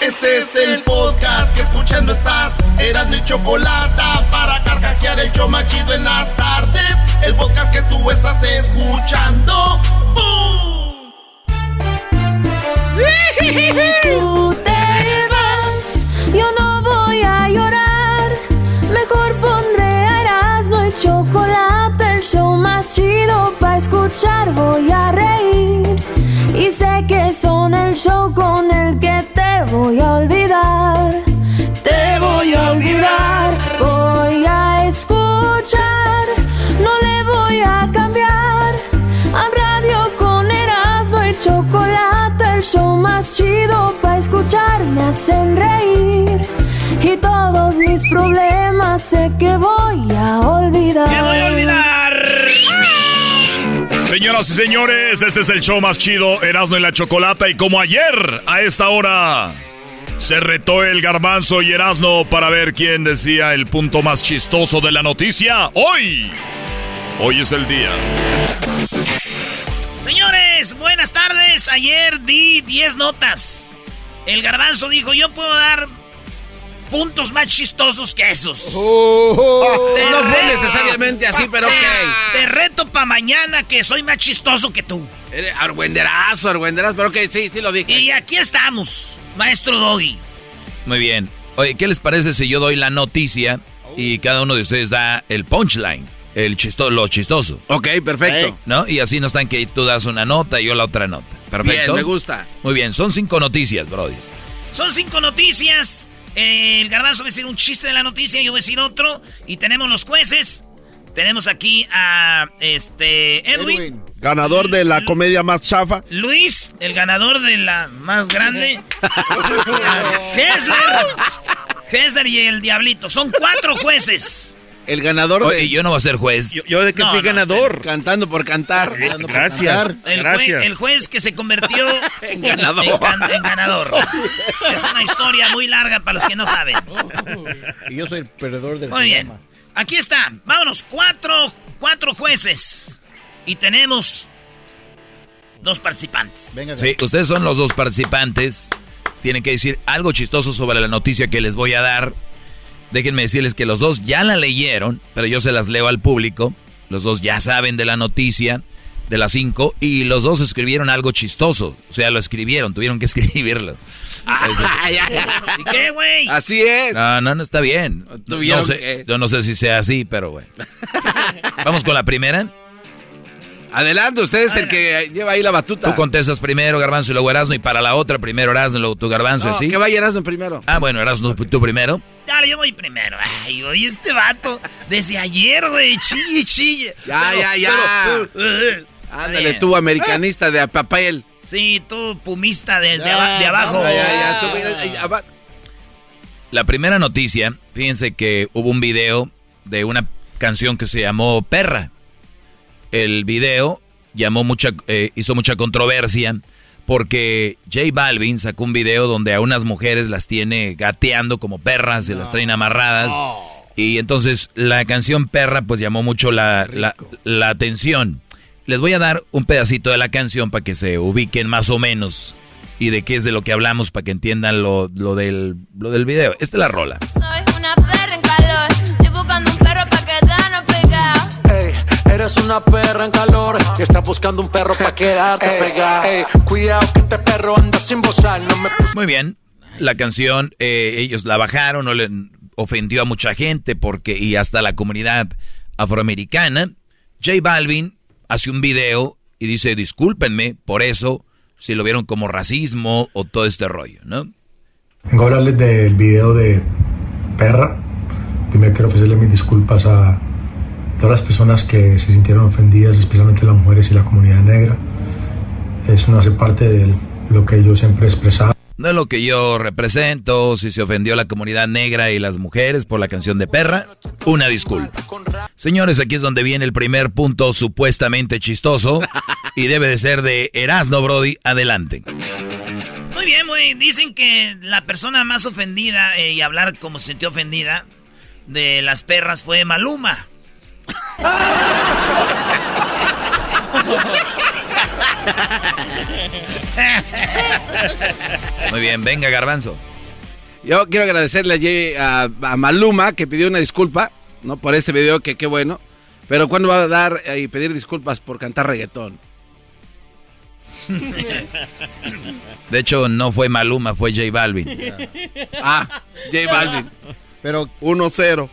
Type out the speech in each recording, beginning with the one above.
Este es el podcast que escuchando estás. Eran mi chocolate para carcajear el yo machido en las tardes. El podcast que tú estás escuchando. ¡Bum! Si tú te vas, yo no voy a llorar. Mejor pondré a Erasmo el chocolate, el show más chido para escuchar. Voy a reír y sé que son el show con el que te voy a olvidar. Te voy a olvidar, voy a escuchar, no le voy a cambiar. A radio con Erasmo y chocolate, el show más chido para escuchar, me hacen reír. Y todos mis problemas sé que voy a olvidar. ¿Qué voy a olvidar? Señoras y señores, este es el show más chido, Erasmo y la Chocolata. Y como ayer, a esta hora, se retó el garbanzo y Erasmo para ver quién decía el punto más chistoso de la noticia. Hoy, hoy es el día. Señores, buenas tardes. Ayer di 10 notas. El garbanzo dijo, yo puedo dar puntos más chistosos que esos. Te Oh. no fue necesariamente así, pero te- ok. Te reto para mañana que soy más chistoso que tú. Eres Argüenderazo, argüenderazo, pero ok, sí, sí lo dije. Y aquí estamos, maestro Doggy. Muy bien. Oye, ¿qué les parece si yo doy la noticia y cada uno de ustedes da el punchline? El chisto lo chistoso. Ok, perfecto. ¿No? Y así no están que tú das una nota y yo la otra nota. Perfecto. Bien, me gusta. Muy bien, son cinco noticias, Brody. Son cinco noticias. El garbanzo va a decir un chiste de la noticia, yo voy a decir otro. Y tenemos los jueces. Tenemos aquí a este Edwin, Ganador de la comedia más chafa. Luis, el ganador de la más grande. a Hessler. Hessler y el Diablito. Son cuatro jueces. El ganador Oye, de... yo no voy a ser juez. Yo de que No, fui no, ganador. Cantando por cantar. Gracias. El, Gracias. Juez, el juez que se convirtió En ganador. En, gan- en ganador. Es una historia muy larga para los que no saben. Y yo soy el perdedor del Muy bien. Aquí está. Vámonos. Cuatro, cuatro jueces. Y tenemos dos participantes. Venga, Sí, ustedes son los dos participantes. Tienen que decir algo chistoso sobre la noticia que les voy a dar. Déjenme decirles que los dos ya la leyeron, pero yo se las leo al público. Los dos ya saben de la noticia de las cinco y los dos escribieron algo chistoso. O sea, lo escribieron, tuvieron que escribirlo. Entonces, Ay, ay, ay. ¿Y qué, güey? Así es. no, no, no está bien. No, Tuvieron sé, que- yo no sé si sea así, pero bueno. Vamos con la primera. Adelante, usted es el que lleva ahí la batuta. Tú contestas primero, Garbanzo, y luego Erasmo, y para la otra primero Erasmo, y luego tu Garbanzo, No, ¿así? que vaya Erasmo primero. Ah, bueno, Erasmo, tú primero. Dale, yo voy primero. Ay, oye, este vato. Desde ayer, güey. Chille, chille. Ya, ya, ya. pero, eh, Ándale, tú, americanista de papel. Sí, tú, pumista desde Ya, de abajo. Ya, ya, ya. Tú, mira, aba- La primera noticia, fíjense que hubo un video de una canción que se llamó Perra. El video llamó mucha, eh, hizo mucha controversia porque J Balvin sacó un video donde a unas mujeres las tiene gateando como perras, se las traen amarradas. Y entonces la canción Perra pues llamó mucho la, la, la atención. Les voy a dar un pedacito de la canción para que se ubiquen más o menos y de qué es de lo que hablamos para que entiendan lo, lo, del, lo del video. Esta es la rola. Soy eres una perra en calor y estás buscando un perro para quedarte pegado. Ey, cuidado que este perro anda sin bozar, no me Muy bien. La canción, eh, ellos la bajaron, no le ofendió a mucha gente porque, y hasta la comunidad afroamericana. J Balvin hace un video y dice, discúlpenme por eso, si lo vieron como racismo o todo este rollo, ¿no? Vengo a hablarles del video de Perra. Primero quiero ofrecerle mis disculpas a todas las personas que se sintieron ofendidas, especialmente las mujeres y la comunidad negra. Eso no hace parte de lo que yo siempre he expresado. No es lo que yo represento, si se ofendió a la comunidad negra y las mujeres por la canción de perra, una disculpa. Señores, aquí es donde viene el primer punto supuestamente chistoso y debe de ser de Erasno Brody. Adelante. Muy bien, güey. Dicen que la persona más ofendida eh, y hablar como se sintió ofendida de las perras fue Maluma. Muy bien, venga Garbanzo. Yo quiero agradecerle a, a, Maluma que pidió una disculpa, ¿no? Por este video, que qué bueno. Pero ¿cuándo va a dar y pedir disculpas por cantar reggaetón? De hecho, no fue Maluma, fue J Balvin. Ah, J Balvin. Pero 1-0.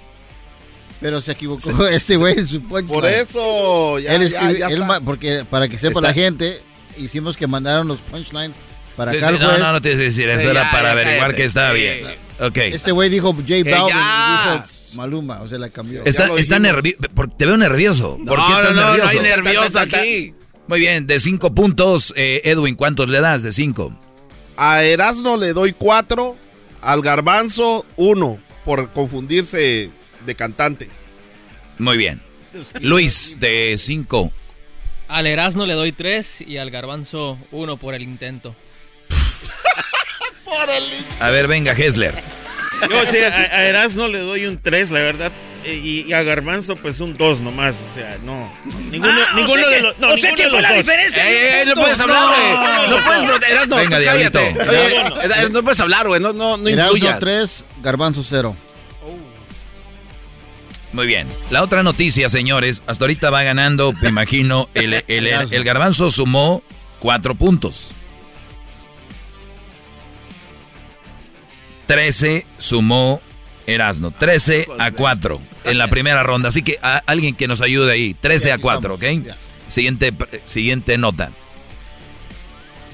Pero se equivocó este güey en su punchline. Por eso, ya, él, ya, porque para que sepa la gente, hicimos que mandaron los punchlines para sí, sí, No, no, no tienes que decir, eso era para averiguar que estaba bien. Okay. Este güey dijo J Balvin y dijo Maluma, o sea, la cambió. Está, está nervioso, te veo nervioso. ¿Por qué estás no, nervioso? No, hay nervioso aquí. Muy bien, de cinco puntos, eh, Edwin, ¿cuántos le das de cinco? A Erasno le doy cuatro, al Garbanzo uno, por confundirse de cantante. Muy bien. Luis, de cinco. Al Erasno le doy tres y al Garbanzo uno por el intento. por el A ver, venga, Hessler. Yo sí, a, a Erasno le doy un tres, la verdad y, a Garbanzo pues un 2 nomás, o sea, no. Ninguno, ah, ninguno o sea de los no, o sea que fue la diferencia. Eh, eh, no puedes hablar, güey. No, no, puedes, Erasno, Venga, cállate. Oye, no puedes hablar, güey, no no no Erasno 3, Garbanzo 0. Muy bien. La otra noticia, señores, hasta ahorita va ganando, me imagino, el, el, el, el garbanzo sumó cuatro puntos. 13 sumó Erasno. 13 a 4 en la primera ronda. Así que a, alguien que nos ayude ahí. 13 a 4, ¿ok? Siguiente, siguiente nota.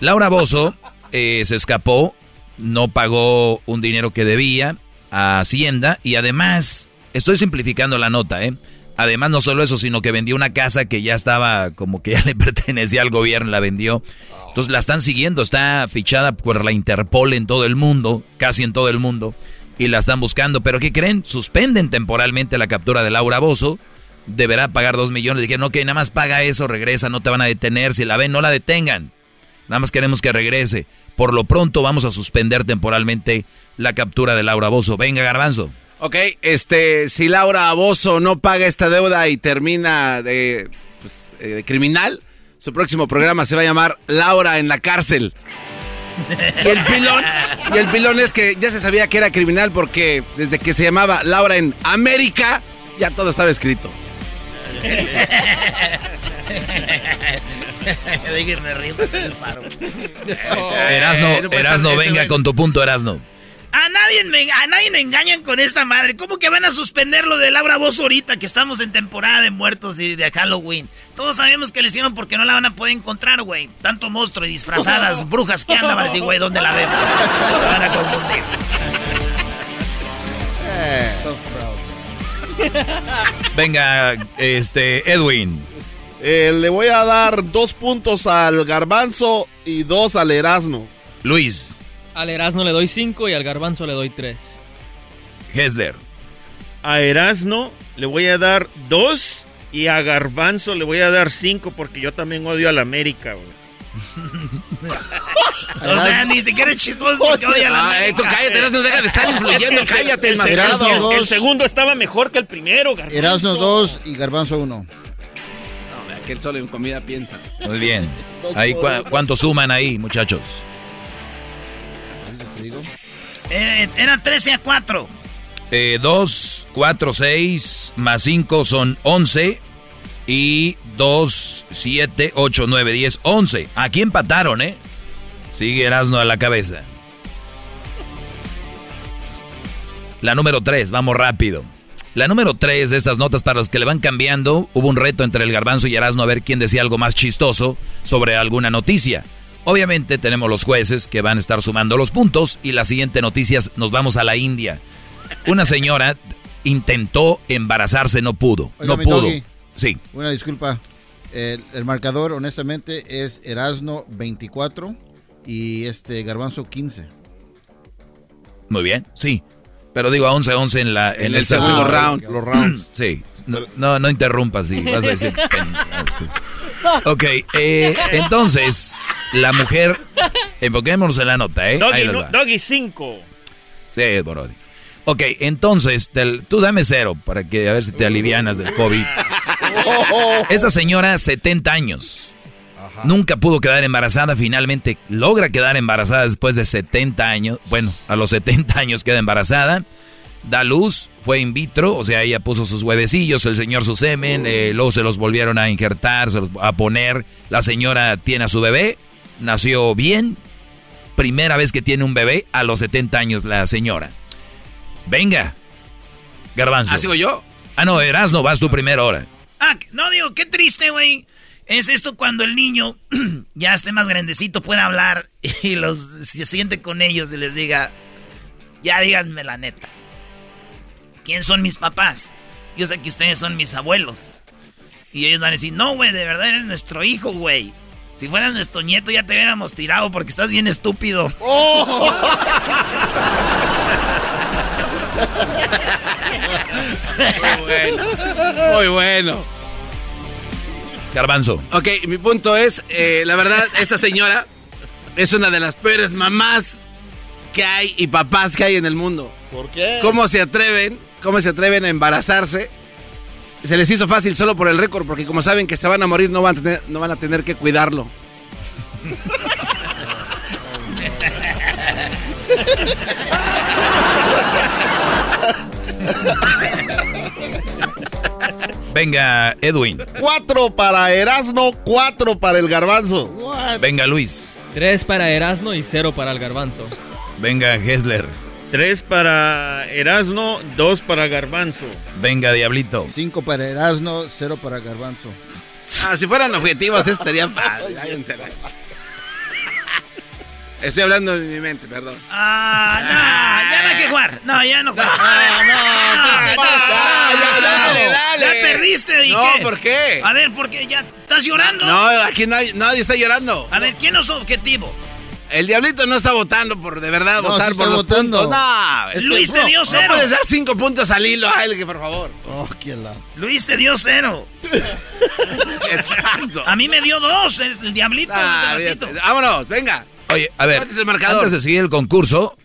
Laura Bozo eh, se escapó, no pagó un dinero que debía a Hacienda y además, estoy simplificando la nota, ¿eh? Además, no solo eso, sino que vendió una casa que ya estaba como que ya le pertenecía al gobierno, la vendió. Entonces la están siguiendo, está fichada por la Interpol en todo el mundo, casi en todo el mundo y la están buscando. Pero ¿qué creen? Suspenden temporalmente la captura de Laura Bozo. Deberá pagar dos millones. Dijeron, ok, nada más paga eso, regresa, no te van a detener. Si la ven, no la detengan. Nada más queremos que regrese. Por lo pronto vamos a suspender temporalmente la captura de Laura Bozo. Venga, Garbanzo. Ok, este, si Laura Bozo no paga esta deuda y termina de, pues, eh, de criminal, su próximo programa se va a llamar Laura en la cárcel. Y el pilón, y el pilón es que ya se sabía que era criminal porque desde que se llamaba Laura en América, ya todo estaba escrito. Erasno, Erasno, venga con tu punto, Erasno. A nadie, me, a nadie me engañan con esta madre. ¿Cómo que van a suspender lo de Laura Voz ahorita que estamos en temporada de muertos y de Halloween? Todos sabemos que le hicieron porque no la van a poder encontrar, güey. Tanto monstruo y disfrazadas brujas que andan. Van a decir, güey, ¿dónde la vemos? van a confundir. Venga, este, Edwin. Eh, le voy a dar dos puntos al garbanzo y dos al erasno. Luis. Al Erasno le doy 5 y al Garbanzo le doy 3. Hesler. A Erasno le voy a dar 2 y a Garbanzo le voy a dar 5 porque yo también odio a la América, o sea, ni siquiera es chistoso porque odia a la América. Ay, tú cállate, Erasno, deja de estar influyendo, cállate, el, el, el, segundo estaba mejor que el primero, Garbanzo. Erasno 2 y Garbanzo 1. No, aquel solo en comida piensa. Muy bien. Ahí, ¿Cuánto suman ahí, muchachos? Eh, era 13 a 4. Eh, 2, 4, 6 más 5 son 11. Y 2, 7, 8, 9, 10, 11. Aquí empataron, ¿eh? Sigue Erasno a la cabeza. La número 3, vamos rápido. La número 3 de estas notas para los que le van cambiando, hubo un reto entre el garbanzo y Erasno a ver quién decía algo más chistoso sobre alguna noticia. Obviamente tenemos los jueces que van a estar sumando los puntos y la siguiente noticia nos vamos a la India. Una señora intentó embarazarse, no pudo, no pudo. sí. Una disculpa. El, marcador, honestamente, es Erasno 24 y este Garbanzo 15. Muy bien, sí. Pero digo a 11-11 en, la, en, el, segundo round. Los rounds. Sí. No, no, interrumpas, sí. Vas a decir. ok, eh, entonces, la mujer. Enfoquémonos en la nota, ¿eh? Doggy, 5. Sí, Borodi. Ok, entonces, tú dame cero para que a ver si te alivianas del COVID. Esa señora, 70 años. Nunca pudo quedar embarazada, finalmente logra quedar embarazada después de 70 años. Bueno, a los 70 años queda embarazada. Da luz, fue in vitro, o sea, ella puso sus huevecillos, el señor su semen, eh, luego se los volvieron a injertar, se los, a poner. La señora tiene a su bebé, nació bien. Primera vez que tiene un bebé a los 70 años la señora. Venga, Garbanzo. ¿Ah, sigo yo? Ah, no, Erasno, vas tu primera hora. Ah, no digo, qué triste, güey. Es esto cuando el niño ya esté más grandecito, pueda hablar y los se siente con ellos y les diga, ya díganme la neta. ¿Quién son mis papás? Yo sé que ustedes son mis abuelos. Y ellos van a decir, no, güey, de verdad eres nuestro hijo, güey. Si fueras nuestro nieto ya te hubiéramos tirado porque estás bien estúpido. Muy bueno. Muy bueno. Garbanzo. Ok, mi punto es, eh, la verdad, esta señora es una de las peores mamás que hay y papás que hay en el mundo. ¿Por qué? ¿Cómo se atreven? ¿Cómo se atreven a embarazarse? Se les hizo fácil solo por el récord, porque como saben que se van a morir, no van a tener, no van a tener que cuidarlo. Venga, Edwin. Cuatro para Erasno, cuatro para el garbanzo. Venga, Luis. Tres para Erasno y cero para el garbanzo. Venga, Hessler. Tres para Erasno, dos para Garbanzo. Venga, Diablito. Cinco para Erasno, cero para Garbanzo. Ah, si fueran objetivos, estaría padre. Estoy hablando en mi mente, perdón. Ah, no, ya no hay que jugar. No, ya no jugar. no, no, dale, dale. Ya perdiste, ¿y No, qué? ¿por qué? A ver, ¿por qué? ¿Ya estás llorando? No, aquí nadie, nadie está llorando. A ver, ¿quién es su objetivo? El diablito no está votando por de verdad No, votar sí por los votando. puntos. No, es que- Luis te dio no cero. puedes dar cinco puntos al hilo a alguien, por favor. Oh, qué la... Luis te dio cero. Exacto. A mí me dio dos, es el diablito. Ah. Vámonos, venga. Oye, a ver. Antes el marcador. Antes de seguir el concurso,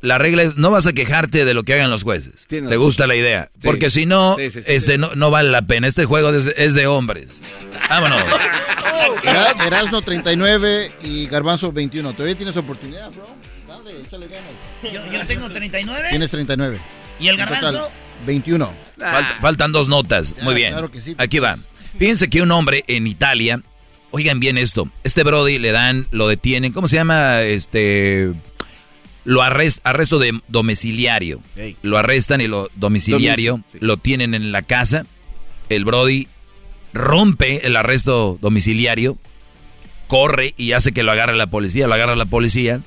la regla es no vas a quejarte de lo que hagan los jueces. Tienes ¿Te razón. gusta la idea? Sí. Porque si no, Sí, sí, sí, este sí. No, no vale la pena. Este juego es, es de hombres. Vámonos. Erasno 39 y Garbanzo 21. Todavía tienes oportunidad, bro. Dale, échale ganas. Yo, yo tengo 39. Tienes 39. ¿Y el total, garbanzo? 21. Falt- faltan dos notas. Ya, Muy bien. claro que sí. Aquí va. Fíjense que un hombre en Italia, oigan bien esto, este Brody le dan, lo detienen, ¿cómo se llama? Este, lo arrest, arresto de domiciliario. Lo arrestan y lo domiciliario, sí. lo tienen en la casa. El Brody rompe el arresto domiciliario, corre y hace que lo agarre la policía, lo agarra la policía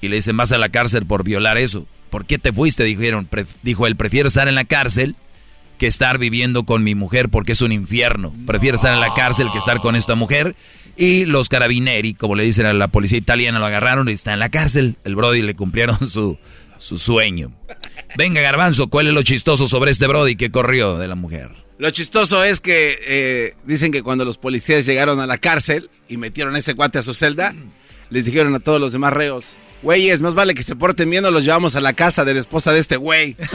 y le dicen vas a la cárcel por violar eso. ¿Por qué te fuiste? Dijeron, "Pref- dijo él, prefiero estar en la cárcel que estar viviendo con mi mujer porque es un infierno. Prefiero estar en la cárcel que estar con esta mujer. Y los carabineri, como le dicen a la policía italiana, lo agarraron y está en la cárcel. El Brody le cumplieron su, su sueño. Venga, Garbanzo, ¿cuál es lo chistoso sobre este Brody que corrió de la mujer? Lo chistoso es que eh, dicen que cuando los policías llegaron a la cárcel y metieron a ese cuate a su celda, les dijeron a todos los demás reos, güeyes, más vale que se porten bien o los llevamos a la casa de la esposa de este güey.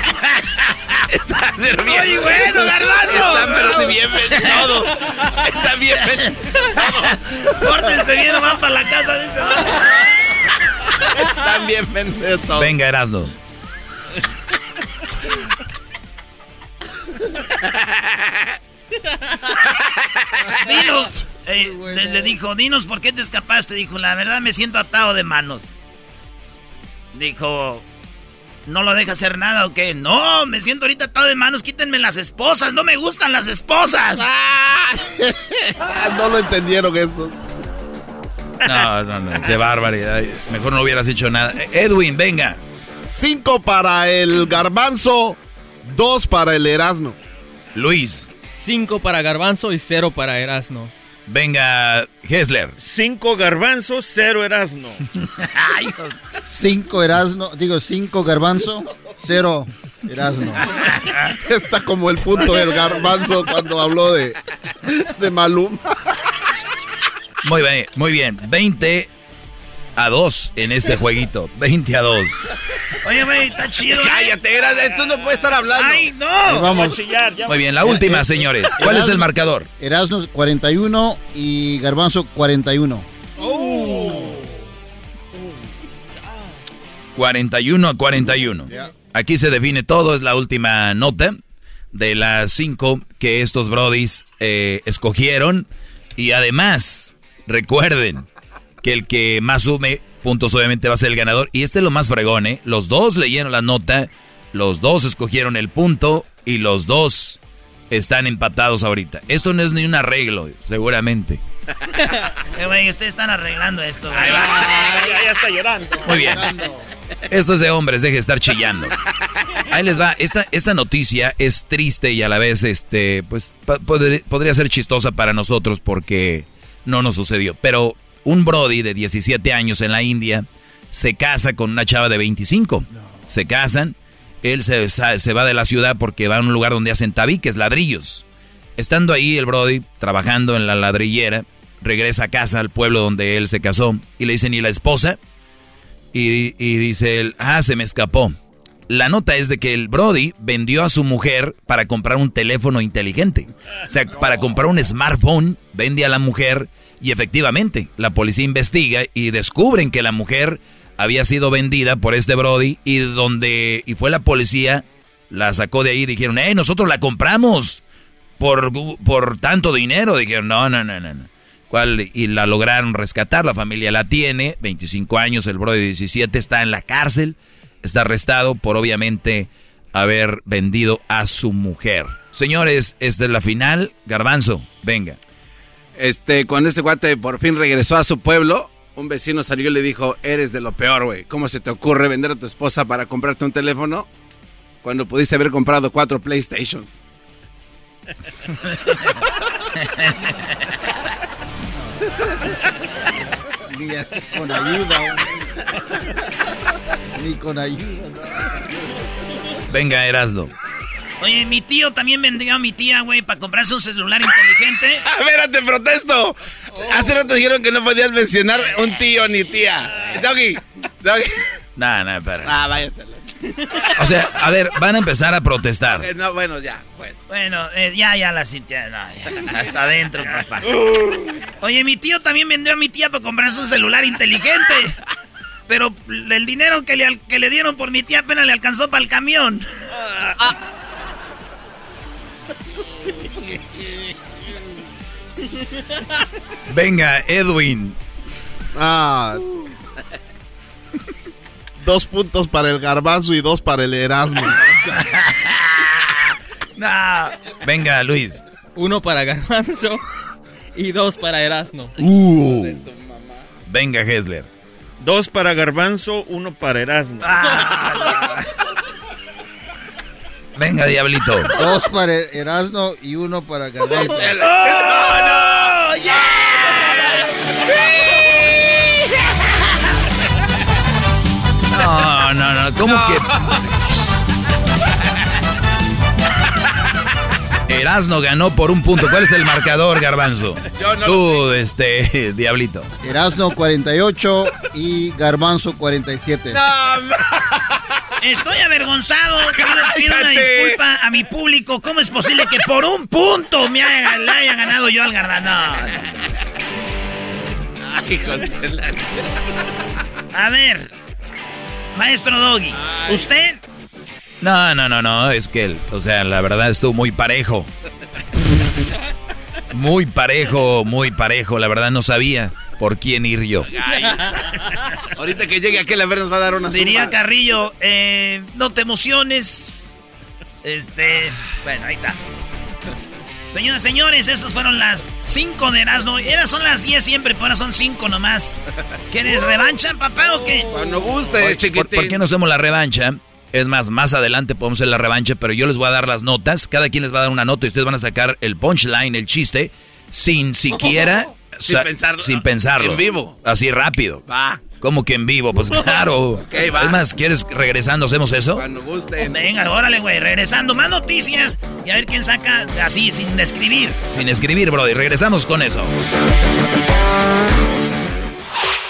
Están pero bien. Muy bueno, Garbanzo. Están pero bien todos. Están bien ven Pórtense bien, nomás para la casa de este man. Están bien vendidos todos. Venga, Erasno. Dinos, eh, le, le dijo, dinos por qué te escapaste. Dijo, la verdad me siento atado de manos. Dijo, ¿no lo deja hacer nada o qué? No, me siento ahorita atado de manos, quítenme las esposas, no me gustan las esposas. Ah, no lo entendieron esto. No, no, no, qué barbaridad. Mejor no hubieras hecho nada. Edwin, venga. Cinco para el garbanzo, dos para el erasno. Luis. Cinco para Garbanzo y cero para Erasno. Venga, Hessler. Cinco garbanzos, cero Erasno. Cinco Erasno, digo cinco Garbanzo, cero Erasno. Está como el punto del garbanzo cuando habló de, de Maluma. Muy bien, muy bien. 20 a 2 en este jueguito. 20 a 2. Oye, güey, está chido. ¿eh? Cállate, tú no puedes estar hablando. ¡Ay, no! Ahí vamos. Muy bien, la última, señores. ¿Cuál es el marcador? Erasmo 41 y Garbanzo 41. 41 a 41. Aquí se define todo, es la última nota de las cinco que estos brodis eh, escogieron. Y además, recuerden que el que más sume puntos obviamente va a ser el ganador. Y este es lo más fregón, ¿eh? Los dos leyeron la nota, los dos escogieron el punto y los dos están empatados ahorita. Esto no es ni un arreglo, seguramente. Eh, güey, ustedes están arreglando esto, güey. ya está llorando. Muy bien. Esto es de hombres, deje de estar chillando. Ahí les va. Esta, esta noticia es triste y a la vez, este, pues, podría ser chistosa para nosotros porque no nos sucedió. Pero un Brody de 17 años en la India se casa con una chava de 25. Se casan. Él se, se va de la ciudad porque va a un lugar donde hacen tabiques, ladrillos. Estando ahí el Brody, trabajando en la ladrillera, regresa a casa, al pueblo donde él se casó, y le dicen, ¿y la esposa? Y, y dice él, ah, se me escapó. La nota es de que el Brody vendió a su mujer para comprar un teléfono inteligente. O sea, para comprar un smartphone, vende a la mujer y efectivamente la policía investiga y descubren que la mujer había sido vendida por este Brody y donde y fue la policía la sacó de ahí y dijeron, "Eh, nosotros la compramos por por tanto dinero." Dijeron, "No, no, no, no." no". ¿Cuál? Y la lograron rescatar, la familia la tiene, 25 años, el Brody de 17 está en la cárcel, está arrestado por obviamente haber vendido a su mujer. Señores, esta es la final, Garbanzo, venga. Este, cuando este guate por fin regresó a su pueblo, un vecino salió y le dijo, eres de lo peor, güey. ¿Cómo se te ocurre vender a tu esposa para comprarte un teléfono cuando pudiste haber comprado cuatro PlayStations? Ni así con ayuda. Ni con ayuda. Venga, Erasdo. Oye, mi tío también vendió a mi tía, güey, para comprarse un celular inteligente. Espérate, protesto. Hace rato dijeron que no podías mencionar un tío ni tía. Doggy, Doggy. Nah, nah, espera. Ah, váyanse. O sea, a ver, van a empezar a protestar. Eh, No, bueno, ya. Bueno. Bueno, eh, ya, ya la sintió. No, ya hasta adentro, papá. Oye, mi tío también vendió a mi tía para comprarse un celular inteligente. Pero el dinero que le, que le dieron por mi tía apenas le alcanzó para el camión. Venga, Edwin. Ah. Dos puntos para el garbanzo y dos para el Erasmo. No. Venga, Luis. Uno para Garbanzo y dos para Erasno. Uh. Venga, Hessler. Dos para Garbanzo, uno para Erasmo. Venga, Diablito. Dos para Erasno y uno para Garbanzo. ¡Oh, No, no, no. ¿Cómo que? Erasno ganó por un punto. ¿Cuál es el marcador, Garbanzo? Yo no Tú, este, Diablito. Erasno 48 y Garbanzo 47. Estoy avergonzado. Pido, una disculpa a mi público. ¿Cómo es posible que por un punto me haya, le haya ganado yo al Gardano? Ay, José la- A ver, maestro Doggy, ¿usted? No, no, no, no. Es que, o sea, la verdad estuvo muy parejo. Muy parejo, muy parejo. La verdad no sabía por quién ir yo. Ahorita que llegue aquel a ver nos va a dar una Diría zumba. Carrillo, eh, no te emociones. Este, bueno, ahí está. Señoras, señores, estas fueron las 5 de Erasmo. Eras son las 10 siempre, pero ahora son 5 nomás. ¿Quieres revancha, papá, o qué? Cuando guste, ¿Por, chiquitín. por qué no hacemos la revancha? Es más, más adelante podemos hacer la revancha, pero yo les voy a dar las notas. Cada quien les va a dar una nota y ustedes van a sacar el punchline, el chiste, sin siquiera... Sin sa- pensarlo. Sin pensarlo. En vivo. Así rápido. Va. ¿Cómo que en vivo? Pues claro. va. Es más, ¿quieres regresando hacemos eso? Cuando guste. Venga, órale, güey, regresando. Más noticias y a ver quién saca así, sin escribir. Sin escribir, brother. Regresamos con eso.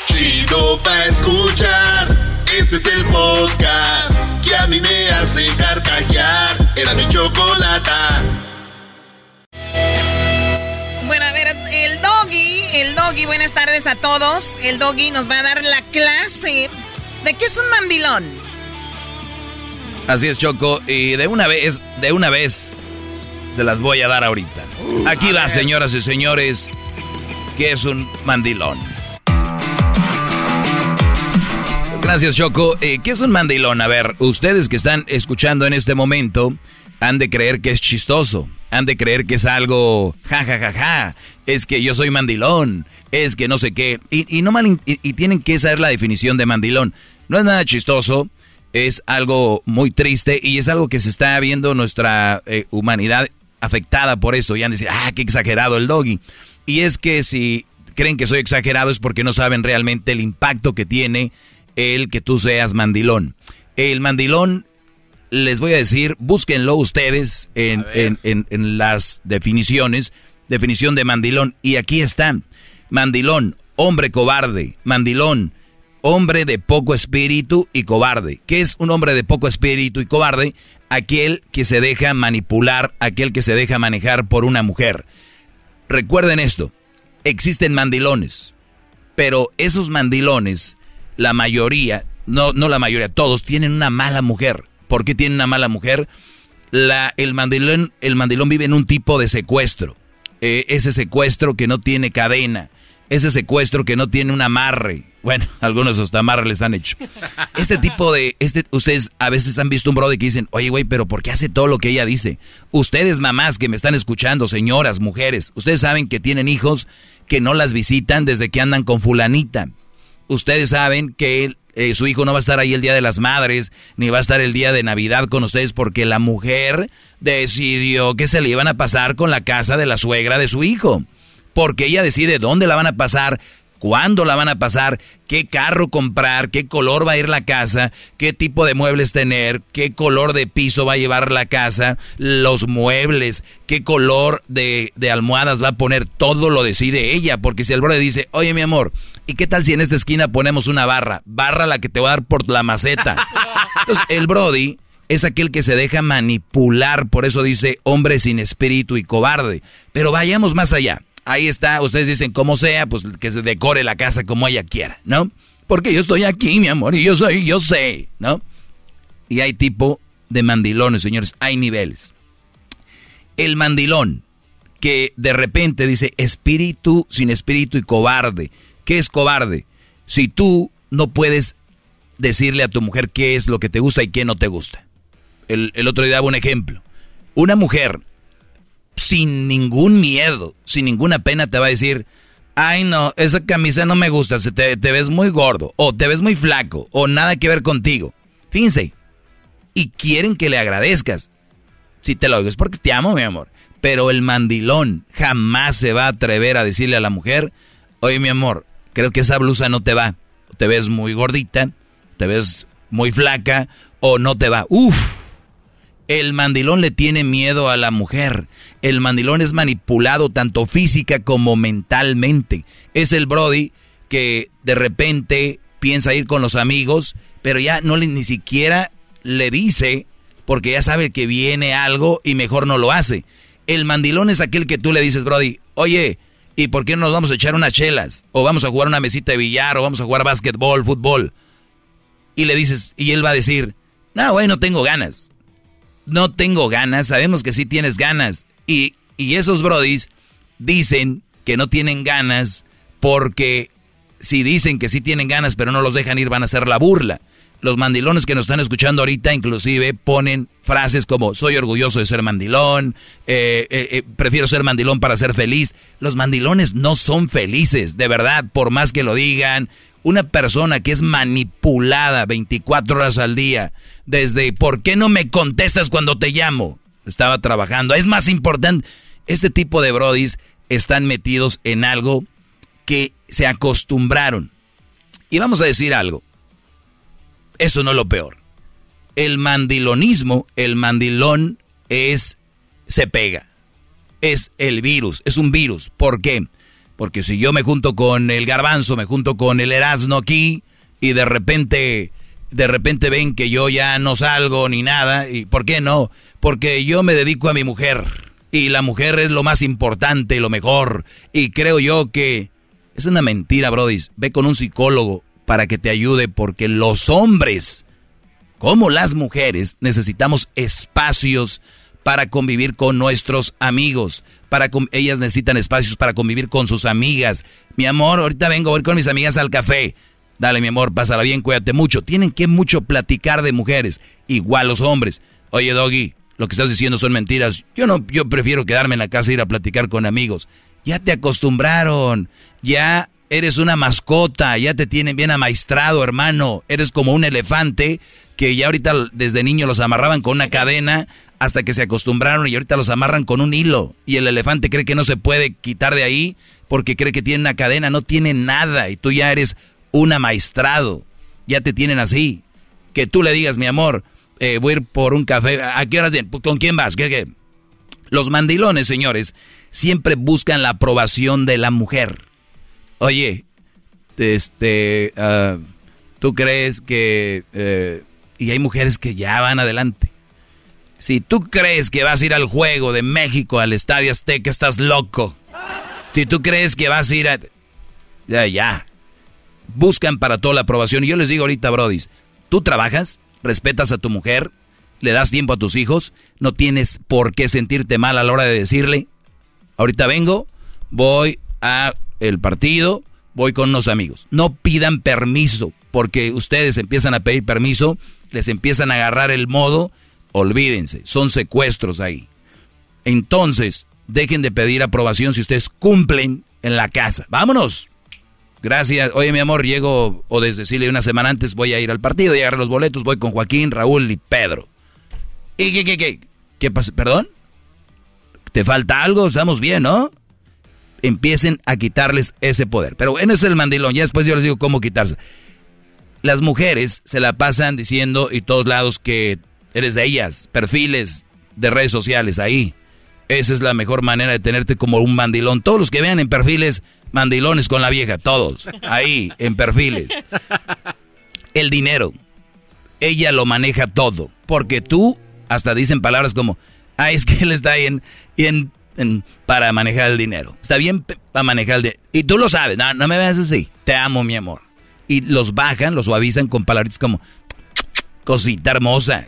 chido pa' escuchar. Este es el podcast que a mí me hace carcajear. Era mi chocolata. Bueno, a ver, el doggy, el doggy, buenas tardes a todos. El doggy nos va a dar la clase de qué es un mandilón. Así es, Choco, y de una vez, de una vez, se las voy a dar ahorita. Aquí va, señoras y señores, ¿qué es un mandilón? Gracias, Choco. Eh, ¿Qué es un mandilón? A ver, ustedes que están escuchando en este momento han de creer que es chistoso, han de creer que es algo ja ja ja ja, es que yo soy mandilón, es que no sé qué, y, no mal, y, tienen que saber la definición de mandilón. No es nada chistoso, es algo muy triste y es algo que se está viendo nuestra eh, humanidad afectada por esto. Y han de decir, ah, qué exagerado el doggy. Y es que si creen que soy exagerado es porque no saben realmente el impacto que tiene el que tú seas mandilón. El mandilón, les voy a decir, búsquenlo ustedes en, en, las definiciones. Definición de mandilón. Y aquí está. Mandilón, hombre cobarde. Mandilón, hombre de poco espíritu y cobarde. ¿Qué es un hombre de poco espíritu y cobarde? Aquel que se deja manipular, aquel que se deja manejar por una mujer. Recuerden esto, existen mandilones, pero esos mandilones la mayoría, no, no la mayoría, todos tienen una mala mujer. ¿Por qué tienen una mala mujer? El, mandilón, el vive en un tipo de secuestro. Eh, ese secuestro que no tiene cadena. Ese secuestro que no tiene un amarre. Bueno, algunos hasta amarre les han hecho. Este tipo de... Este, ustedes a veces han visto un brother que dicen, oye, güey, pero ¿por qué hace todo lo que ella dice? Ustedes, mamás que me están escuchando, señoras, mujeres, ustedes saben que tienen hijos que no las visitan desde que andan con fulanita ustedes saben que eh, su hijo no va a estar ahí el Día de las Madres, ni va a estar el día de Navidad con ustedes porque la mujer decidió que se le iban a pasar con la casa de la suegra de su hijo. Porque ella decide dónde la van a pasar, cuándo la van a pasar, qué carro comprar, qué color va a ir la casa, qué tipo de muebles tener, qué color de piso va a llevar la casa, los muebles, qué color de, almohadas va a poner, todo lo decide ella, porque si el brother dice, oye mi amor, ¿y qué tal si en esta esquina ponemos una barra? Barra la que te va a dar por la maceta. Entonces el Brody es aquel que se deja manipular, por eso dice hombre sin espíritu y cobarde. Pero vayamos más allá. Ahí está, ustedes dicen como sea, pues que se decore la casa como ella quiera, ¿no? Porque yo estoy aquí, mi amor, y yo soy, yo sé, ¿no? Y hay tipo de mandilones, señores, hay niveles. El mandilón, que de repente dice espíritu sin espíritu y cobarde. ¿Qué es cobarde? Si tú no puedes decirle a tu mujer qué es lo que te gusta y qué no te gusta. El, el otro día daba un ejemplo. Una mujer sin ningún miedo, sin ninguna pena te va a decir, ay no, esa camisa no me gusta, te, te ves muy gordo, o te ves muy flaco, o nada que ver contigo. Fíjense, y quieren que le agradezcas. Si te lo digo es porque te amo, mi amor. Pero el mandilón jamás se va a atrever a decirle a la mujer, oye mi amor, creo que esa blusa no te va. Te ves muy gordita, te ves muy flaca, o no te va. Uf, el mandilón le tiene miedo a la mujer. El mandilón es manipulado tanto física como mentalmente. Es el Brody que de repente piensa ir con los amigos, pero ya no le, ni siquiera le dice porque ya sabe que viene algo y mejor no lo hace. El mandilón es aquel que tú le dices, Brody, oye, ¿y por qué no nos vamos a echar unas chelas? O vamos a jugar una mesita de billar, o vamos a jugar básquetbol, fútbol. Y le dices, y él va a decir, no, güey, no tengo ganas no tengo ganas, sabemos que sí tienes ganas. Y, y esos brodis dicen que no tienen ganas porque si dicen que sí tienen ganas pero no los dejan ir van a hacer la burla. Los mandilones que nos están escuchando ahorita inclusive ponen frases como soy orgulloso de ser mandilón, eh, eh, eh, prefiero ser mandilón para ser feliz. Los mandilones no son felices, de verdad, por más que lo digan, una persona que es manipulada 24 horas al día, desde ¿por qué no me contestas cuando te llamo? Estaba trabajando. Es más importante, este tipo de brodis están metidos en algo que se acostumbraron. Y vamos a decir algo. Eso no es lo peor. El mandilonismo, el mandilón es, se pega. Es el virus, es un virus. ¿Por qué? Porque si yo me junto con el garbanzo, me junto con el Erasmo aquí, y de repente, de repente ven que yo ya no salgo ni nada, ¿y por qué no? Porque yo me dedico a mi mujer, y la mujer es lo más importante lo mejor, y creo yo que es una mentira, Brody. Ve con un psicólogo para que te ayude, porque los hombres, como las mujeres, necesitamos espacios para convivir con nuestros amigos. Para ellas necesitan espacios para convivir con sus amigas. Mi amor, ahorita vengo a ir con mis amigas al café. Dale, mi amor, pásala bien, cuídate mucho. Tienen que mucho platicar de mujeres. Igual los hombres. Oye, Doggy, lo que estás diciendo son mentiras. Yo no, yo prefiero quedarme en la casa e ir a platicar con amigos. Ya te acostumbraron. Ya eres una mascota. Ya te tienen bien amaestrado, hermano. Eres como un elefante que ya ahorita desde niño los amarraban con una cadena hasta que se acostumbraron y ahorita los amarran con un hilo. Y el elefante cree que no se puede quitar de ahí porque cree que tiene una cadena. No tiene nada. Y tú ya eres un amaestrado. Ya te tienen así. Que tú le digas, mi amor, eh, voy a ir por un café. ¿A qué horas bien? ¿Con quién vas? ¿Qué, qué? Los mandilones, señores, siempre buscan la aprobación de la mujer. Oye, este, ah, ¿tú crees que... Eh, y hay mujeres que ya van adelante. Si tú crees que vas a ir al juego de México, al Estadio Azteca, estás loco. Si tú crees que vas a ir a... Ya, ya. Buscan para toda la aprobación. Y yo les digo ahorita, Brody, tú trabajas, respetas a tu mujer, le das tiempo a tus hijos, no tienes por qué sentirte mal a la hora de decirle, ahorita vengo, voy a el partido, voy con unos amigos. No pidan permiso, porque ustedes empiezan a pedir permiso, les empiezan a agarrar el modo, olvídense, son secuestros ahí. Entonces, dejen de pedir aprobación si ustedes cumplen en la casa. Vámonos. Gracias. Oye, mi amor, llego o desde decirle una semana antes voy a ir al partido y los boletos. Voy con Joaquín, Raúl y Pedro. ¿Y qué, qué, qué? ¿Qué pasa? ¿Perdón? ¿Te falta algo? Estamos bien, ¿no? Empiecen a quitarles ese poder. Pero en ese es el mandilón. Ya después yo les digo cómo quitarse. Las mujeres se la pasan diciendo y todos lados que eres de ellas. Perfiles de redes sociales ahí. Esa es la mejor manera de tenerte como un mandilón. Todos los que vean en perfiles mandilones con la vieja, todos. Ahí, en perfiles. El dinero. Ella lo maneja todo. Porque tú hasta dicen palabras como, ah, es que él está ahí en, para manejar el dinero. Está bien para manejar el dinero. Y tú lo sabes, no, no me veas así. Te amo, mi amor. Y los bajan, los suavizan con palabras como, cosita hermosa,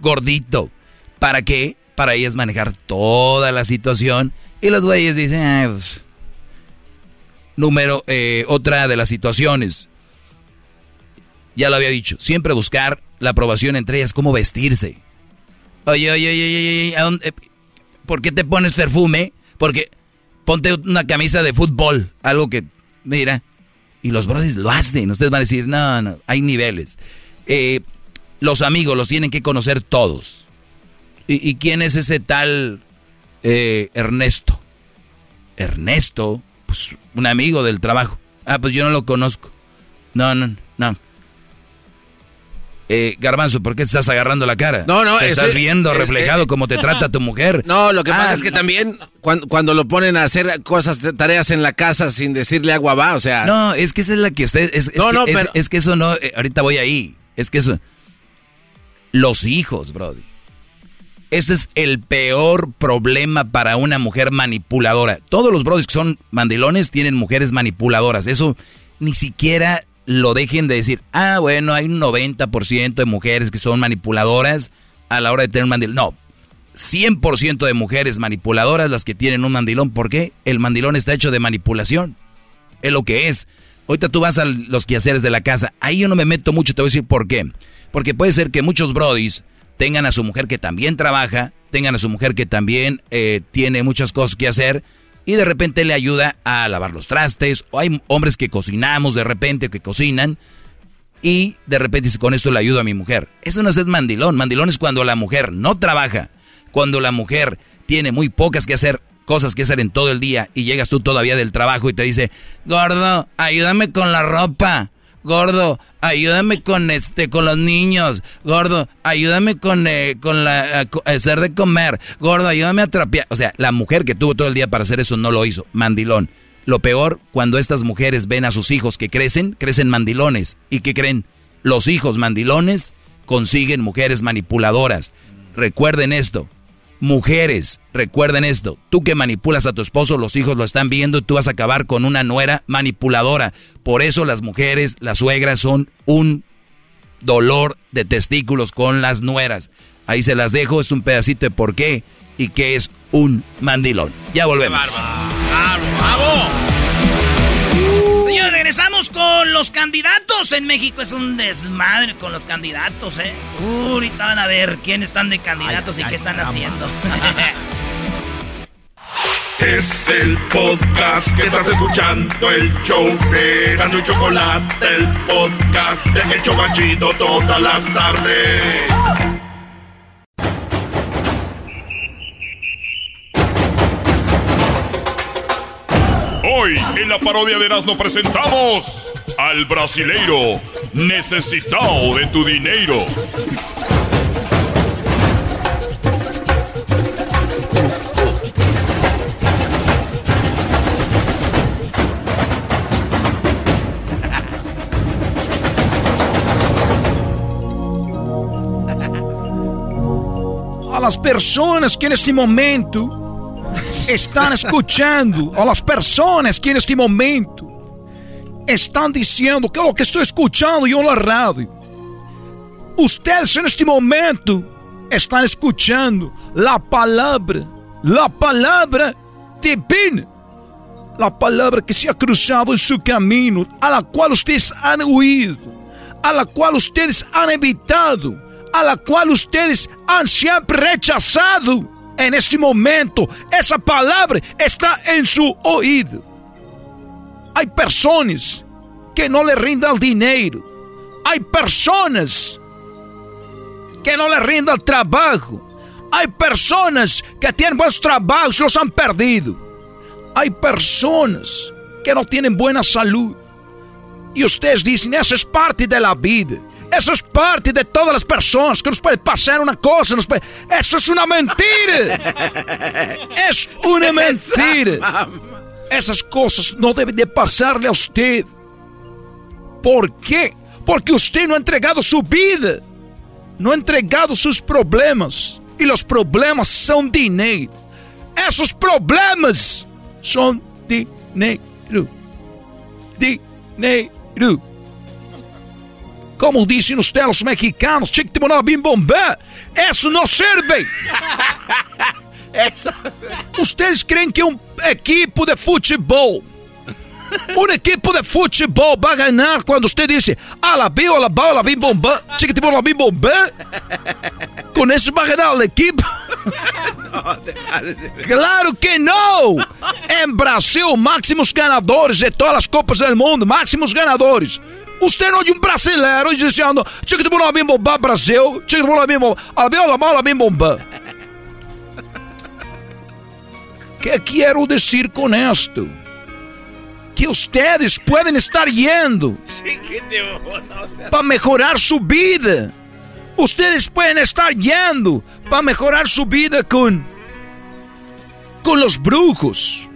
gordito. ¿Para qué? Para ellas manejar toda la situación. Y los güeyes dicen, pues". Número, eh, otra de las situaciones. Ya lo había dicho, siempre buscar la aprobación entre ellas, cómo vestirse. Oye, oye, oye, oye, ¿a dónde? ¿por qué te pones perfume? Porque ponte una camisa de fútbol, algo que, mira, y los brothers lo hacen. Ustedes van a decir, no, no, hay niveles. Eh, los amigos los tienen que conocer todos. ¿Y, quién es ese tal eh, Ernesto? Ernesto, pues un amigo del trabajo. Ah, pues yo no lo conozco. No, no, no. Eh, Garbanzo, ¿por qué te estás agarrando la cara? No, no, estás viendo reflejado cómo te trata tu mujer. No, lo que pasa ah, es que también cuando, lo ponen a hacer cosas, tareas en la casa sin decirle agua va, o sea. No, es que esa es la que usted. Es, no, no, pero... es, que eso no. Eh, ahorita voy ahí. Es que eso. Los hijos, Brody. Ese es el peor problema para una mujer manipuladora. Todos los brodis que son mandilones tienen mujeres manipuladoras. Eso ni siquiera lo dejen de decir. Ah, bueno, hay un 90% de mujeres que son manipuladoras a la hora de tener un mandilón. No, 100% de mujeres manipuladoras las que tienen un mandilón. ¿Por qué? El mandilón está hecho de manipulación. Es lo que es. Ahorita tú vas a los quehaceres de la casa. Ahí yo no me meto mucho, te voy a decir por qué. Porque puede ser que muchos brodis tengan a su mujer que también trabaja, tengan a su mujer que también eh, tiene muchas cosas que hacer y de repente le ayuda a lavar los trastes, o hay hombres que cocinamos de repente, que cocinan, y de repente dice, con esto le ayudo a mi mujer. Eso no es mandilón, mandilón es cuando la mujer no trabaja, cuando la mujer tiene muy pocas que hacer, cosas que hacer en todo el día, y llegas tú todavía del trabajo y te dice, gordo, ayúdame con la ropa, gordo, ayúdame con este, con los niños, gordo, ayúdame con, eh, con la, hacer de comer, gordo, ayúdame a trapear. O sea, la mujer que tuvo todo el día para hacer eso no lo hizo, mandilón. Lo peor, cuando estas mujeres ven a sus hijos que crecen, crecen mandilones. ¿Y qué creen? Los hijos mandilones consiguen mujeres manipuladoras. Recuerden esto. Mujeres, recuerden esto. Tú que manipulas a tu esposo, los hijos lo están viendo tú vas a acabar con una nuera manipuladora. Por eso las mujeres, las suegras son un dolor de testículos con las nueras. Ahí se las dejo, es un pedacito de por qué y qué es un mandilón. Ya volvemos. Regresamos con los candidatos. En México es un desmadre con los candidatos, ¿eh? Uh, ahorita van a ver quiénes están de candidatos y qué están haciendo. Es el podcast que estás escuchando, el show de Gano y Chocolate, el podcast de El Chocachito todas las tardes. Hoy en la parodia de Erasmo presentamos al brasileiro necesitado de tu dinero. a las personas que en este momento están escuchando, a las personas que en este momento están diciendo que lo que estoy escuchando yo en la radio. Ustedes en este momento están escuchando la palabra, la palabra divina, la palabra que se ha cruzado en su camino, a la cual ustedes han huido, a la cual ustedes han evitado a la cual ustedes han siempre rechazado. En este momento, esa palabra está en su oído. Hay personas que no le rindan dinero. Hay personas que no le rindan trabajo. Hay personas que tienen buenos trabajos y los han perdido. Hay personas que no tienen buena salud. Y ustedes dicen, esa es parte de la vida. Eso es parte de todas las personas que nos puede pasar una cosa. Nos puede... Eso es una mentira. es una mentira. Esas cosas no deben de pasarle a usted. ¿Por qué? Porque usted no ha entregado su vida. No ha entregado sus problemas. Y los problemas son dinero. Esos problemas son dinero. Dinero. Como dicen ustedes los mexicanos, chico te una bim bombé. Eso no sirve. Eso. Ustedes creen que un equipo de fútbol, un equipo de fútbol va a ganar cuando usted dice, a la bio, a la bala, la bim bombé, chico te una bim bombé. Con eso va a ganar el equipo. Claro que no. En Brasil, máximos ganadores de todas las copas del mundo, máximos ganadores. Usted no hay un brasileiro diciendo, chica de bola bem bomba Brasil, chica de bola bem bomba, a la bola bem bomba. ¿Qué quiero decir con esto? Que ustedes pueden estar yendo para mejorar su vida. Ustedes pueden estar yendo para mejorar su vida con con los brujos,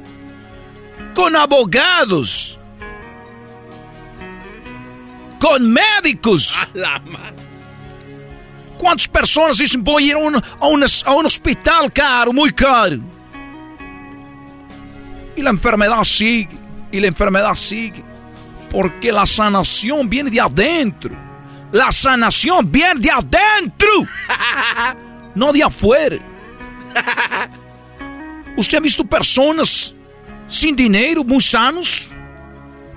con abogados, con médicos. ¿Cuántas personas dicen voy a ir a un, a, un, a un hospital caro, muy caro? Y la enfermedad sigue, y la enfermedad sigue. Porque la sanación viene de adentro. La sanación viene de adentro. No de afuera. ¿Usted ha visto personas sin dinero, muy sanos?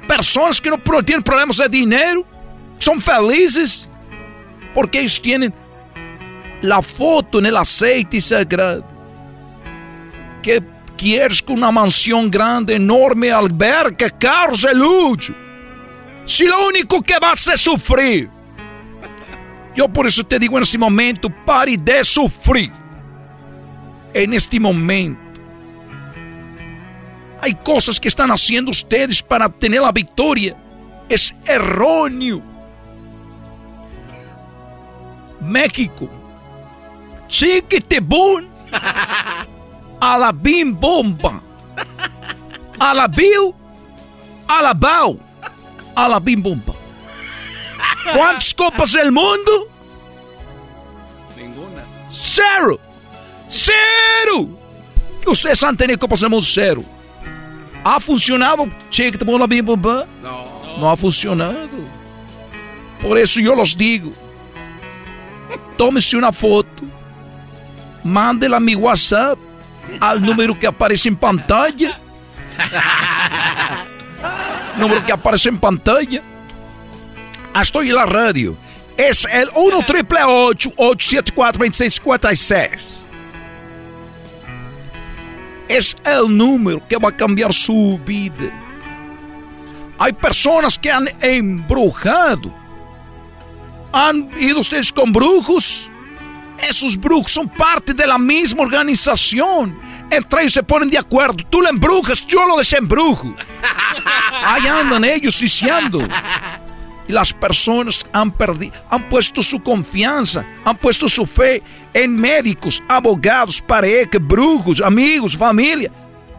Personas que no tienen problemas de dinero, son felices porque ellos tienen la foto en el aceite sagrado. Que quieres con una mansión grande, enorme, alberca, carros de lujo. Si lo único que vas a sufrir. Yo por eso te digo en este momento, pare de sufrir. En este momento. Hay cosas que están haciendo ustedes para obtener la victoria. Es erróneo. México. Chiquitibum. A la bim bomba. A la bill Alabao. A la bim bum bam. ¿Cuántas copas del mundo? Ninguna. Cero. Cero. Ustedes han tenido copas del mundo cero. ¿Ha funcionado? Cheque de la bim bum bam? No. No ha funcionado. Por eso yo los digo. Tómese una foto. Mándela a mi WhatsApp. Al número que aparece en pantalla. número que aparece en pantalla. Ah, Estoy en la radio. Es el 1 triple 874 2656. Es el número que va a cambiar su vida. Hay personas que han embrujado. ¿Han ido ustedes con brujos? Esos brujos son parte de la misma organización. Entre ellos se ponen de acuerdo. Tú lo embrujas, yo lo desembrujo. Ahí andan ellos diciendo. Y las personas han perdido, han puesto su confianza, han puesto su fe en médicos, abogados, parejas, brujos, amigos, familia.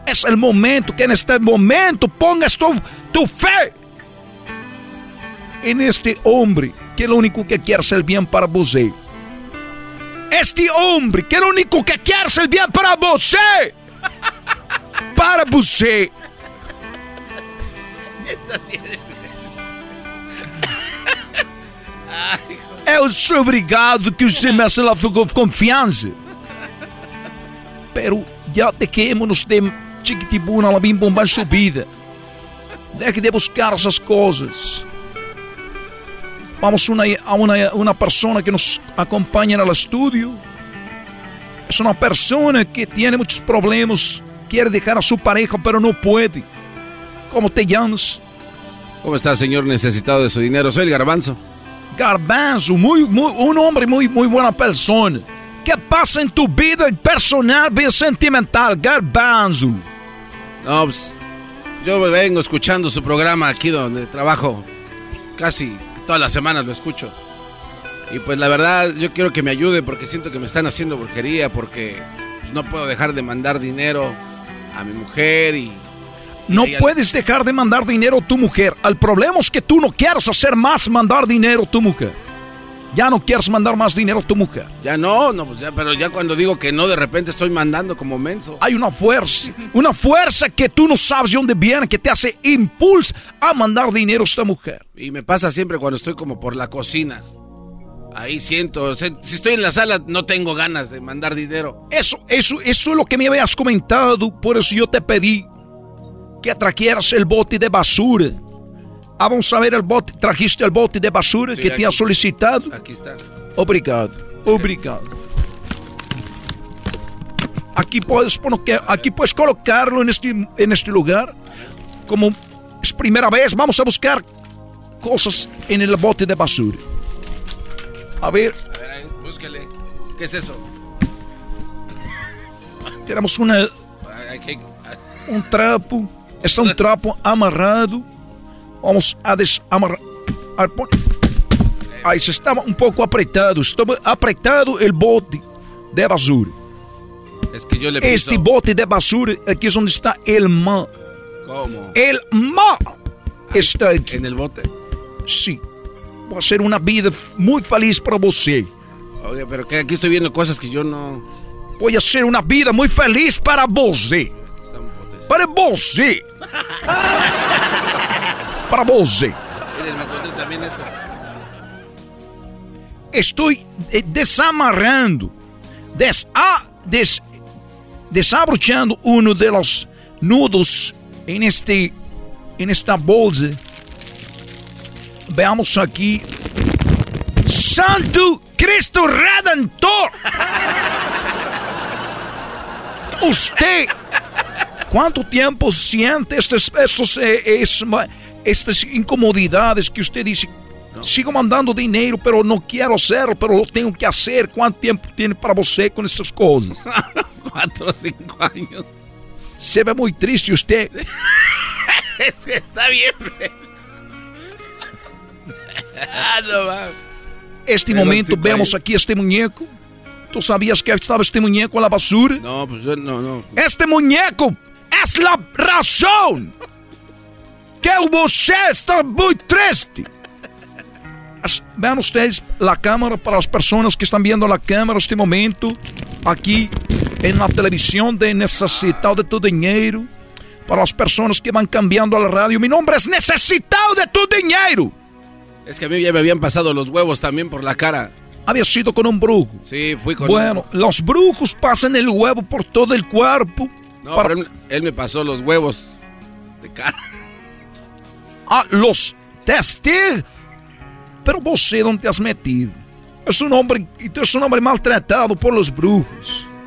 Es el momento que en este momento pongas tu, tu fe en este hombre que lo único que quiere es el bien para você. Este hombre que lo único que quiere es el bien para você. Para você. Eu sou obrigado que você me la confiança. Pero ya dejémonos de chiquitibuna, la bim bomba en su vida. Deje de buscar essas coisas. Vamos una, a una, una persona que nos acompaña en el estudio. Es una persona que tiene muchos problemas. Quiere dejar a su pareja, pero no puede. ¿Cómo te llamas? ¿Cómo está, señor necesitado de su dinero? Soy el garbanzo. Garbanzo, muy, muy, un hombre muy, muy buena persona. ¿Qué pasa en tu vida personal, bien sentimental, Garbanzo? No, pues, yo vengo escuchando su programa aquí donde trabajo. Casi todas las semanas lo escucho. Y pues la verdad, yo quiero que me ayude porque siento que me están haciendo brujería, porque pues, no puedo dejar de mandar dinero a mi mujer y... No y puedes dejar de mandar dinero a tu mujer. El problema es que tú no quieres hacer más mandar dinero a tu mujer. Ya no quieres mandar más dinero a tu mujer. Ya no, no, pues ya, pero ya cuando digo que no, de repente estoy mandando como menso. Hay una fuerza, una fuerza que tú no sabes de dónde viene, que te hace impulso a mandar dinero a esta mujer. Y me pasa siempre cuando estoy como por la cocina. Ahí siento, si estoy en la sala no tengo ganas de mandar dinero. Eso, eso, eso es lo que me habías comentado, por eso yo te pedí que trajeras el bote de basura. Ah, vamos a ver el bote, trajiste el bote de basura Sí, que te ha solicitado. Aquí está. Obrigado, obrigado. Aquí puedes, aquí puedes colocarlo en este, en este lugar. Como es primera vez, vamos a buscar cosas en el bote de basura. A ver, A ver, ahí, búsquele. ¿Qué es eso? tenemos una, un trapo. Está un trapo amarrado. Vamos a desamarrar. a ver, pon- Ahí se estaba un poco apretado. Estaba apretado el bote de basura. Es que yo le piso. Este bote de basura, aquí es donde está el mar. ¿Cómo? El mar está aquí. ¿En el bote? Sí. Va a ser una vida muy feliz para você. Oye, pero que aquí estoy viendo cosas que yo no... Voy a ser una vida muy feliz para você. Para você. Para. Miren, me encontré también estas. Estoy eh, desamarrando, des, ah, des- desabrochando uno de los nudos en, este, en esta bolsa. Veamos aquí. Santo Cristo Redentor. Usted, ¿cuánto tiempo siente estas, estos, eh, es- estas incomodidades que usted dice? Sigo mandando dinheiro, pero não quero hacerlo, pero lo tengo que hacer. ¿Cuánto tiempo tiene para você con estas cosas? Cuatro o cinco años. Se ve muy triste usted. Es que está bien. ah, no. Este Pero momento vemos años. aqui este muñeco. ¿Tú sabías que estaba este muñeco en la basura? No, pues no, no. Este muñeco es la razón que você está muy triste. Vean ustedes la cámara para las personas que están viendo la cámara este momento. Aquí en la televisión de Necesitado de tu Dinero. Para las personas que van cambiando a la radio. Mi nombre es Necesitado de tu Dinero. Es que a mí ya me habían pasado los huevos también por la cara. Había sido con un brujo. Sí, fui con Bueno, los brujos pasan el huevo por todo el cuerpo. No, para- pero él, él me pasó los huevos de cara. Ah, los testigos. Pero você não te has metido. Es un hombre, y tú eres un hombre maltratado por los brujos.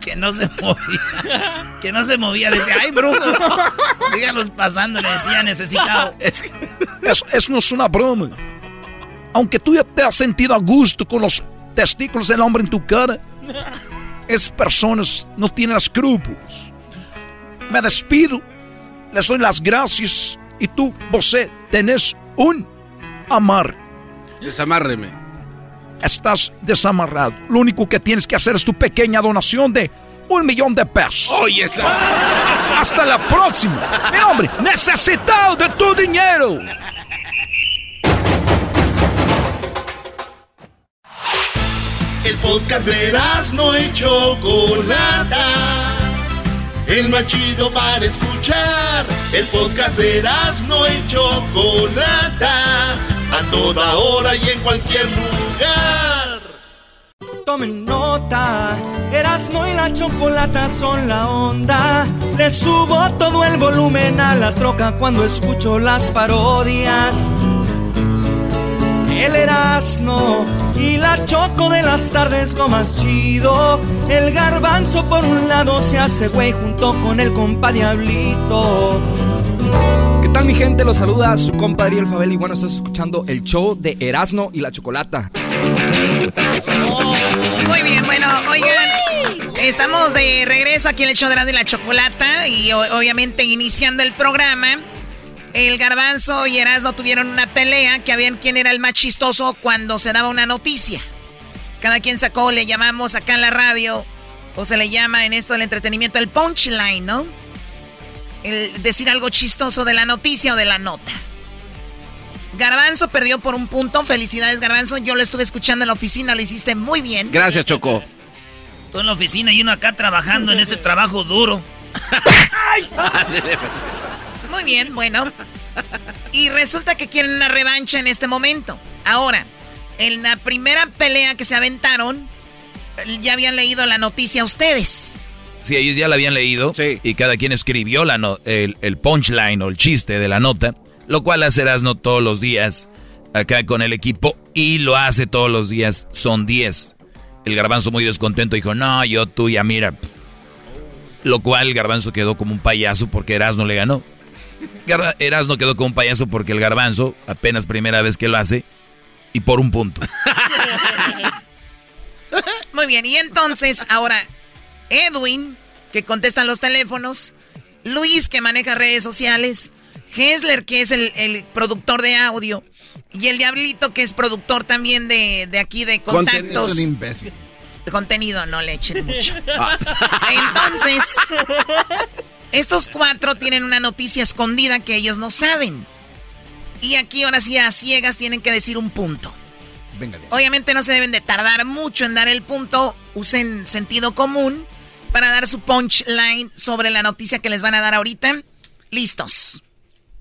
Que no se movía. Que no se movía. Decía, ay, brujo. Síganos pasando, le decía necesitado. Eso, eso no es una broma. Aunque tú ya te has sentido a gusto con los testículos del hombre en tu cara, esas personas no tienen escrúpulos. Me despido, les doy las gracias y tú, você, tenés un amar. Desamárreme. Estás desamarrado. Lo único que tienes que hacer es tu pequeña donación de un millón de pesos. Oye, Hasta la próxima. Mi hombre, necesitado de tu dinero. El podcast de no y Chocolata. El más chido para escuchar. El podcast de no y Chocolata. A toda hora y en cualquier lugar. Tomen nota, Erasmo y la chocolata son la onda. Le subo todo el volumen a la troca cuando escucho las parodias. El Erasmo y la choco de las tardes lo más chido. El garbanzo por un lado se hace güey junto con el compa Diablito. ¿Qué tal mi gente? Los saluda su compa Ariel Fabel y bueno, estás escuchando el show de Erasmo y la Chocolata. Muy bien, bueno, oigan, estamos de regreso aquí en el show de Erasmo y la Chocolata y o- obviamente iniciando el programa. El Garbanzo y Erasmo tuvieron una pelea que habían quién era el más chistoso cuando se daba una noticia. Cada quien sacó, le llamamos acá en la radio, o se le llama en esto del entretenimiento el punchline, ¿no? El decir algo chistoso de la noticia o de la nota. Garbanzo perdió por un punto. Felicidades, Garbanzo. Yo lo estuve escuchando en la oficina, lo hiciste muy bien. Gracias, Choco. Tú en la oficina y uno acá trabajando en este trabajo duro. Muy bien, bueno. Y resulta que quieren una revancha en este momento. Ahora, en la primera pelea que se aventaron, ya habían leído la noticia ustedes. Sí, ellos ya la habían leído y cada quien escribió la no- el, el punchline o el chiste de la nota, lo cual hace Erasmo todos los días acá con el equipo y lo hace todos los días, son 10. El garbanzo muy descontento dijo, no, yo tú ya mira. pff". Lo cual el garbanzo quedó como un payaso porque Erasmo le ganó. Erasmo quedó como un payaso porque el garbanzo, apenas primera vez que lo hace, y por un punto. Muy bien, y entonces ahora Edwin, que contesta los teléfonos, Luis, que maneja redes sociales, Hessler, que es el, el productor de audio, y el Diablito, que es productor también de, de aquí de contactos. Es un imbécil. De contenido, no le echen mucho. Entonces, estos cuatro tienen una noticia escondida que ellos no saben. Y aquí ahora sí a ciegas tienen que decir un punto. Venga, Obviamente no se deben de tardar mucho en dar el punto. Usen sentido común para dar su punchline sobre la noticia que les van a dar ahorita. Listos.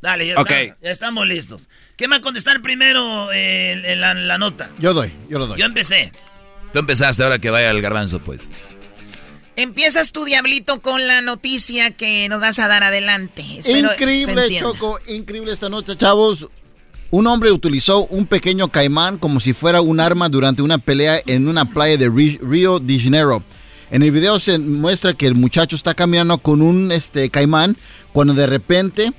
Dale, ya, Ok. está- ya estamos listos. ¿Quién va a contestar primero eh, la, la nota? Yo doy, yo lo doy. Yo empecé. Tú empezaste ahora que vaya el garbanzo, pues. Empiezas tu diablito con la noticia que nos vas a dar adelante. Espero Increíble. Choco, increíble esta noche, chavos. Un hombre utilizó un pequeño caimán como si fuera un arma durante una pelea en una playa de Río de Janeiro. En el video se muestra que el muchacho está caminando con un este caimán cuando de repente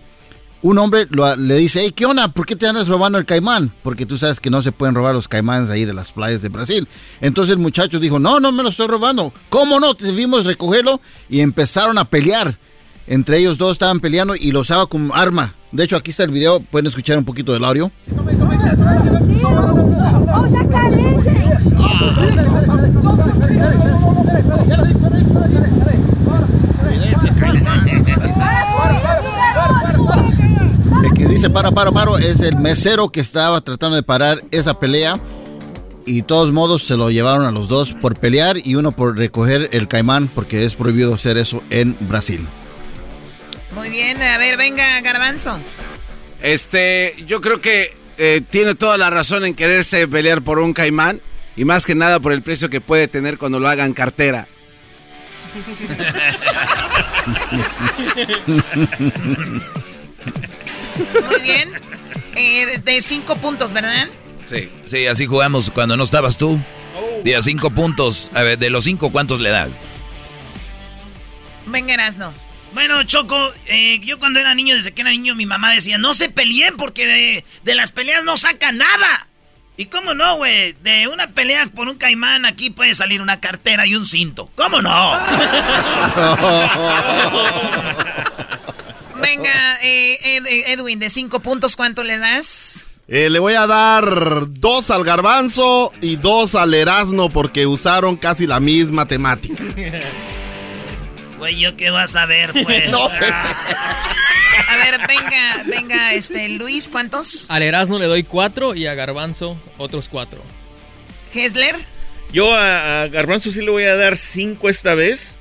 un hombre lo- le dice, hey, ¿qué onda? ¿Por qué te andas robando el caimán? Porque tú sabes que no se pueden robar los caimanes ahí de las playas de Brasil. Entonces el muchacho dijo, no, no me lo estoy robando. ¿Cómo no? Debimos recogerlo y empezaron a pelear. Entre ellos dos estaban peleando y lo usaba como arma. De hecho, aquí está el video. Pueden escuchar un poquito del audio. Dice para, para, paro es el mesero que estaba tratando de parar esa pelea. Y de todos modos se lo llevaron a los dos por pelear y uno por recoger el caimán porque es prohibido hacer eso en Brasil. Muy bien, a ver, venga, Garbanzo. Este, yo creo que eh, tiene toda la razón en quererse pelear por un caimán y más que nada por el precio que puede tener cuando lo hagan cartera. Muy bien. Eh, de cinco puntos, ¿verdad? Sí, sí, así jugamos cuando no estabas tú. De a cinco puntos. A ver, de los cinco, ¿cuántos le das? Venga, Erasno. Bueno, Choco, eh, yo cuando era niño, desde que era niño, mi mamá decía, no se peleen porque de, de las peleas no saca nada. ¿Y cómo no, güey? De una pelea por un caimán aquí puede salir una cartera y un cinto. ¿Cómo no? Venga, eh, Ed- eh, Edwin, de cinco puntos, ¿cuánto le das? Eh, le voy a dar dos al garbanzo y dos al erasno porque usaron casi la misma temática. Güey, ¿yo qué vas a ver, pues? No, A ver, venga, venga, este, Luis, ¿cuántos? Al Erasmo le doy cuatro y a Garbanzo otros cuatro. Hesler, Yo a, a Garbanzo sí le voy a dar 5 esta vez.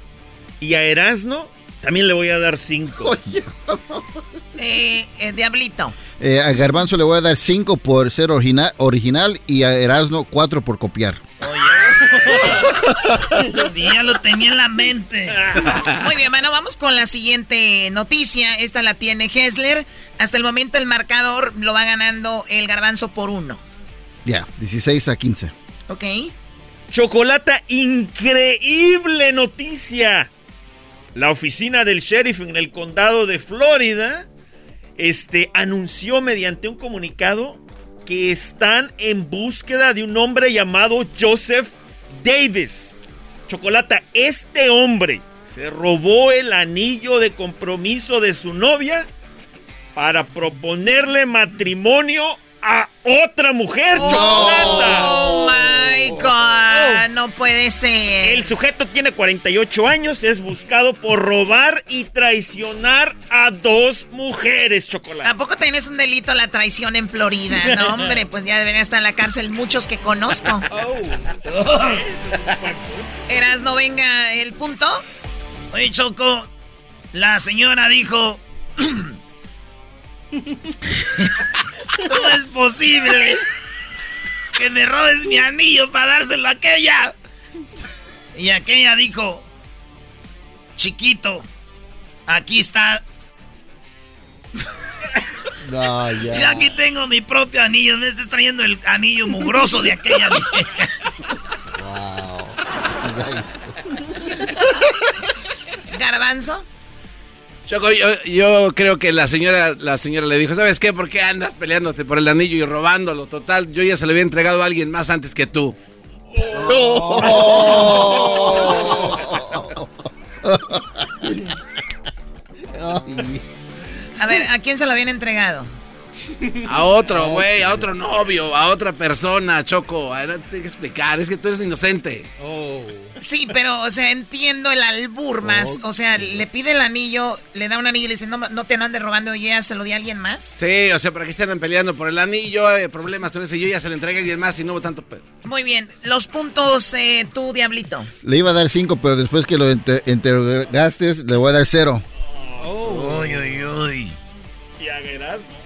Y a Erasno también le voy a dar 5. eh, eh, Diablito. Eh, a Garbanzo le voy a dar 5 por ser origina- original y a Erasmo 4 por copiar. Sí, ya lo tenía en la mente. Muy bien, bueno, vamos con la siguiente noticia. Esta la tiene Hesler. Hasta el momento el marcador lo va ganando el garbanzo por uno. Ya, 16 a 15. ¿Ok? Chocolata, increíble noticia. La oficina del sheriff en el condado de Florida este, anunció mediante un comunicado que están en búsqueda de un hombre llamado Joseph Davis. Chocolata, este hombre se robó el anillo de compromiso de su novia para proponerle matrimonio a otra mujer, Chocolata. Oh my God, no puede ser. El sujeto tiene 48 años, es buscado por robar y traicionar a dos mujeres, chocolate. Tampoco tenés un delito la traición en Florida, no hombre, pues ya deberían estar en la cárcel muchos que conozco. Eras, no venga el punto. Oye, Choco, la señora dijo... ¿Cómo es posible que me robes mi anillo para dárselo a aquella? Y aquella dijo, chiquito, aquí está. No, Yo aquí tengo mi propio anillo, me estás trayendo el anillo mugroso de aquella vieja. Garbanzo. Choco, yo, yo creo que la señora, la señora le dijo, ¿sabes qué? ¿Por qué andas peleándote por el anillo y robándolo? Total, yo ya se lo había entregado a alguien más antes que tú. A ver, ¿a quién se lo habían entregado? A otro, güey, a otro novio, a otra persona, Choco. A ver, No te tengo que explicar, es que tú eres inocente. Sí, pero, o sea, entiendo el albur más. O sea, le pide el anillo, le da un anillo y le dice, no, no te no andes robando, ya se lo di a alguien más. Sí, o sea, para que estén peleando por el anillo, eh, problemas con ese, yo ya se lo entregué a alguien más y no hubo tanto... pe- Muy bien, los puntos, eh, tú, Diablito. Le iba a dar 5, pero después que lo enter- interrogaste, le voy a dar 0.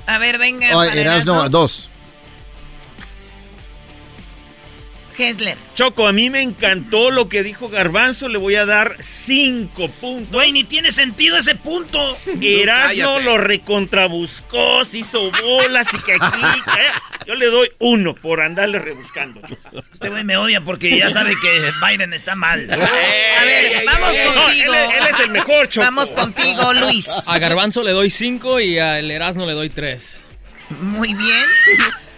A ver, venga. Erasmo, Erasmo. 2. Hesler. Choco, a mí me encantó lo que dijo Garbanzo, le voy a dar 5 puntos. Güey, ni tiene sentido ese punto. Erasmo Cállate. lo recontrabuscó, se hizo bolas y que aquí. que- Yo le doy uno por andarle rebuscando. Este güey me odia porque ya sabe que Biden está mal. A ver, vamos No, contigo. él, él es el mejor, Choco. Vamos contigo, Luis. A Garbanzo le doy cinco y al Erasmo le doy tres. Muy bien.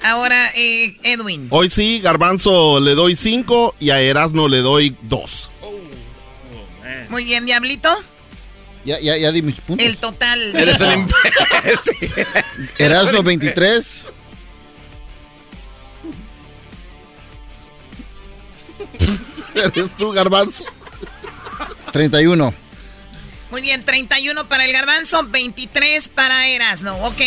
Ahora, eh, Edwin. Hoy sí, Garbanzo le doy 5 y a Erasno le doy 2. Muy bien, Diablito. Ya, ya, ya di mis puntos. El total. Eres un imbécil. Erasmo 23. Eres tú, Garbanzo. 31. Muy bien, 31 para el garbanzo, 23 para Erasno, ¿ok?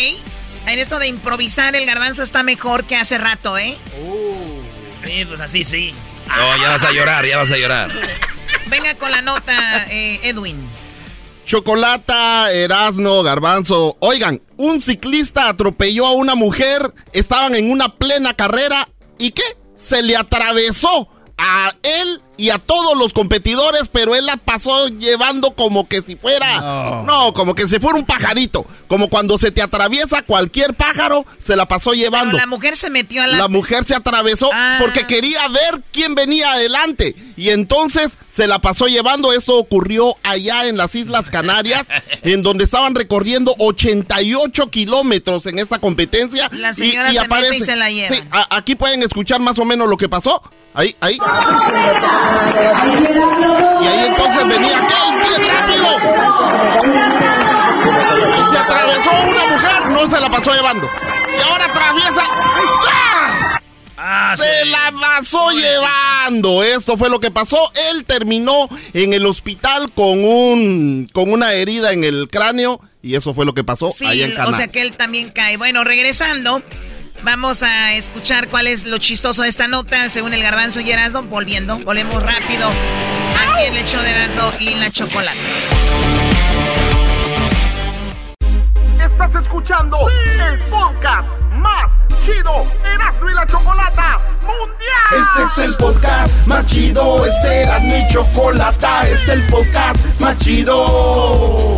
En esto de improvisar, el garbanzo está mejor que hace rato, ¿eh? Sí, pues así sí. No, ya vas a llorar, ya vas a llorar. Venga con la nota, eh, Edwin. Chocolata, Erasno, Garbanzo. Oigan, un ciclista atropelló a una mujer, estaban en una plena carrera y ¿qué? Se le atravesó a él y a todos los competidores, pero él la pasó llevando como que si fuera, no. como que si fuera un pajarito, como cuando se te atraviesa cualquier pájaro, se la pasó llevando. Pero la mujer se metió a la... La mujer se atravesó Ah. porque quería ver quién venía adelante y entonces se la pasó llevando. Esto ocurrió allá en las Islas Canarias, en donde estaban recorriendo 88 kilómetros en esta competencia. La señora se mete y se la lleva. Sí, a- aquí pueden escuchar más o menos lo que pasó. Ahí, ahí. Y ahí entonces venía aquel bien rápido. Y se atravesó una mujer, no se la pasó llevando. Y ahora atraviesa. ¡Ah! Se la pasó llevando. Esto fue lo que pasó. Él terminó en el hospital con un con una herida en el cráneo y eso fue lo que pasó Sí, allá en o Canadá. sea que él también cae. Bueno, regresando, vamos a escuchar cuál es lo chistoso de esta nota según el garbanzo y Erasmo. Volviendo, volvemos rápido aquí en el show de Erasmo y la chocolate. Estás escuchando el podcast más chido Erasmo Chocolata Mundial. Este es el podcast más chido, es Erasmo y Chocolata, este es el podcast más chido.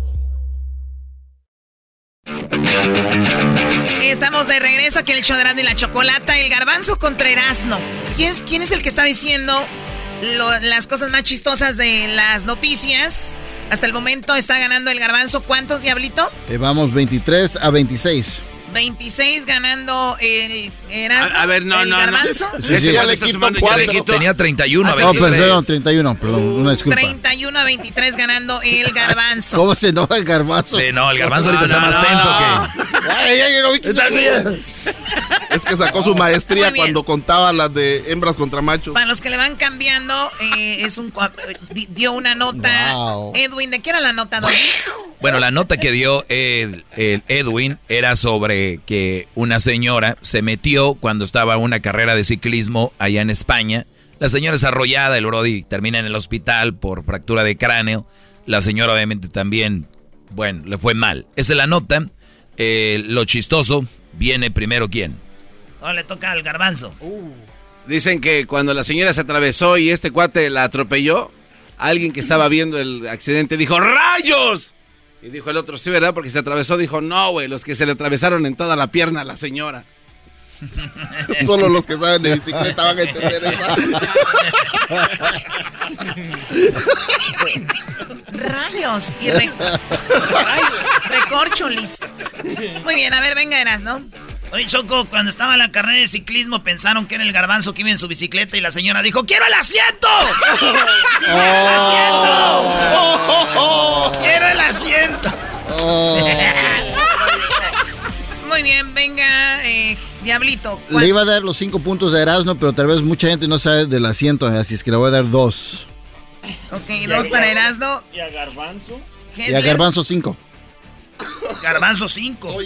Estamos de regreso aquí en el Erasmo y la chocolata. El garbanzo contra Erasmo. ¿Quién es, quién es el que está diciendo las cosas más chistosas de las noticias? Hasta el momento está ganando el garbanzo. ¿Cuántos, Diablito? Eh, vamos 23 a 26. 26 ganando el Erasmo. A, a ver, no, el no, no. garbanzo. Ese ya le quito cuatro. Tenía 31 a Oh, 23. perdón, 31, perdón, una disculpa. 31 a 23 ganando el garbanzo. ¿Cómo se enoja el garbanzo? Sí, no, el garbanzo ahorita está más tenso Ay, ay, no, Es que sacó su maestría cuando contaba las de hembras contra machos. Para los que le van cambiando, eh, es un di- dio una nota. Wow. Edwin, ¿de qué era la nota? Bueno, la nota que dio el, el Edwin era sobre que una señora se metió cuando estaba en una carrera de ciclismo allá en España. La señora es arrollada, el Brody termina en el hospital por fractura de cráneo. La señora obviamente también, bueno, le fue mal. Esa es la nota. Eh, lo chistoso, viene primero quién. Ahora le toca al garbanzo. Dicen que cuando la señora se atravesó y este cuate la atropelló, alguien que estaba viendo el accidente dijo ¡Rayos! Y dijo el otro, sí, ¿verdad? Porque se atravesó, dijo, no, güey, los que se le atravesaron en toda la pierna a la señora. Solo los que saben de bicicleta van a entender esa. Rayos y re- recorcholis. Muy bien, a ver, venga, eras, ¿no? Oye, Choco, cuando estaba en la carrera de ciclismo pensaron que era el garbanzo que iba en su bicicleta y la señora dijo, ¡Quiero el asiento! ¡Quiero el asiento! ¡Quiero el asiento! Muy bien, venga, eh, Diablito. Le iba a dar los cinco puntos de Erasmo, pero tal vez mucha gente no sabe del asiento, así es que le voy a dar dos. Ok, dos para Erasmo. ¿Y a Garbanzo? Y a Garbanzo cinco. Garbanzo 5.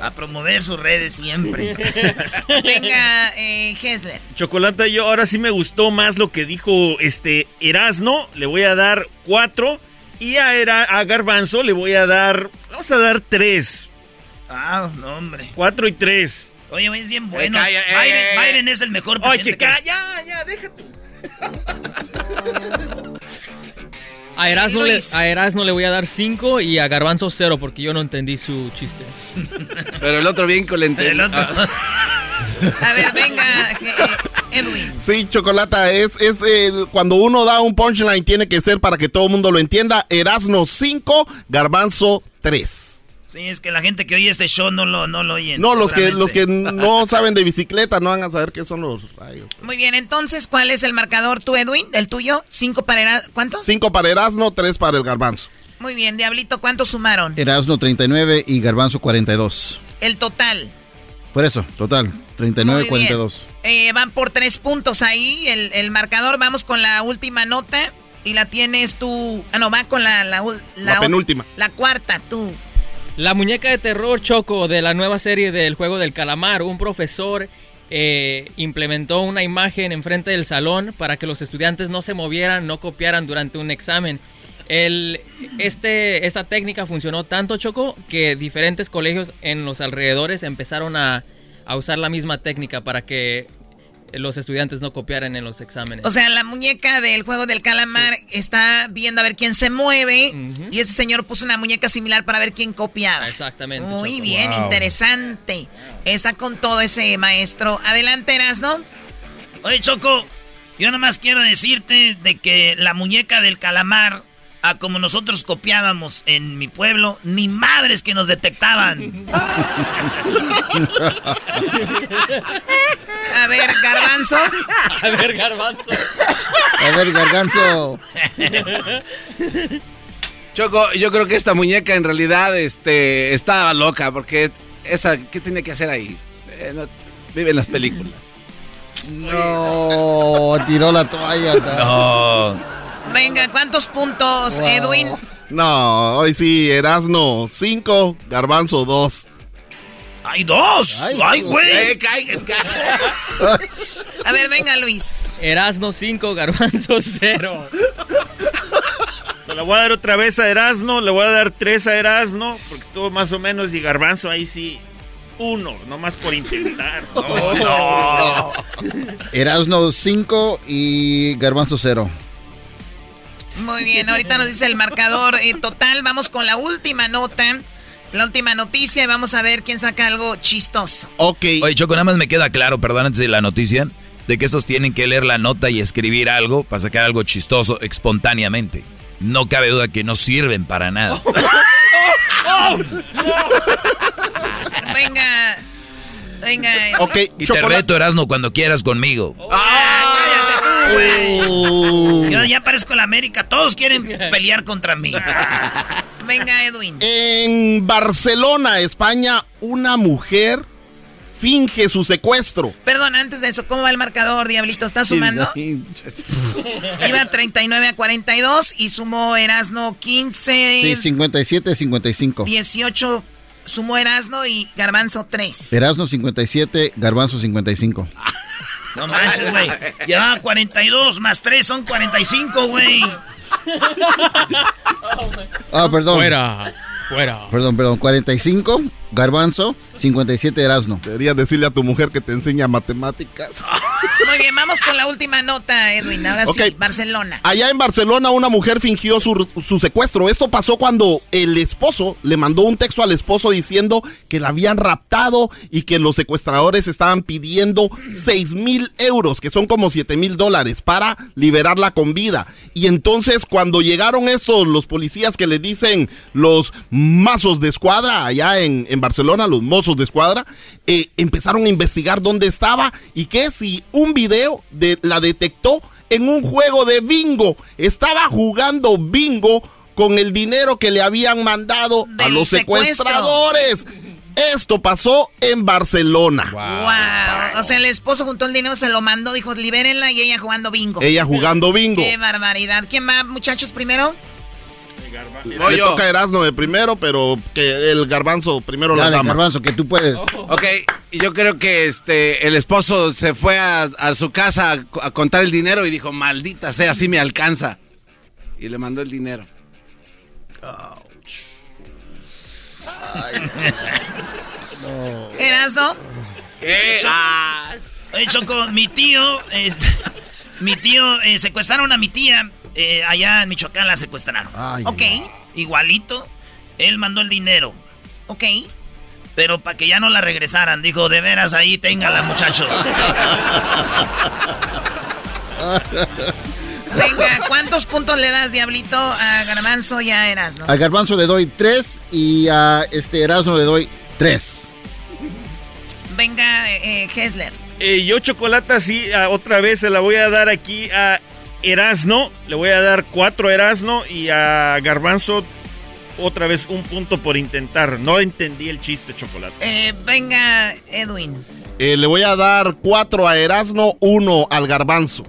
A promover sus redes siempre. Venga, eh, Hessler. Chocolata, yo ahora sí me gustó más lo que dijo este Erasno. Le voy a dar cuatro. Y a, Era- a Garbanzo le voy a dar. Vamos a dar tres. Ah, no, hombre. Cuatro y tres. Oye, es bien bueno. calla, eh, Biden, eh, eh. Biden es el mejor Oye, presidente. que calla, ya, deja tú. A Erasmo, le, a Erasmo le voy a dar 5 y a Garbanzo 0 porque yo no entendí su chiste. Pero el otro bien con la El otro. A ver, venga, eh, Edwin. Sí, Chocolata, es, es el- cuando uno da un punchline tiene que ser para que todo el mundo lo entienda. Erasno 5, Garbanzo 3. Sí, es que la gente que oye este show no lo, no lo oye. No, los que, los que no saben de bicicleta no van a saber qué son los rayos. Muy bien, entonces, ¿cuál es el marcador tú, Edwin? ¿El tuyo? ¿Cinco para Erasno? ¿Cuántos? Cinco para Erasno, tres para el Garbanzo. Muy bien, Diablito, ¿cuántos sumaron? Erasno 39 y Garbanzo 42. El total. Por eso, total, 39 42. Eh, van por tres puntos ahí el, el marcador. Vamos con la última nota. Y la tienes tú. Ah, no, va con la, la, la penúltima. La cuarta, tú. La muñeca de terror Choco de la nueva serie del juego del calamar. Un profesor eh, implementó una imagen enfrente del salón para que los estudiantes no se movieran, no copiaran durante un examen. El, este, esta técnica funcionó tanto, Choco, que diferentes colegios en los alrededores empezaron a, a usar la misma técnica para que los estudiantes no copiaran en los exámenes. O sea, la muñeca del juego del calamar está viendo a ver quién se mueve y ese señor puso una muñeca similar para ver quién copiaba. Exactamente. Muy bien, interesante. Está con todo ese maestro. Adelante, Erasno. Oye, Choco, yo nada más quiero decirte de que la muñeca del calamar a como nosotros copiábamos en mi pueblo, ni madres que nos detectaban. A ver, garbanzo. A ver, garbanzo. A ver, garbanzo. Choco, yo creo que esta muñeca en realidad este, estaba loca, porque esa, ¿qué tiene que hacer ahí? Eh, no, vive en las películas. No, tiró la toalla. No. Venga, ¿cuántos puntos, Edwin? No, hoy sí, Erasno, cinco, Garbanzo, dos. ¡Hay dos! ¡Ay, güey! Eh, A ver, venga, Luis. Erasno 5, Garbanzo 0. Le voy a dar otra vez a Erasno, le voy a dar tres a Erasno, porque tuvo más o menos, y Garbanzo ahí sí, uno, nomás por intentar. No, no. Erasno 5 y Garbanzo 0. Muy bien, ahorita nos dice el marcador eh, total. Vamos con la última nota. La última noticia y vamos a ver quién saca algo chistoso. Ok. Oye, Choco, nada más me queda claro, perdón, antes de la noticia, de que estos tienen que leer la nota y escribir algo para sacar algo chistoso espontáneamente. No cabe duda que no sirven para nada. venga. Venga. Ok, Y te reto, Erasno, cuando quieras conmigo. Yo ya parezco la América, todos quieren pelear contra mí. Venga, Edwin. En Barcelona, España, una mujer finge su secuestro. Perdón, antes de eso, ¿cómo va el marcador, Diablito? ¿Está sumando? Iba 39 a 42 y sumó Erasno 15. Sí, 57 55. 18 sumó Erasno y Garbanzo 3. Erasno 57, Garbanzo 55. No manches, güey. Llevaba 42 más 3 son 45, güey. Ah, perdón. Fuera, fuera. Perdón, perdón. 45, Garbanzo, 57, Erasno. Deberías decirle a tu mujer que te enseña matemáticas. Muy bien, vamos con la última nota, Edwin. Ahora sí, Barcelona. Allá en Barcelona una mujer fingió su, su secuestro. Esto pasó cuando el esposo le mandó un texto al esposo diciendo que la habían raptado y que los secuestradores estaban pidiendo 6 mil euros, que son como 7 mil dólares, para liberarla con vida. Y entonces cuando llegaron estos, los policías que le dicen los mazos de escuadra, allá en, en Barcelona, los mozos de escuadra, eh, empezaron a investigar dónde estaba y que si un video de, la detectó en un juego de bingo. Estaba jugando bingo con el dinero que le habían mandado a los secuestro. secuestradores. Esto pasó en Barcelona. Wow. O sea, el esposo juntó el dinero, se lo mandó, dijo, libérenla y ella jugando bingo. Ella jugando bingo. Qué barbaridad. ¿Quién va, muchachos, primero? Le toca a Erasmo de primero, pero que el garbanzo primero la Dale, dama. Garbanzo, que tú puedes. Ok, y yo creo que este el esposo se fue a, a su casa a, a contar el dinero y dijo, maldita sea, así me alcanza. Y le mandó el dinero. ¿Erasno? ¿Qué? Ah. Oye, Choco, mi tío, es- mi tío, eh, secuestraron a mi tía, eh, allá en Michoacán la secuestraron. Ok. Igualito, él mandó el dinero, Ok. pero para que ya no la regresaran, dijo, de veras ahí téngala, muchachos. Venga, ¿cuántos puntos le das, Diablito, a Garbanzo y a Erasno? Al Garbanzo le doy tres y a este Erasmo le doy tres. Venga, eh, Hessler. Eh, yo chocolate sí, otra vez se la voy a dar aquí a Erasno. Le voy a dar cuatro a Erasno y a Garbanzo otra vez un punto por intentar. No entendí el chiste, chocolate. Eh, venga, Edwin. Eh, le voy a dar cuatro a Erasno, uno al Garbanzo.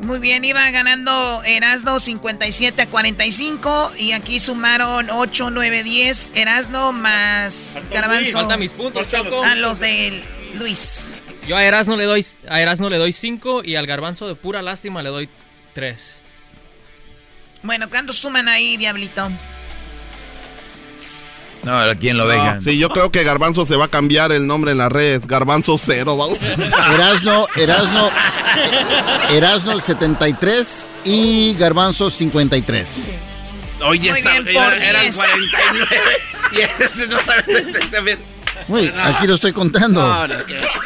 Muy bien, iba ganando Erasno 57 a 45 y aquí sumaron 8, 9, 10. Erasno más Garbanzo. Faltan mis puntos, Choco. A los de Luis. Yo a Erasno le doy a Erasno le doy 5 y al Garbanzo de pura lástima le doy 3. Bueno, ¿cuántos suman ahí, Diablito? No, ¿a quién lo dejan? Sí, yo creo que Garbanzo se va a cambiar el nombre en la red. Garbanzo cero, vamos. Erasno, Erasno, Erasno 73 y Garbanzo 53. Oye, Muy esta- bien, era- por eran 10. 49. Y este no sabe también. Uy, aquí lo estoy contando.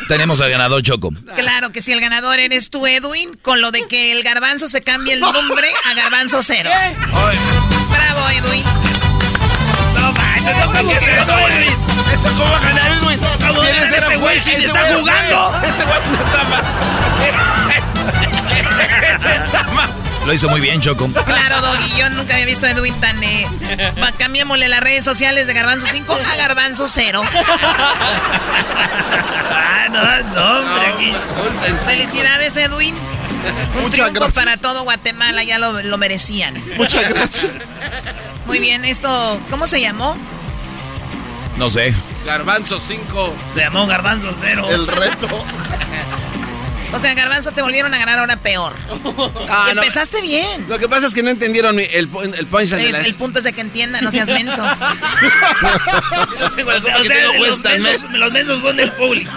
Tenemos al ganador Choco. Claro que si el ganador eres tú, Edwin, con lo de que el garbanzo se cambie el nombre a garbanzo cero. Bravo, Edwin. No manches, no, ¿cómo que eso, Edwin? ¿Eso cómo va a ganar Edwin? ¿Cómo Si él gana es este el güey si ese está jugando? Este güey no está mal. Lo hizo muy bien, Choco. Claro, Doggy, yo nunca había visto a Edwin tan... Eh, cambiémosle las redes sociales de Garbanzo 5 a Garbanzo 0. Ah, no, no, hombre, aquí. Felicidades, Edwin. Un Muchas triunfo gracias. para todo Guatemala, ya lo, lo merecían. Muchas gracias. Muy bien, esto, ¿cómo se llamó? No sé. Garbanzo 5. Se llamó Garbanzo Cero. El reto. O sea, Garbanzo te volvieron a ganar ahora peor. Ah, no. empezaste bien. Lo que pasa es que no entendieron mi- el, el punchline. Es- la- el punto es de que entiendan, no seas menso. Tengo O sea, culpa o que sea, tengo los, mensos, los mensos son del público.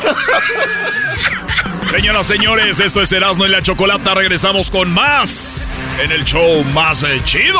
Señoras, señores, esto es Erasmo y la Chocolata. Regresamos con más en el show más eh, chido.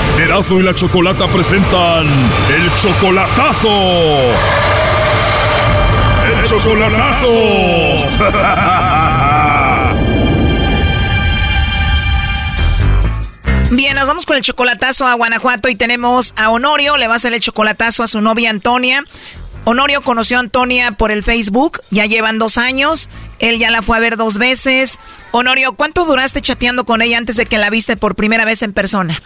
Erasmo y la Chocolata presentan el chocolatazo. El chocolatazo. Bien, nos vamos con el chocolatazo a Guanajuato y tenemos a Honorio, le va a hacer el chocolatazo a su novia Antonia. Honorio conoció a Antonia por el Facebook, ya llevan dos años, él ya la fue a ver dos veces. Honorio, ¿cuánto duraste chateando con ella antes de que la viste por primera vez en persona?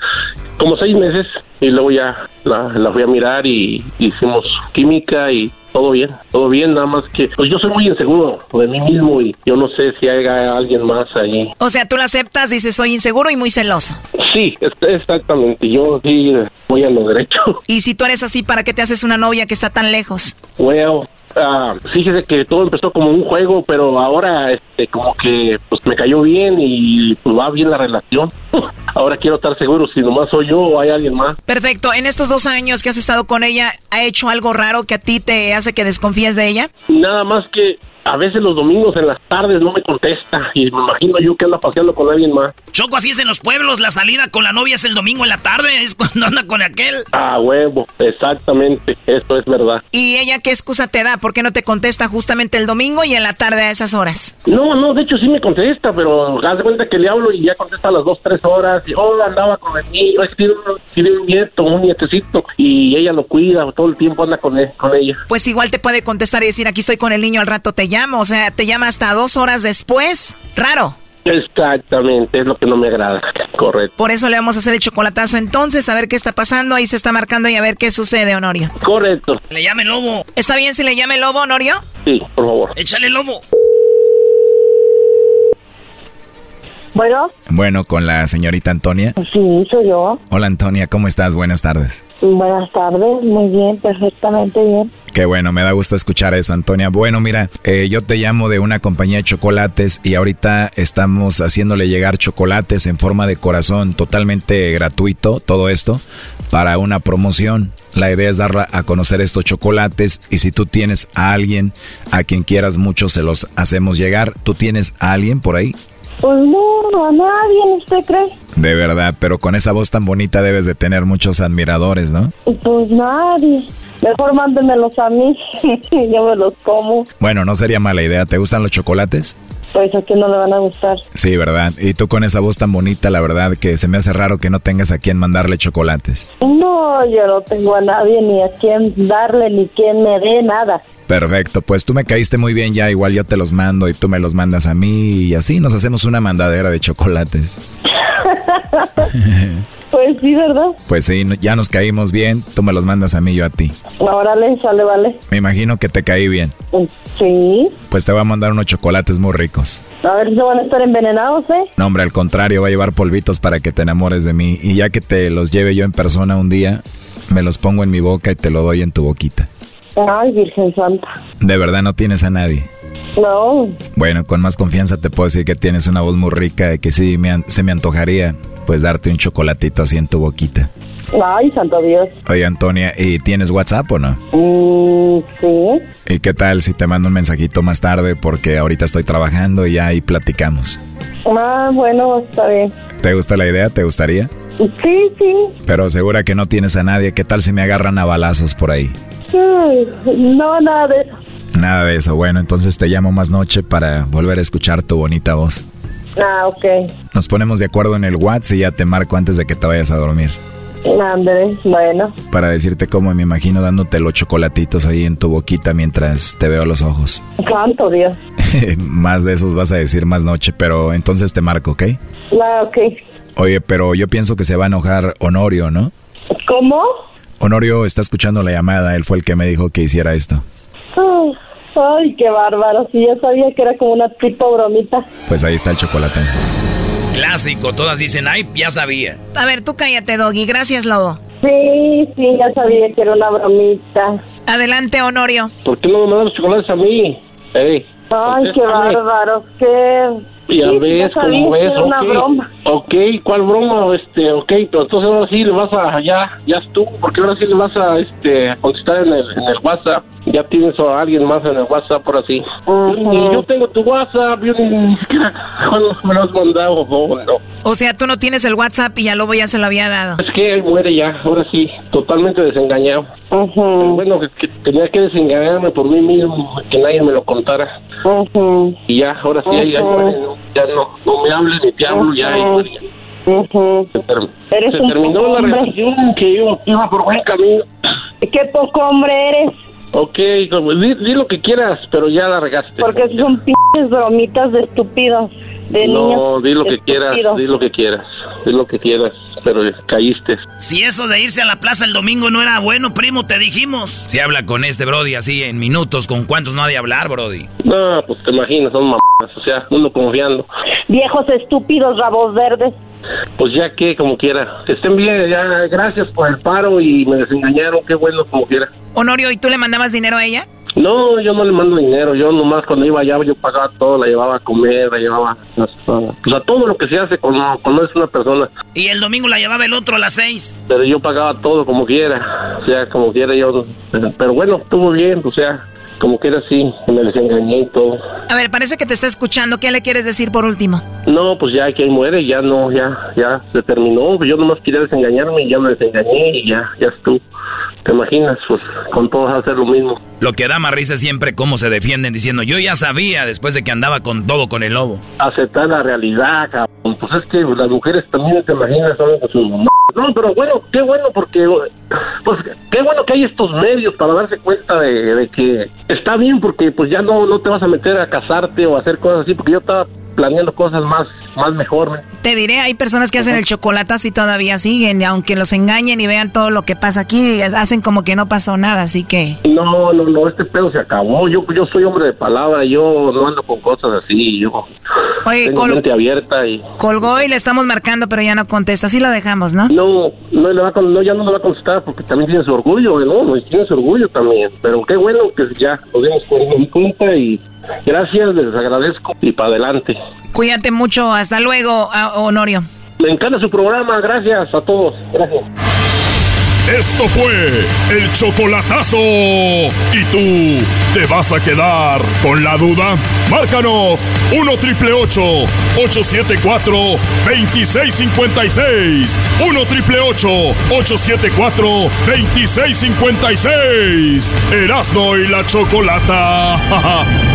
como seis meses y luego ya la, la fui a mirar y hicimos química y todo bien, todo bien, nada más que pues yo soy muy inseguro de mí mismo y yo no sé si hay alguien más ahí. O sea, tú la aceptas, dices, soy inseguro y muy celoso. Sí, exactamente, yo sí voy a lo derecho. Y si tú eres así, ¿para qué te haces una novia que está tan lejos? Well, ah, fíjese que todo empezó como un juego, pero ahora este como que pues me cayó bien y pues va bien la relación. ahora quiero estar seguro si nomás soy yo o hay alguien más. Perfecto, en estos dos años que has estado con ella, ¿ha hecho algo raro que a ti te hace que desconfíes de ella? Nada más que a veces los domingos en las tardes no me contesta y me imagino yo que anda paseando con alguien más. Choco, así es en los pueblos. La salida con la novia es el domingo en la tarde. Es cuando anda con aquel. Ah, huevo, exactamente, eso es verdad. ¿Y ella qué excusa te da? ¿Por qué no te contesta justamente el domingo y en la tarde a esas horas? No, no, de hecho sí me contesta, pero haz de cuenta que le hablo y ya contesta a las dos, tres horas. Y, oh, andaba con el niño, es que tiene un, tiene un nieto, un nietecito, y ella lo cuida, todo el tiempo anda con, él- con ella. Pues igual te puede contestar y decir, aquí estoy con el niño, al rato te llamo. O sea, te llama hasta dos horas después. Raro. Exactamente, es lo que no me agrada. Correcto. Por eso le vamos a hacer el chocolatazo entonces, a ver qué está pasando. Ahí se está marcando y a ver qué sucede, Honorio. Correcto. Le llame lobo. ¿Está bien si le llame lobo, Honorio? Sí, por favor. Échale lobo. Bueno. Bueno, con la señorita Antonia. Sí, soy yo. Hola Antonia, ¿cómo estás? Buenas tardes. Buenas tardes, muy bien, perfectamente bien. Qué bueno, me da gusto escuchar eso, Antonia. Bueno, mira, eh, yo te llamo de una compañía de chocolates y ahorita estamos haciéndole llegar chocolates en forma de corazón totalmente gratuito, todo esto, para una promoción. La idea es dar a conocer estos chocolates y si tú tienes a alguien a quien quieras mucho, se los hacemos llegar. ¿Tú tienes a alguien por ahí? Pues no, a nadie, ¿usted cree? De verdad, pero con esa voz tan bonita debes de tener muchos admiradores, ¿no? Pues nadie. Mejor mándenmelos a mí, yo me los como. Bueno, no sería mala idea. ¿Te gustan los chocolates? Pues a quién no le van a gustar. Sí, ¿verdad? Y tú con esa voz tan bonita, la verdad que se me hace raro que no tengas a quien mandarle chocolates. No, yo no tengo a nadie ni a quien darle ni quien me dé nada. Perfecto, pues tú me caíste muy bien ya, igual yo te los mando y tú me los mandas a mí y así nos hacemos una mandadera de chocolates. pues sí, ¿verdad? Pues sí, ya nos caímos bien, tú me los mandas a mí, yo a ti. Órale, sale, vale. Me imagino que te caí bien. Sí. Pues te voy a mandar unos chocolates muy ricos. A ver si van a estar envenenados, ¿eh? No, hombre, al contrario, va a llevar polvitos para que te enamores de mí y ya que te los lleve yo en persona un día, me los pongo en mi boca y te lo doy en tu boquita. Ay, Virgen Santa. ¿De verdad no tienes a nadie? No. Bueno, con más confianza te puedo decir que tienes una voz muy rica y que sí me se me antojaría pues darte un chocolatito así en tu boquita. Ay, santo Dios. Oye, Antonia, ¿y tienes WhatsApp o no? Mm, sí. ¿Y qué tal si te mando un mensajito más tarde? Porque ahorita estoy trabajando y ya ahí platicamos. Ah, bueno, está bien. ¿Te gusta la idea? ¿Te gustaría? Sí, sí. Pero segura que no tienes a nadie. ¿Qué tal si me agarran a balazos por ahí? No, nada de eso. Nada de eso. Bueno, entonces te llamo más noche para volver a escuchar tu bonita voz. Ah, ok. Nos ponemos de acuerdo en el WhatsApp y ya te marco antes de que te vayas a dormir. Andrés, bueno. Para decirte cómo me imagino dándote los chocolatitos ahí en tu boquita mientras te veo los ojos. Santo Dios. más de esos vas a decir más noche, pero entonces te marco, ¿ok? Ah, ok. Oye, pero yo pienso que se va a enojar Honorio, ¿no? ¿Cómo? Honorio está escuchando la llamada, él fue el que me dijo que hiciera esto. Ay, qué bárbaro, sí, yo sabía que era como una tipo bromita. Pues ahí está el chocolate. Clásico, todas dicen, ay, ya sabía. A ver, tú cállate, Doggy, gracias, Lobo. Sí, sí, ya sabía que era una bromita. Adelante, Honorio. ¿Por qué no me mandan los chocolates a mí? Ey, Ay, qué bárbaro, qué... Ya ves, como ves, era una broma. Ok, ¿cuál broma? Este, ok, pero entonces ahora sí le vas a, ya, ya estuvo, porque ahora sí le vas a, este, contestar en el, en el WhatsApp. Ya tienes a alguien más en el WhatsApp por así. Y yo tengo tu WhatsApp, yo ni, ni siquiera cuando me lo has mandado, no, no. O sea, tú no tienes el WhatsApp y ya Lobo ya se lo había dado. Es que él muere ya, ahora sí, totalmente desengañado. Pero Bueno, que, que tenía que desengañarme por mí mismo, que nadie me lo contara. Y ya, ahora sí, ahí- ahí muere, ¿no? ya no, no me hables ni te hablo, ya muere. Se, ter- terminó la relación que iba, iba por buen camino. Qué poco hombre eres, Ok, di, di lo que quieras, pero ya la regaste. porque son pinches bromitas de estúpidos, de niños. no, di lo que quieras, di lo que quieras, di lo que quieras, pero caíste. Si eso de irse a la plaza el domingo no era bueno, primo, te dijimos. Si habla con este Brody así en minutos, ¿con cuántos no ha de hablar, Brody? No, pues te imaginas, son mamadas, o sea, uno confiando. Viejos estúpidos, rabos verdes. Pues ya que, como quiera. Que estén bien, ya, gracias por el paro y me desengañaron, qué bueno, como quiera. Honorio, ¿y tú le mandabas dinero a ella? No, yo no le mando dinero, yo nomás cuando iba allá yo pagaba todo, la llevaba a comer, la llevaba hasta, pues a todo lo que se hace cuando, cuando es una persona. Y el domingo la llevaba el otro a las seis. Pero yo pagaba todo como quiera, o sea, como quiera yo. Pero bueno, estuvo bien, o sea, como quiera sí, me desengañé y todo. A ver, parece que te está escuchando. ¿Qué le quieres decir por último? No, pues ya que ahí muere, ya no, ya, ya se terminó. Yo nomás quería desengañarme y ya me desengañé y ya, ya estuvo. ¿Te imaginas? Pues con todos hacer lo mismo. Lo que da más risa es siempre cómo se defienden diciendo, yo ya sabía después de que andaba con todo con el lobo. Aceptar la realidad, cabrón. Pues es que las mujeres también, te imaginas, son con sus mamás. No, pero bueno, qué bueno porque, pues qué bueno que hay estos medios para darse cuenta de, de que está bien porque pues ya no, no te vas a meter a casarte o a hacer cosas así porque yo estaba planeando cosas más más mejor. Te diré, hay personas que hacen el chocolatazo y todavía siguen, y aunque los engañen y vean todo lo que pasa aquí, hacen como que no pasó nada, así que... No, no, no, este pedo se acabó. Yo, yo soy hombre de palabra, yo no ando con cosas así, yo Oye, tengo mente abierta y... Colgó y le estamos marcando, pero ya no contesta, así lo dejamos, ¿no? No, no, le va a, no, ya no le va a contestar porque también tiene su orgullo, ¿no? Tiene su orgullo también. Pero qué bueno que ya nos dimos cu- cuenta y gracias, les agradezco y para adelante. Cuídate mucho, hasta luego, Honorio. Me encanta su programa, gracias a todos. Gracias. Esto fue el chocolatazo. ¿Y tú te vas a quedar con la duda? Márcanos 1 triple 874 2656. 1 triple 874 2656. Erasno y la chocolata.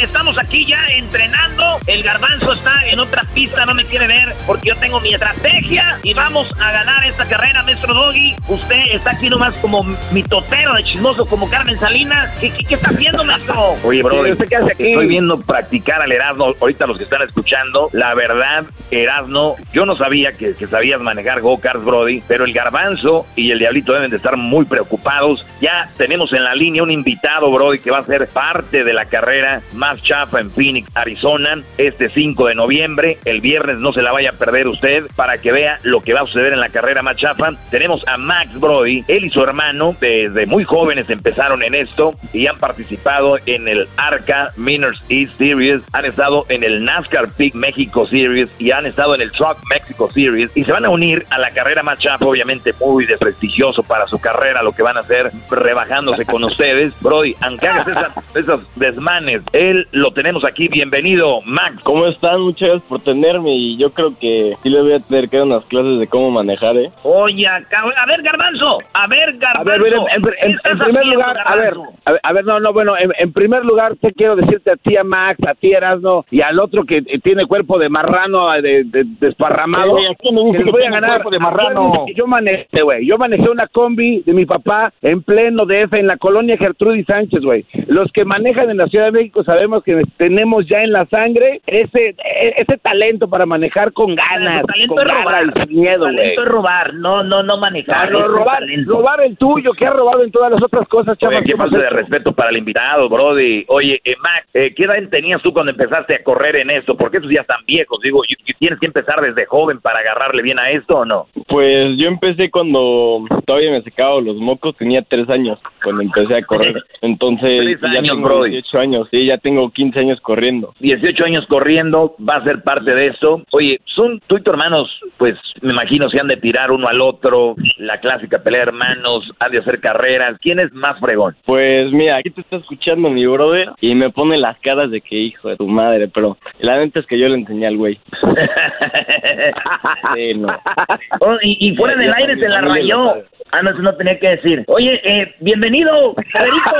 estamos aquí ya entrenando. El garbanzo está en otra pista, no me quiere ver porque yo tengo mi estrategia y vamos a ganar esta carrera, maestro Doggy. Usted está aquí nomás como mi totero de chismoso, como Carmen Salinas. ¿Qué, qué, qué está haciendo, maestro? Oye, bro, ¿Usted qué hace aquí? estoy viendo practicar al Erasmo. Ahorita los que están escuchando, la verdad, Erasmo, yo no sabía que, que sabías manejar go-karts, Brody, pero el Garbanzo y el Diablito deben de estar muy preocupados. Ya tenemos en la línea un invitado, Brody, que va a ser parte de la carrera más chafa en Phoenix, Arizona, este 5 de noviembre. El viernes no se la vaya a perder usted para que vea lo que va a suceder en la carrera más. Tenemos a Max Brody, él y su hermano, desde muy jóvenes empezaron en esto y han participado en el ARCA Miners East Series, han estado en el NASCAR Peak México Series y han estado en el Truck Mexico Series y se van a unir a la carrera más obviamente muy desprestigioso para su carrera, lo que van a hacer rebajándose con ustedes. Brody, aunque hagas esas- esos desmanes, él lo tenemos aquí. Bienvenido, Max. ¿Cómo están? Muchas gracias por tenerme y yo creo que sí le voy a tener que dar unas clases de cómo manejar, ¿eh? Oye, acá- a ver, Garbanzo, a ver, A Garbanzo. ver, mira, en, en- ¿qué en estás primer haciendo, lugar, a ver, a ver, a ver, no, no, bueno, en, en primer lugar te quiero decirte a ti, a Max, a ti, Erasno, y al otro que eh, tiene cuerpo de marrano, eh, de, de- desparramado, Sí, ¿a quién me dice les que voy a ganar. cuerpo de marrano? Que Yo manejé, güey, yo manejé una combi de mi papá en pleno DF, en la colonia Gertrudis Sánchez, güey. Los que manejan en la Ciudad de México sabemos que tenemos ya en la sangre ese, e- ese talento para manejar con ganas, Tu talento con es robar. ganas y sin miedo, Tu güey. talento es robar, no, no, no manejar. No, no, robar, robar el tuyo, que ha robado en todas las otras cosas, Oye, chavos. qué falta de respeto para el invitado, Brody. Oye, eh, Max, eh, ¿qué edad tenías tú cuando empezaste a correr en esto? Porque esos ya están viejos. Digo, y- y ¿tienes que empezar desde joven para agarrarle bien a esto o no? Pues yo empecé cuando todavía me secaba los mocos, tenía tres años cuando empecé a correr. Entonces, Tres ya años, tengo Brody. 18 años, sí, ya tengo 15 años corriendo. 18 años corriendo, va a ser parte de esto. Oye, son tú y tu hermanos, pues me imagino se han de tirar uno al otro, la clásica pelea de hermanos, han de hacer carreras. ¿Quién es más fregón? Pues mira, aquí te está escuchando mi brother y me pone las caras de que hijo de tu madre, pero la neta es que yo le enseñé al güey. Sí, no. Oh, y, y fuera del aire se la rayó. Ah, no, eso no tenía que decir. Oye, eh, bienvenido, Federico.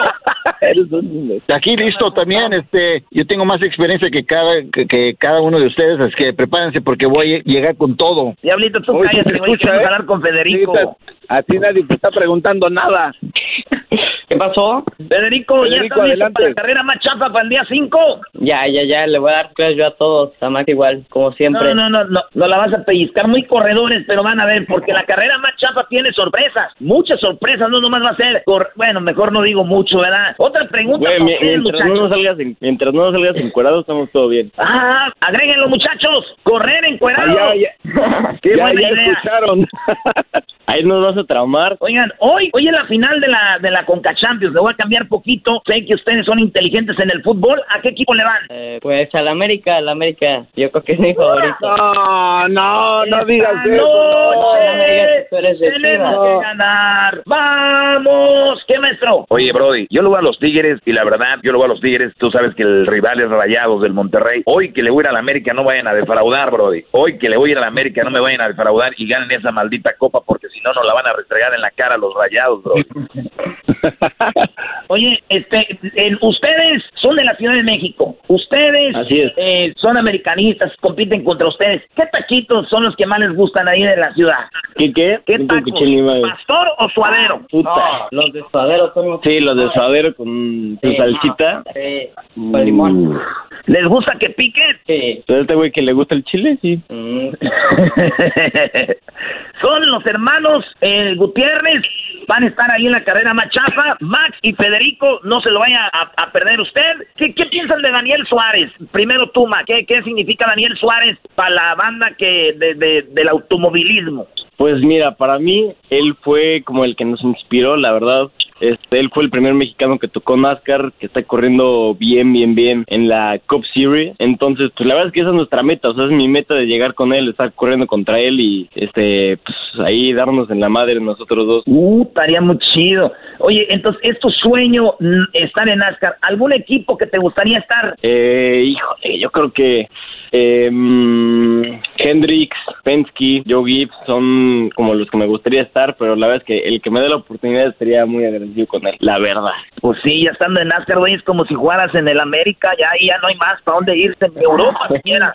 Aquí listo también, este, yo tengo más experiencia que cada que, que cada uno de ustedes, así que prepárense porque voy a llegar con todo. Diablito, tú Oye, cállate, escucha, queremos ¿eh? hablar con Federico. Sí, a ti nadie te está preguntando nada. ¿Qué pasó? Federico, ¿ya estás listo para la carrera más chafa para el día 5? Ya, ya, ya, le voy a dar clases yo a todos, a Max igual, como siempre. No, no, no, no, no la vas a pellizcar muy corredores, pero van a ver, porque la carrera más chafa tiene sorpresas, muchas sorpresas, no nomás va a ser, cor- bueno, mejor no digo mucho, ¿verdad? Otra pregunta Güey, para mi- ustedes, mientras no muchachos. salgas en, mientras no salgas encuadrado estamos todo bien. Ah, agréguenlo, muchachos, correr encuerado. Ah, ya, ya. Qué ya, buena ya idea. escucharon. Ahí nos vas a traumar. Oigan, hoy, hoy es la final de la, de la Conca Champions. Le voy a cambiar poquito. Sé que ustedes son inteligentes en el fútbol. ¿A qué equipo le van? Eh, pues al América, al América. Yo creo que es mi favorito. No, no, no digas eso. tú eres de Tenemos que ganar. ¡Vamos! ¿Qué maestro? Oye, Brody, yo le voy a los Tigres y la verdad, yo le voy a los Tigres. Tú sabes que el rival es Rayados del Monterrey. Hoy que le voy a ir a la América no vayan a defraudar, Brody. Hoy que le voy a ir a la América no me vayan a defraudar y ganen esa maldita copa porque si no nos la van a restregar en la cara los Rayados, Brody. Oye, este, en- ustedes son de la Ciudad de México. Ustedes Así es. eh, son americanistas, compiten contra ustedes. ¿Qué taquitos son los que más les gustan ahí de la ciudad? ¿Qué qué? ¿Qué No tacos? madre. ¿Pastor o suadero? Puta. Los de suadero son los Sí, los de suadero con Sí. salsita. Sí, con limón. ¿Les gusta que pique? Sí. ¿Pero este güey que le gusta el chile? Sí. Mm. Son los hermanos eh, Gutiérrez, van a estar ahí en la carrera más chafa. Max y Federico, no se lo vaya a, perder usted. ¿Qué, qué piensan de Daniel Suárez? Primero tú, Max, ¿qué, qué significa Daniel Suárez para la banda que de, de- del automovilismo? Pues mira, para mí, él fue como el que nos inspiró, la verdad. Este, él fue el primer mexicano que tocó NASCAR, que está corriendo bien, bien, bien en la Cup Series. Entonces, pues la verdad es que esa es nuestra meta, o sea, es mi meta de llegar con él, estar corriendo contra él y, este, pues ahí darnos en la madre nosotros dos. Uh, estaría muy chido. Oye, entonces, ¿es tu sueño mm, estar en NASCAR? ¿Algún equipo que te gustaría estar? Eh, híjole, yo creo que eh, mm, Hendrix, Penske, Joe Gibbs son como los que me gustaría estar, pero la verdad es que el que me dé la oportunidad estaría muy agradecido con él, la verdad. Pues sí, ya estando en NASCAR, güey, es como si jugaras en el América, ya ahí ya no hay más para dónde irse en Europa siquiera.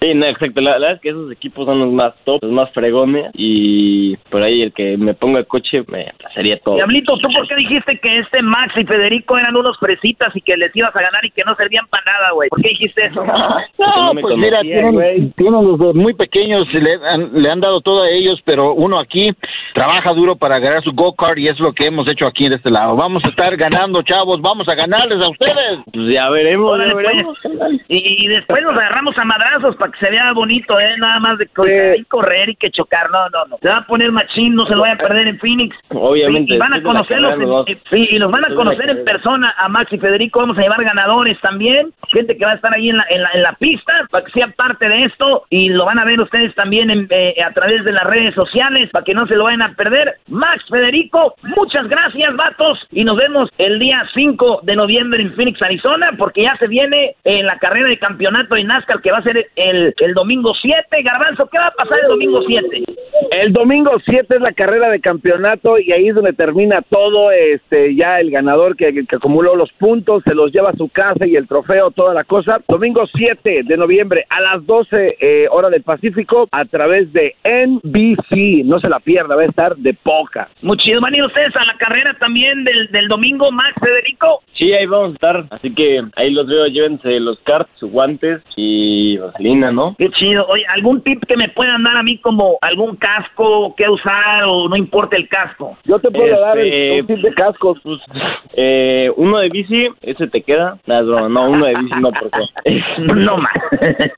Sí, no, exacto. La, la verdad es que esos equipos son los más top, los más fregones. Y por ahí el que me ponga coche me sería todo. Diablito, ¿tú por qué dijiste que este Max y Federico eran unos fresitas y que les ibas a ganar y que no servían para nada, güey? ¿Por qué dijiste eso? No, pues mira, tienen, tienen desde muy pequeños, le han, le han dado todo a ellos, pero uno aquí trabaja duro para ganar su go-kart y es lo que hemos hecho aquí en este lado. Vamos a estar ganando, chavos, vamos a ganarles a ustedes. Pues ya veremos, Órale, ya veremos. pues. Y, y después nos agarramos a madrazos para que se vea bonito, ¿eh? Nada más de correr y correr y que chocar. No, no, no. Se va a poner machín, no se lo vaya a perder en Phoenix. Obviamente, Y, van a de conocerlos, en- eh, sí, y los van a de conocer en persona a Max y Federico. Vamos a llevar ganadores también. Gente que va a estar ahí en la, en la, en la pista para que sea parte de esto. Y lo van a ver ustedes también en, eh, a través de las redes sociales para que no se lo vayan a perder. Max, Federico, muchas gracias, vatos. Y nos vemos el día 5 de noviembre en Phoenix, Arizona, porque ya se viene en la carrera de campeonato de NASCAR que va a ser el, el domingo 7. Garbanzo, ¿qué va a pasar el domingo 7? El domingo 7 es la carrera de campeonato y ahí es donde termina todo. Este, ya el ganador que, que acumuló los puntos se los lleva a su casa y el trofeo, toda la cosa. Domingo 7 de noviembre a las 12 eh, hora del Pacífico a través de NBC. No se la pierda, va a estar de poca. Muy chido. ¿Van a ir ustedes a la carrera también del, del domingo, Max, Federico? Sí, ahí vamos a estar. Así que ahí los veo, llévense los carts, sus guantes y vaselina, ¿no? Qué chido. Oye, ¿algún tip que me puedan dar a mí como algún casco que usar o no importa el casco? Yo te puedo Este, dar el, un tip de cascos. Eh, uno de bici, ese te queda. Nada, broma, no, uno de bici no, porque. no más.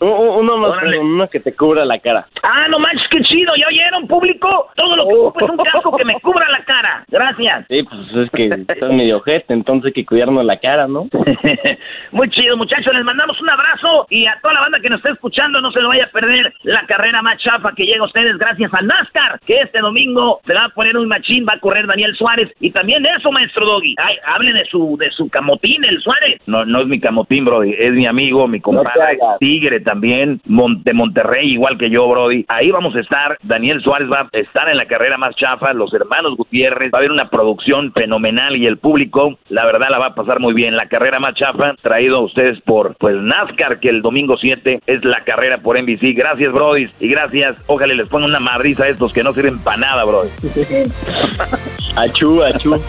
uno más, uno que te cubra la cara. Ah, no manches, qué chido. ¿Ya oyeron, público? Todo lo que ocupo es un casco que me cubra la cara. Gracias. Sí, pues es que estás medio ojete, entonces hay que cuidarnos la cara, ¿no? Muy chido, muchachos. Les mandamos un abrazo y a toda la banda que nos está escuchando, no se lo vaya a perder la carrera más chafa que llega a ustedes gracias a NASCAR, que este domingo se va a poner un machín, va a correr Daniel Suárez. Y también de eso, maestro Doggy. Ay, hable de su, de su camotín, el Suárez. No, no es mi camotín, Brody. Es mi amigo, mi compadre. Tigre también. De Monterrey, igual que yo, Brody. Ahí vamos a estar. Daniel Suárez va a estar en la carrera más chafa. Los hermanos Gutiérrez. Va a haber una producción fenomenal y el público, la verdad, la va a pasar muy bien. La carrera más chafa, traído a ustedes por, pues, NASCAR, que el domingo 7 es la carrera por NBC. Gracias, Brody. Y gracias. Ojalá les pongan una madriza a estos que no sirven para nada, Brody. Achú, achú.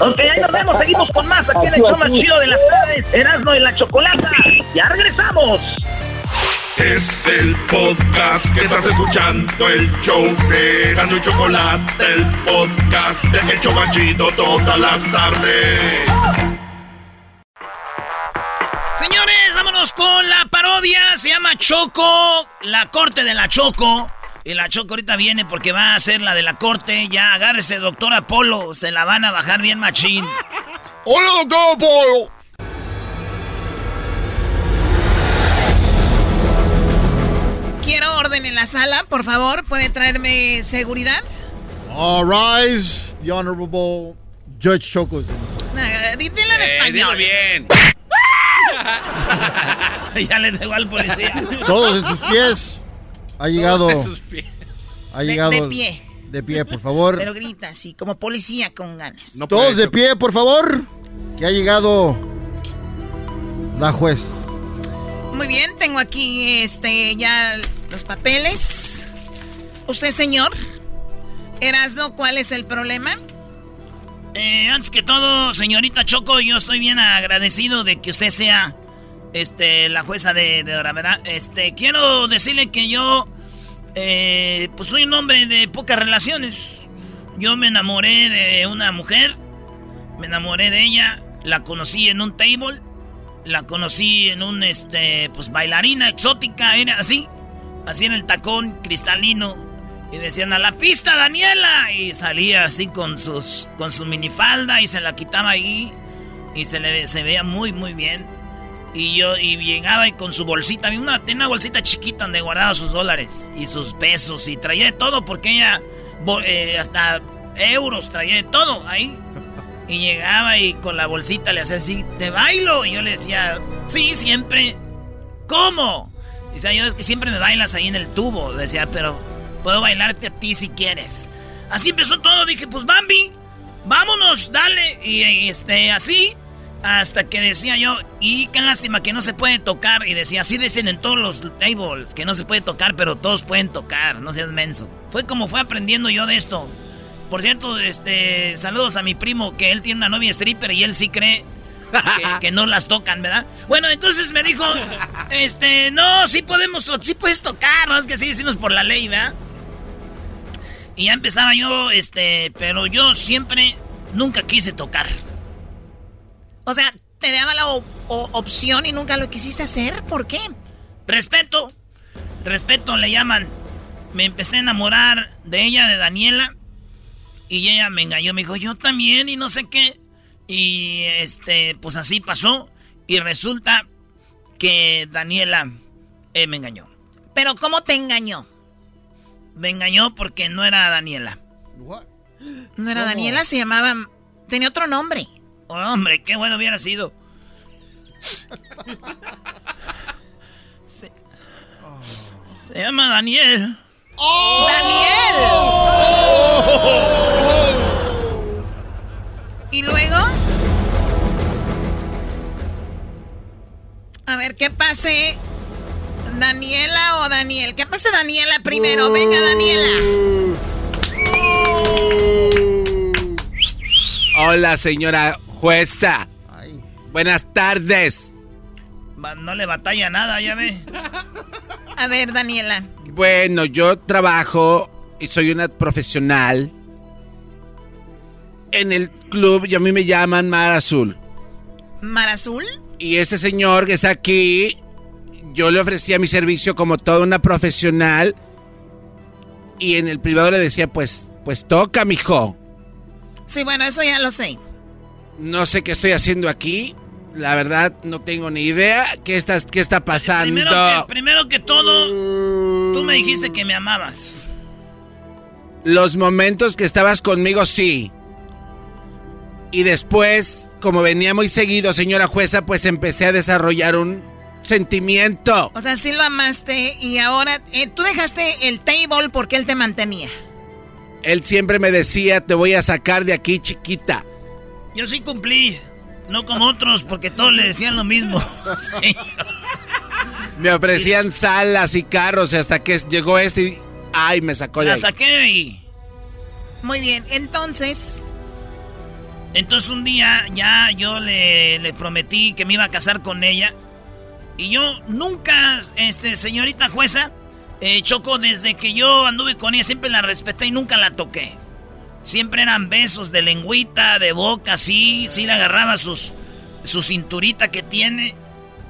Ok, ahí nos vemos. Seguimos con más aquí en el show más chido de las tardes. Erasmo y la Chocolata. Ya regresamos. Es el podcast que estás escuchando, el show de Gano y Chocolate, el podcast de El Chobachito todas las tardes. Señores, vámonos con la parodia. Se llama Choco, la corte de la Choco. Y la Choco ahorita viene porque va a ser la de la corte. Ya agárrese, doctor Apolo. Se la van a bajar bien machín. ¡Hola, doctor Apolo! Orden en la sala, por favor. ¿Puede traerme seguridad? All rise, the honorable Judge Chocos. Nah, dilo en español. bien. ya le dejo al policía. Todos en sus pies. Ha llegado. Todos en sus pies. Ha llegado. de pie. De pie, por favor. Pero grita así, como policía con ganas. Todos de pie, por favor. Que ha llegado la juez. Muy bien, tengo aquí este ya los papeles. Usted, señor. Erasno, ¿cuál es el problema? Eh, antes que todo, señorita Choco, yo estoy bien agradecido de que usted sea este, la jueza de, de ahora, ¿verdad? Este, quiero decirle que yo, eh, pues soy un hombre de pocas relaciones. Yo me enamoré de una mujer, me enamoré de ella, la conocí en un table, la conocí en un, este, pues bailarina exótica, era así, así en el tacón cristalino. Y decían a la pista, Daniela. Y salía así con sus con su minifalda y se la quitaba ahí. Y se le se veía muy, muy bien. Y yo, y llegaba y con su bolsita, una, tenía una bolsita chiquita donde guardaba sus dólares y sus pesos y traía de todo porque ella eh, hasta euros traía de todo ahí. Y llegaba y con la bolsita le hacía así, te bailo. Y yo le decía, sí, siempre. ¿Cómo? Dice, yo es que siempre me bailas ahí en el tubo. Decía, pero puedo bailarte a ti si quieres. Así empezó todo, dije, pues Bambi, vámonos, dale. Y, este, así, hasta que decía yo, y qué lástima que no se puede tocar. Y decía, así dicen en todos los tables, que no se puede tocar, pero todos pueden tocar, no seas menso. Fue como fue aprendiendo yo de esto. Por cierto, este, saludos a mi primo, que él tiene una novia stripper y él sí cree que, no las tocan, ¿verdad? Bueno, entonces me dijo, este, no, sí podemos, sí puedes tocar, no es que sí decimos por la ley, ¿verdad? Y ya empezaba yo, este, pero yo siempre, nunca quise tocar. O sea, te daba la opción y nunca lo quisiste hacer, ¿por qué? Respeto, respeto le llaman. Me empecé a enamorar de ella, de Daniela. Y ella me engañó, me dijo, yo también y no sé qué. Y este, pues así pasó. Y resulta que Daniela eh, me engañó. ¿Pero cómo te engañó? Me engañó porque no era Daniela. No era Daniela, se llamaba. Tenía otro nombre. Oh, hombre, qué bueno hubiera sido. se, se llama Daniel. ¡Oh! ¡Daniel! ¿Y luego? A ver, ¿qué pase? ¿Daniela o Daniel? ¿Qué pasa Daniela primero? Venga, Daniela. Hola, señora jueza. Buenas tardes. No le batalla nada, ya ve. A ver, Daniela. Bueno, yo trabajo y soy una profesional en el club y a mí me llaman Mar Azul. ¿Mar Azul? Y ese señor que está aquí yo le ofrecía mi servicio como toda una profesional y en el privado le decía, pues, pues toca, mijo. Sí, bueno, eso ya lo sé. No sé qué estoy haciendo aquí. La verdad, no tengo ni idea qué está, qué está pasando. Primero que, primero que todo, tú me dijiste que me amabas. Los momentos que estabas conmigo, sí. Y después, como venía muy seguido, señora jueza, pues empecé a desarrollar un sentimiento. O sea, sí lo amaste y ahora eh, tú dejaste el table porque él te mantenía. Él siempre me decía, te voy a sacar de aquí, chiquita. Yo sí cumplí, no como otros, porque todos le decían lo mismo. me ofrecían salas y carros hasta que llegó este y... ¡Ay, me sacó de La saqué y... Muy bien, entonces... Entonces un día ya yo le, le prometí que me iba a casar con ella. Y yo nunca, este, señorita jueza, eh, Choco, desde que yo anduve con ella, siempre la respeté y nunca la toqué. Siempre eran besos de lengüita, de boca, sí, sí le agarraba sus, su cinturita que tiene.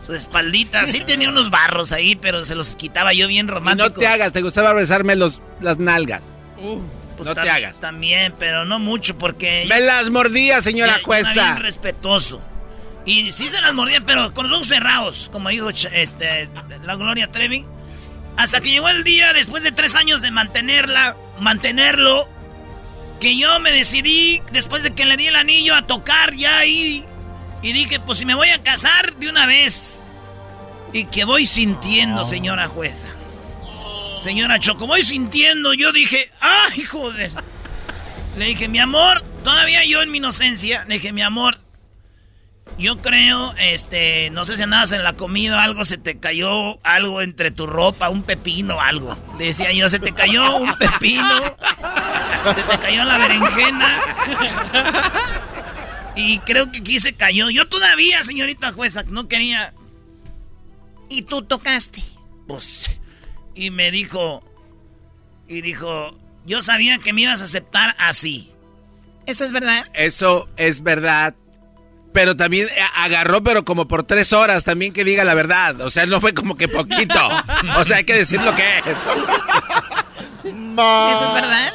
su espaldita. Sí tenía unos barros ahí, pero se los quitaba yo bien romántico. no te hagas, te gustaba besarme los, las nalgas. Uh, pues no te hagas. También, pero no mucho porque... Me las mordía, señora jueza. Bien respetuoso. Y sí se las mordía, pero con los ojos cerrados, como dijo este, la Gloria Trevi. Hasta que llegó el día, después de tres años de mantenerla, mantenerlo, que yo me decidí, después de que le di el anillo, a tocar ya ahí. Y dije, pues si me voy a casar de una vez. Y que voy sintiendo, señora jueza. Señora Choco, voy sintiendo. Yo dije, ¡ay, joder! Le dije, mi amor, todavía yo en mi inocencia, le dije, mi amor, yo creo, este, no sé si andabas en la comida, algo se te cayó, algo entre tu ropa, un pepino, algo. Decía yo, se te cayó un pepino, se te cayó la berenjena. Y creo que aquí se cayó. Yo todavía, señorita jueza, no quería. Y tú tocaste. Pues, y me dijo, y dijo, yo sabía que me ibas a aceptar así. ¿Eso es verdad? Eso es verdad. Pero también eh, agarró, pero como por tres horas, también que diga la verdad. O sea, no fue como que poquito. O sea, hay que decir lo que es. ¿Eso es verdad?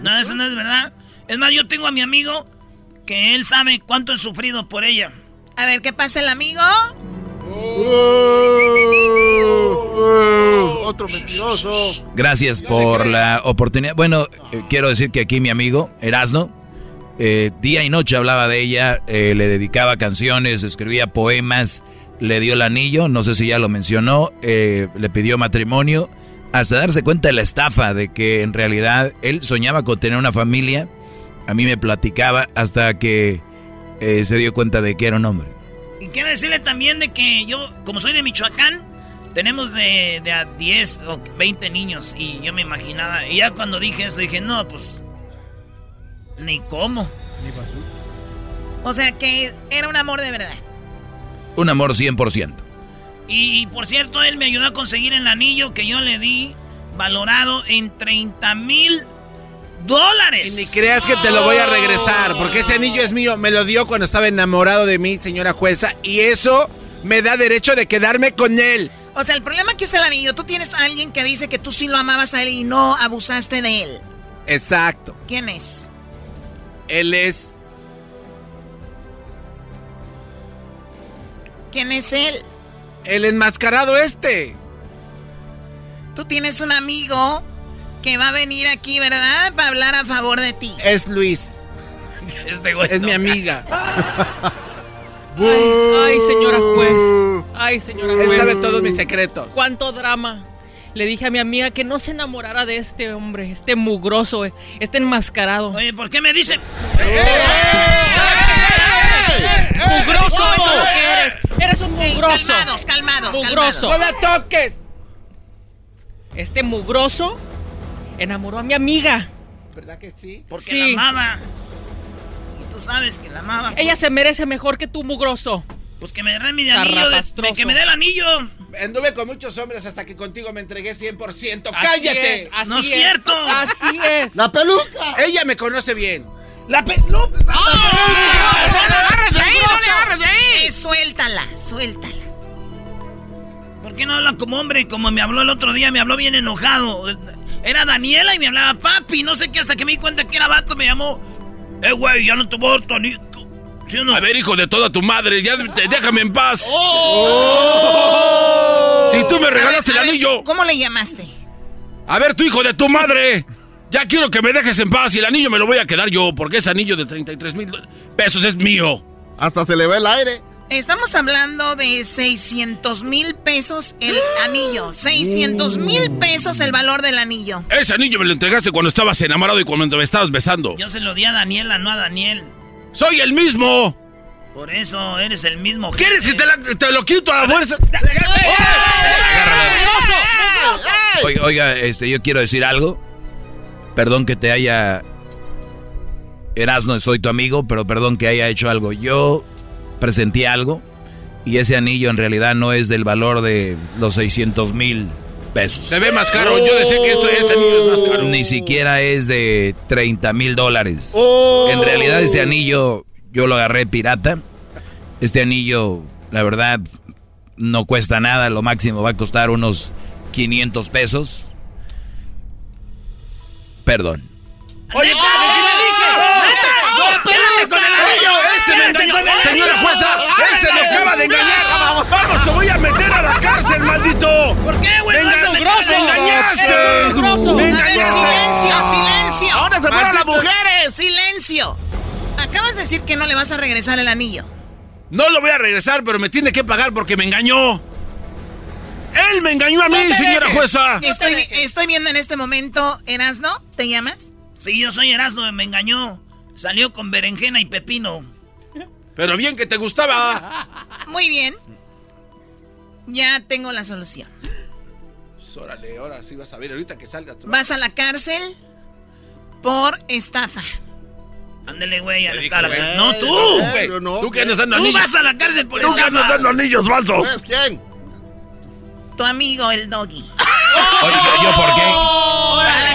No, eso no es verdad. Es más, yo tengo a mi amigo que él sabe cuánto he sufrido por ella. A ver, ¿qué pasa el amigo? Otro mentiroso. Gracias por la oportunidad. Bueno, eh, quiero decir que aquí mi amigo, Erasno, eh, día y noche hablaba de ella, eh, le dedicaba canciones, escribía poemas, le dio el anillo, no sé si ya lo mencionó, eh, le pidió matrimonio, hasta darse cuenta de la estafa, de que en realidad él soñaba con tener una familia, a mí me platicaba hasta que se dio cuenta de que era un hombre. Y quiero decirle también de que yo, como soy de Michoacán, tenemos de, de a 10 o 20 niños y yo me imaginaba, y ya cuando dije eso dije, no, pues ni cómo. Ni O sea que era un amor de verdad. Un amor 100%. Y por cierto, él me ayudó a conseguir el anillo que yo le di, valorado en 30 mil dólares. Y ni creas que te lo voy a regresar, porque ese anillo es mío. Me lo dio cuando estaba enamorado de mí, señora jueza, y eso me da derecho de quedarme con él. O sea, el problema aquí es el anillo. Tú tienes a alguien que dice que tú sí lo amabas a él y no abusaste de él. Exacto. ¿Quién es? Él es... ¿Quién es él? El enmascarado este. Tú tienes un amigo que va a venir aquí, ¿verdad? Para hablar a favor de ti. Es Luis. Este es mi amiga. Ay, señora juez. Ay, señora juez. Él sabe todos mis secretos. ¿Cuánto drama? Le dije a mi amiga que no se enamorara de este hombre, este mugroso, este enmascarado. Oye, ¿por qué me dicen? ¡Mugroso! ¡Eres un mugroso! calmados, calmados, ¡Mugroso! ¡No la toques! Este mugroso enamoró a mi amiga. ¿Verdad que sí? Porque sí. la amaba. Tú sabes que la amaba. Ella se merece mejor que tú, mugroso. Pues que me dé mi anillo, de, que me dé el anillo. Anduve con muchos hombres hasta que contigo me entregué 100%. ¡Cállate! ¡No es cierto! Así es. ¡La peluca! Ella me conoce bien. ¡La peluca! ¡Ah! ¡No le agarres de ahí! ¡No le agarres de ahí! Eh, suéltala, suéltala. ¿Por qué no habla como hombre? Como me habló el otro día, me habló bien enojado. Era Daniela y me hablaba papi, no sé qué, hasta que me di cuenta que era vato, me llamó. Eh, güey, ya no te voy a ni a ver, hijo de toda tu madre, ya déjame en paz. Oh. Si tú me regalaste el anillo. ¿Cómo le llamaste? A ver, tu hijo de tu madre. Ya quiero que me dejes en paz y el anillo me lo voy a quedar yo, porque ese anillo de 33 mil pesos es mío. Hasta se le ve el aire. Estamos hablando de 600 mil pesos el anillo. 600 mil pesos el valor del anillo. Ese anillo me lo entregaste cuando estabas enamorado y cuando me estabas besando. Yo se lo di a Daniela, no a Daniel. ¡Soy el mismo! Por eso eres el mismo. ¿Quieres que te, lo quito a la fuerza? Oiga, oiga, este, yo quiero decir algo. Perdón que te haya. Erasno, soy tu amigo, pero perdón que haya hecho algo. Yo presenté algo y ese anillo en realidad no es del valor de los 600 mil pesos. Se ve más caro. Yo decía que esto, este anillo es más caro. Ni siquiera es de 30 mil dólares. Oh. En realidad este anillo yo lo agarré pirata. Este anillo, la verdad, no cuesta nada, lo máximo va a costar unos 500 pesos. Perdón. Oye, ¿qué le dije? ¡No, espérate con el anillo! ¡Ese me engañó! ¡Señora jueza! ¡Ese me acaba de engañar! ¡Vamos, te voy a meter a la cárcel, maldito! ¿Por qué, güey? ¡Me ¡Me engañaste! ¡Me engañaste! ¡Silencio, silencio! ¡Ahora se fueron las mujeres! ¡Silencio! Acabas de decir que no le vas a regresar el anillo. No lo voy a regresar, pero me tiene que pagar porque me engañó. Él me engañó a mí, señora jueza. Estoy, estoy viendo en este momento, Erasno, ¿te llamas? Sí, yo soy Erasmo, me engañó. Salió con berenjena y pepino. Pero bien que te gustaba. Muy bien. Ya tengo la solución. Pues órale, ahora sí vas a ver ahorita que salga. Vas a la cárcel por estafa. Ándele, güey, a la güey. No, tú. Yo no. Tú que andas dando Tú anillos. vas a la cárcel por Tú que andas estafa. dando anillos falsos. ¿Quién? Tu amigo, el doggy. Oye, ¿yo por qué? A la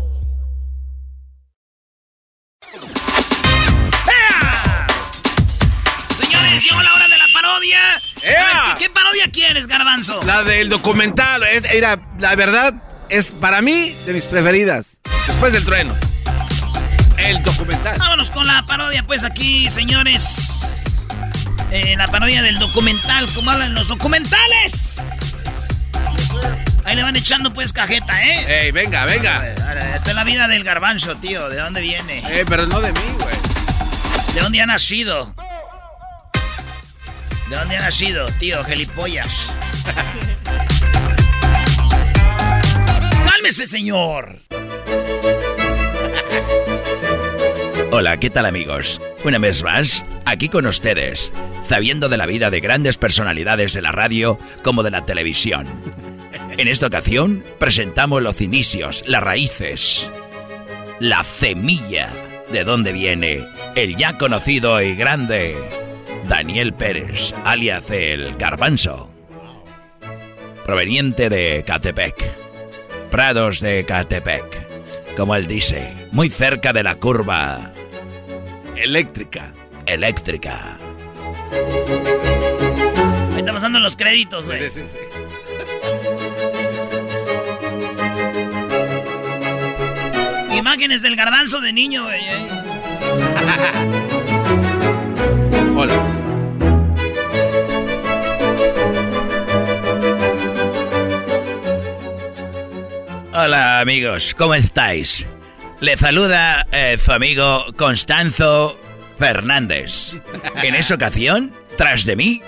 Señores, llegó la hora de la parodia. ¡Ea! Ver, ¿qué, qué parodia quieres, Garbanzo? La del documental, era, la verdad, es para mí de mis preferidas. Después del trueno. El documental. Vámonos con la parodia, pues aquí, señores. Eh, la parodia del documental, ¿cómo hablan los documentales? Ahí le van echando pues cajeta, ¿eh? Ey, venga, venga. Esta es la vida del garbanzo, tío. ¿De dónde viene? Eh, pero no de mí, güey. ¿De dónde ha nacido? ¿De dónde ha nacido, tío? Gelipollas. ¡Cálmese, señor! Hola, ¿qué tal amigos? Una vez más, aquí con ustedes, sabiendo de la vida de grandes personalidades de la radio como de la televisión. En esta ocasión presentamos los inicios, las raíces, la semilla de donde viene el ya conocido y grande Daniel Pérez, alias el Garbanzo, proveniente de Catepec, Prados de Catepec, como él dice, muy cerca de la curva eléctrica. Eléctrica. Ahí está pasando los créditos, güey. Imágenes del garbanzo de niño, güey. eh. Hola. Hola amigos, ¿cómo estáis? Le saluda eh, su amigo Constanzo Fernández. En esta ocasión, tras de mí,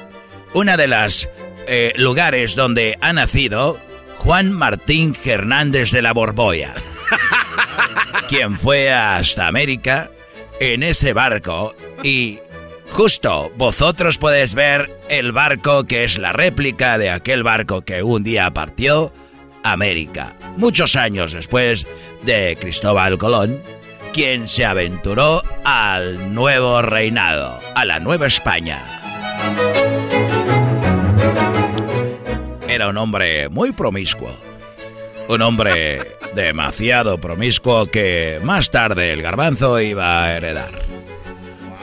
una de las eh, lugares donde ha nacido Juan Martín Hernández de la Borboya, quien fue hasta América en ese barco. Y justo vosotros podéis ver el barco que es la réplica de aquel barco que un día partió América, muchos años después de Cristóbal Colón, quien se aventuró al nuevo reinado, a la Nueva España. Era un hombre muy promiscuo, un hombre demasiado promiscuo que más tarde el garbanzo iba a heredar.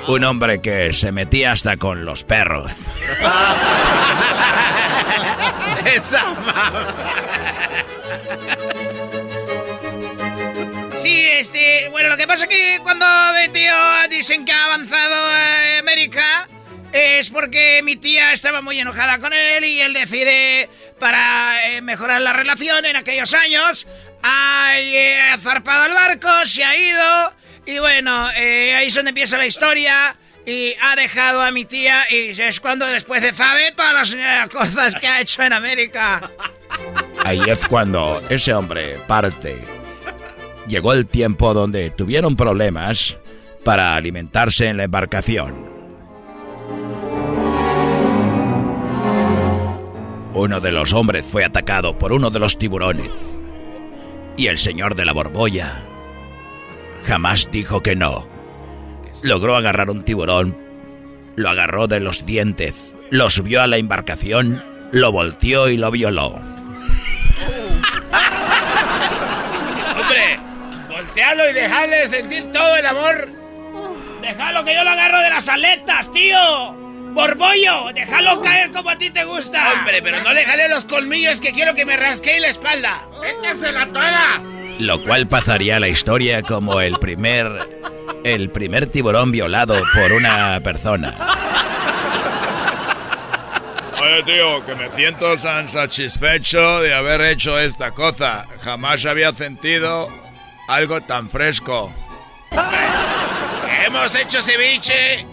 Un hombre que se metía hasta con los perros. Esa Sí, este, bueno, lo que pasa es que cuando tío dicen que ha avanzado a América es porque mi tía estaba muy enojada con él y él decide, para eh, mejorar la relación en aquellos años, ha eh, zarpado el barco, se ha ido Y bueno, eh, ahí es donde empieza la historia. Y ha dejado a mi tía y es cuando después de saber todas las cosas que ha hecho en América. Ahí es cuando ese hombre parte. Llegó el tiempo donde tuvieron problemas para alimentarse en la embarcación. Uno de los hombres fue atacado por uno de los tiburones. Y el señor de la borbolla jamás dijo que no. Logró agarrar un tiburón, lo agarró de los dientes, lo subió a la embarcación, lo volteó y lo violó. Hombre, voltealo y dejarle sentir todo el amor. Déjalo que yo lo agarro de las aletas, tío. Borbollo, déjalo caer como a ti te gusta. Hombre, pero no le jale los colmillos que quiero que me rasquee la espalda. ¡Métesela toda! Lo cual pasaría a la historia como el primer el primer tiburón violado por una persona. Oye, tío, que me siento tan satisfecho de haber hecho esta cosa. Jamás había sentido algo tan fresco. Hemos hecho ceviche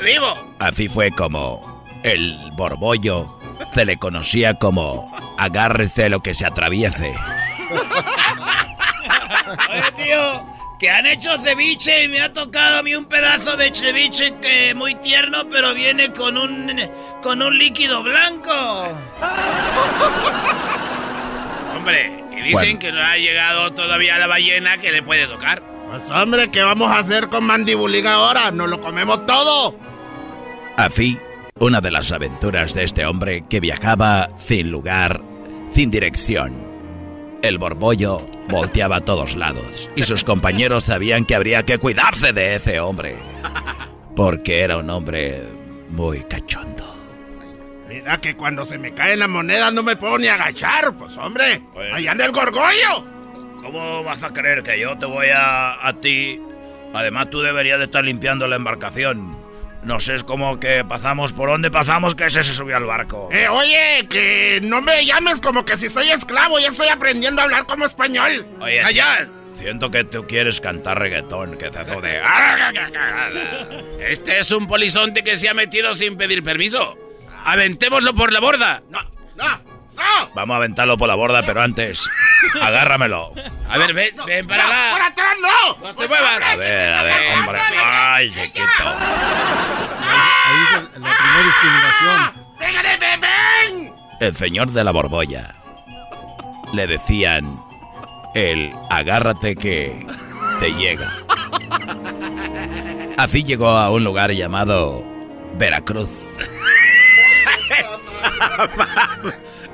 vivo. Así fue como el borbollo se le conocía como agárrese lo que se atraviese. Oye, tío, que han hecho ceviche y me ha tocado a mí un pedazo de ceviche que muy tierno, pero viene con un con un líquido blanco. Hombre, y dicen que no ha llegado todavía la ballena que le puede tocar. Pues hombre, ¿qué vamos a hacer con Mandibulín ahora? ¿Nos lo comemos todo? Así, una de las aventuras de este hombre que viajaba sin lugar, sin dirección. El borbollo volteaba a todos lados y sus compañeros sabían que habría que cuidarse de ese hombre. Porque era un hombre muy cachondo. Mira que cuando se me cae la moneda no me puedo ni agachar, pues hombre, allá anda el gorgollo. ¿Cómo vas a creer que yo te voy a, a ti? Además tú deberías de estar limpiando la embarcación. No sé, es como que pasamos por donde pasamos que ese se subió al barco. Eh, oye, que no me llames como que si soy esclavo, ya estoy aprendiendo a hablar como español. Oye, allá. Siento que tú quieres cantar reggaetón, que te de... Este es un polizonte que se ha metido sin pedir permiso. Aventémoslo por la borda. No, no. Vamos a aventarlo por la borda, pero antes, agárramelo. A ver, ven, ven para acá. ¡Por atrás no! ¡No te muevas! A ver, a ver, hombre. Ay, chiquito. Ahí es la primera discriminación. ¡Déjale, ven! El señor de la borbolla. Le decían el agárrate que te llega. Así llegó a un lugar llamado Veracruz.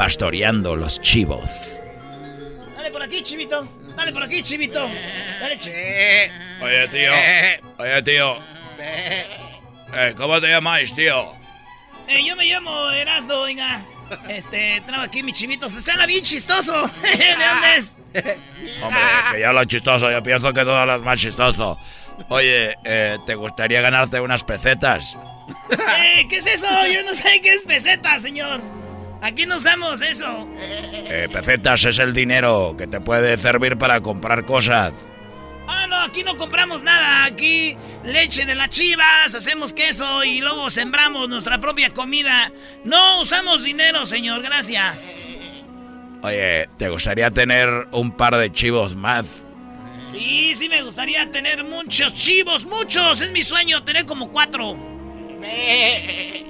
pastoreando los chivos. Dale por aquí, chivito. Dale por aquí, chivito. Dale, chivito. Oye, tío. Oye, tío. Eh, ¿Cómo te llamáis, tío? Eh, yo me llamo Erasdo, oiga. Este, traigo aquí mis chivitos. Está bien chistoso. ¿De dónde es? Hombre, que ya lo chistoso, yo pienso que todo lo es más chistoso. Oye, eh, ¿te gustaría ganarte unas pesetas? Eh, ¿Qué es eso? Yo no sé qué es peseta, señor. Aquí no usamos eso. Eh, pesetas es el dinero que te puede servir para comprar cosas. Ah, no, aquí no compramos nada. Aquí leche de las chivas, hacemos queso y luego sembramos nuestra propia comida. No usamos dinero, señor, gracias. Oye, ¿te gustaría tener un par de chivos más? Sí, sí me gustaría tener muchos chivos, muchos. Es mi sueño tener como cuatro.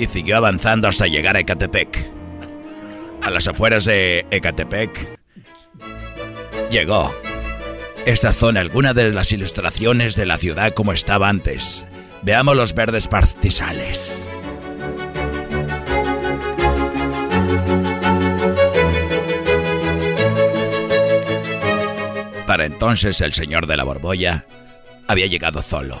Y siguió avanzando hasta llegar a Ecatepec. A las afueras de Ecatepec llegó. Esta zona, alguna de las ilustraciones de la ciudad como estaba antes. Veamos los verdes pastizales. Para entonces el señor de la borbolla había llegado solo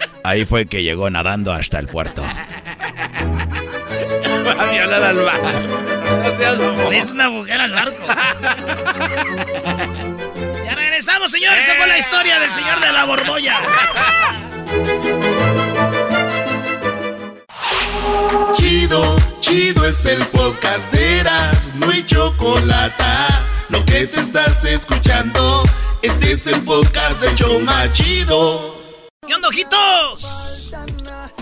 Ahí fue que llegó nadando hasta el puerto. Va a violar al barco. Es una mujer al barco. ya regresamos, señores. Esa fue la historia del señor de la borbolla. Chido, chido es el podcast de Eras, no hay chocolate. Lo que te estás escuchando, este es el podcast de Choma Chido. ¿Qué onda, ojitos?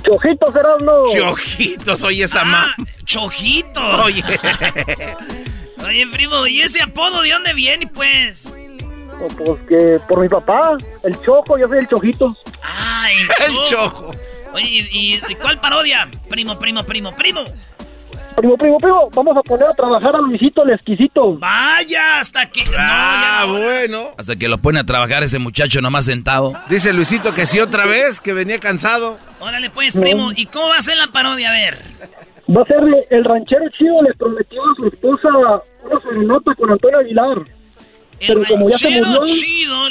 Chojitos, Erasmo. Chojitos, oye esa ah, Chojitos. Oye. oye, primo, ¿y ese apodo de dónde viene, pues? pues que por mi papá, el Choco, yo soy el Chojito. Ah, el Choco. Oye, ¿y, ¿y cuál parodia? Primo, primo, primo, primo. Primo, primo, primo, vamos a poner a trabajar a Luisito el exquisito. Vaya, hasta que. Ah, bueno. Hasta que lo pone a trabajar ese muchacho nomás sentado. Dice Luisito que sí otra vez, que venía cansado. Órale, pues, primo. ¿Y cómo va a ser la parodia? A ver. Va a ser el ranchero chido le prometió a su esposa una serenata con Antonio Aguilar. El Pero como ya se murió, chido,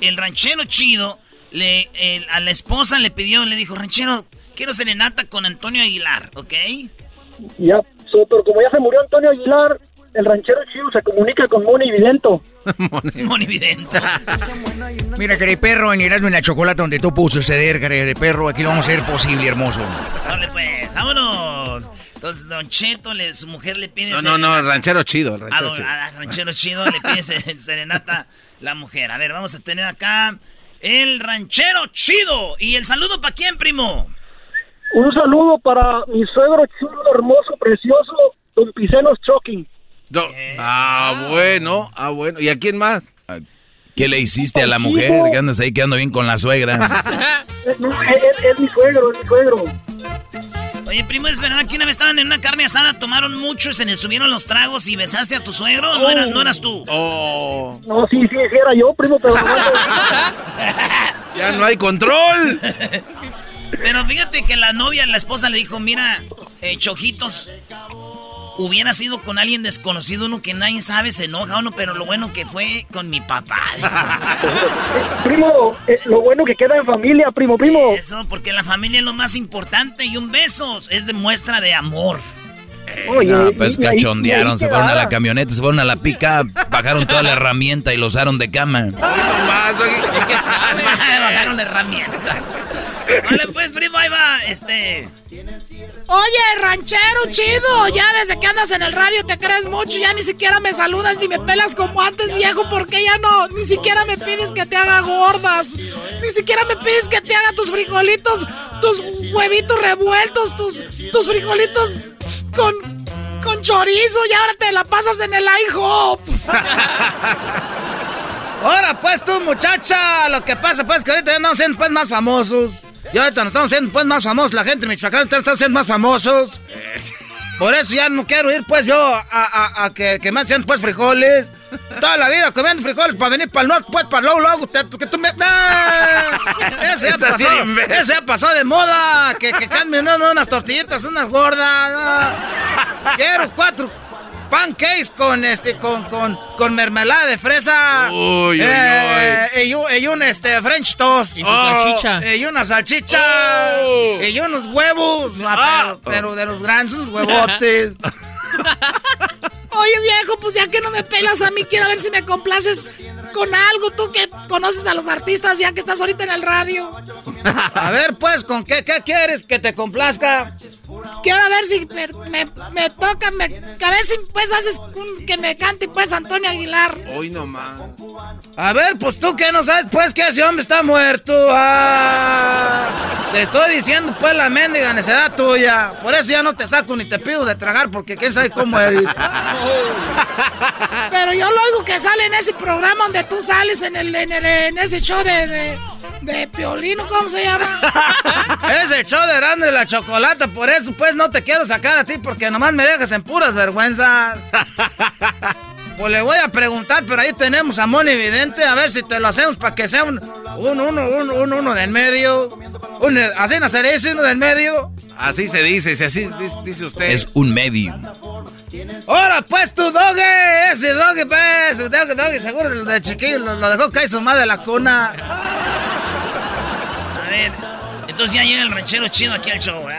el ranchero chido, le, a la esposa le pidió, le dijo, ranchero, quiero serenata con Antonio Aguilar, ¿ok? Ya, pero como ya se murió Antonio Aguilar, el ranchero chido se comunica con Moni Vidento. Moni Vidento. Mira, querido perro, en Erasmo en la chocolate donde tú puso ceder, querido perro, aquí lo vamos a hacer posible, hermoso. Dale pues, vámonos. Entonces, Don Cheto, le, su mujer le pide... No, no, no, el ranchero chido, el ranchero chido. Ranchero chido le pide serenata la mujer. A ver, vamos a tener acá el ranchero chido. ¿Y el saludo para quién, primo? Un saludo para mi suegro chulo, hermoso, precioso, don Picenos Choking. ah, bueno, ah, bueno. ¿Y a quién más? ¿Qué le hiciste a la mujer? Que andas ahí quedando bien con la suegra. no, es, mi suegro, es mi suegro. Oye, primo, ¿es verdad que una vez estaban en una carne asada, tomaron mucho, y se les subieron los tragos y besaste a tu suegro? ¿No, eras, ¿no eras tú? Oh. No, sí, sí, sí, era yo, primo, pero... ya no hay control. Pero fíjate que la novia, la esposa le dijo, mira, eh, Chojitos, hubiera sido con alguien desconocido, uno que nadie sabe, se enoja uno, pero lo bueno que fue con mi papá. primo, eh, lo bueno que queda en familia, primo, primo. Eso, porque la familia es lo más importante y un beso es de muestra de amor. no, pues cachondearon, se fueron a la camioneta, se fueron a la pica, bajaron toda la herramienta y lo usaron de cama. más, pagaron la herramienta. Vale, pues, primo, ahí va, este... Oye, ranchero chido, ya desde que andas en el radio te crees mucho, ya ni siquiera me saludas ni me pelas como antes, viejo, porque ya no, ni siquiera me pides que te haga gordas, ni siquiera me pides que te haga tus frijolitos, tus huevitos revueltos, tus, tus frijolitos con, con chorizo y ahora te la pasas en el IHOP. Ahora pues tú, muchacha, lo que pasa pues que ahorita ya no siendo pues más famosos. Y ahorita nos estamos haciendo pues más famosos, la gente de Michoacán está siendo más famosos. Por eso ya no quiero ir pues yo a, que, que, me hacen pues frijoles. Toda la vida comiendo frijoles para venir para el norte, pues para luego, luego, que tú me... Ese ya pasó, ese ya pasó de moda, que, que cambien unas tortillitas, unas gordas. Quiero cuatro pancakes con este con con con mermelada de fresa. Uy, uy, eh, uy. Y, un este French toast. Y, salchicha. Oh, y una salchicha. Oh. Y unos huevos, ah, pero, de los grandes, unos huevotes. Oye, viejo, pues ya que no me pelas a mí, quiero ver si me complaces con algo. Tú que conoces a los artistas ya que estás ahorita en el radio. A ver, pues, ¿con qué, qué quieres que te complazca? Quiero ver si me, me, toca, me, a ver si pues haces que me cante pues Antonio Aguilar. Hoy nomás. A ver, pues tú que no sabes pues que ese hombre está muerto. Ah, te estoy diciendo pues la mendiga necesidad tuya. Por eso ya no te saco ni te pido de tragar porque quién sabe cómo eres. Pero yo lo oigo que sale en ese programa donde tú sales en el, en, el, en ese show de, de, de, Piolino, ¿cómo se llama? ese show de grande de la chocolate, por eso pues no te quiero sacar a ti porque nomás me dejas en puras vergüenzas. Pues le voy a preguntar, pero ahí tenemos a Moni Vidente, a ver si te lo hacemos para que sea un, un uno, un, un uno del medio. Un, así no sería ese uno del medio. Así se dice, si así dice usted. Es un medio. Ahora pues tu doge, ese doge pues, doge, doge, seguro de chiquillo lo, lo, dejó caer su madre de la cuna. A ver, entonces ya llega el ranchero chido aquí al show, ¿eh?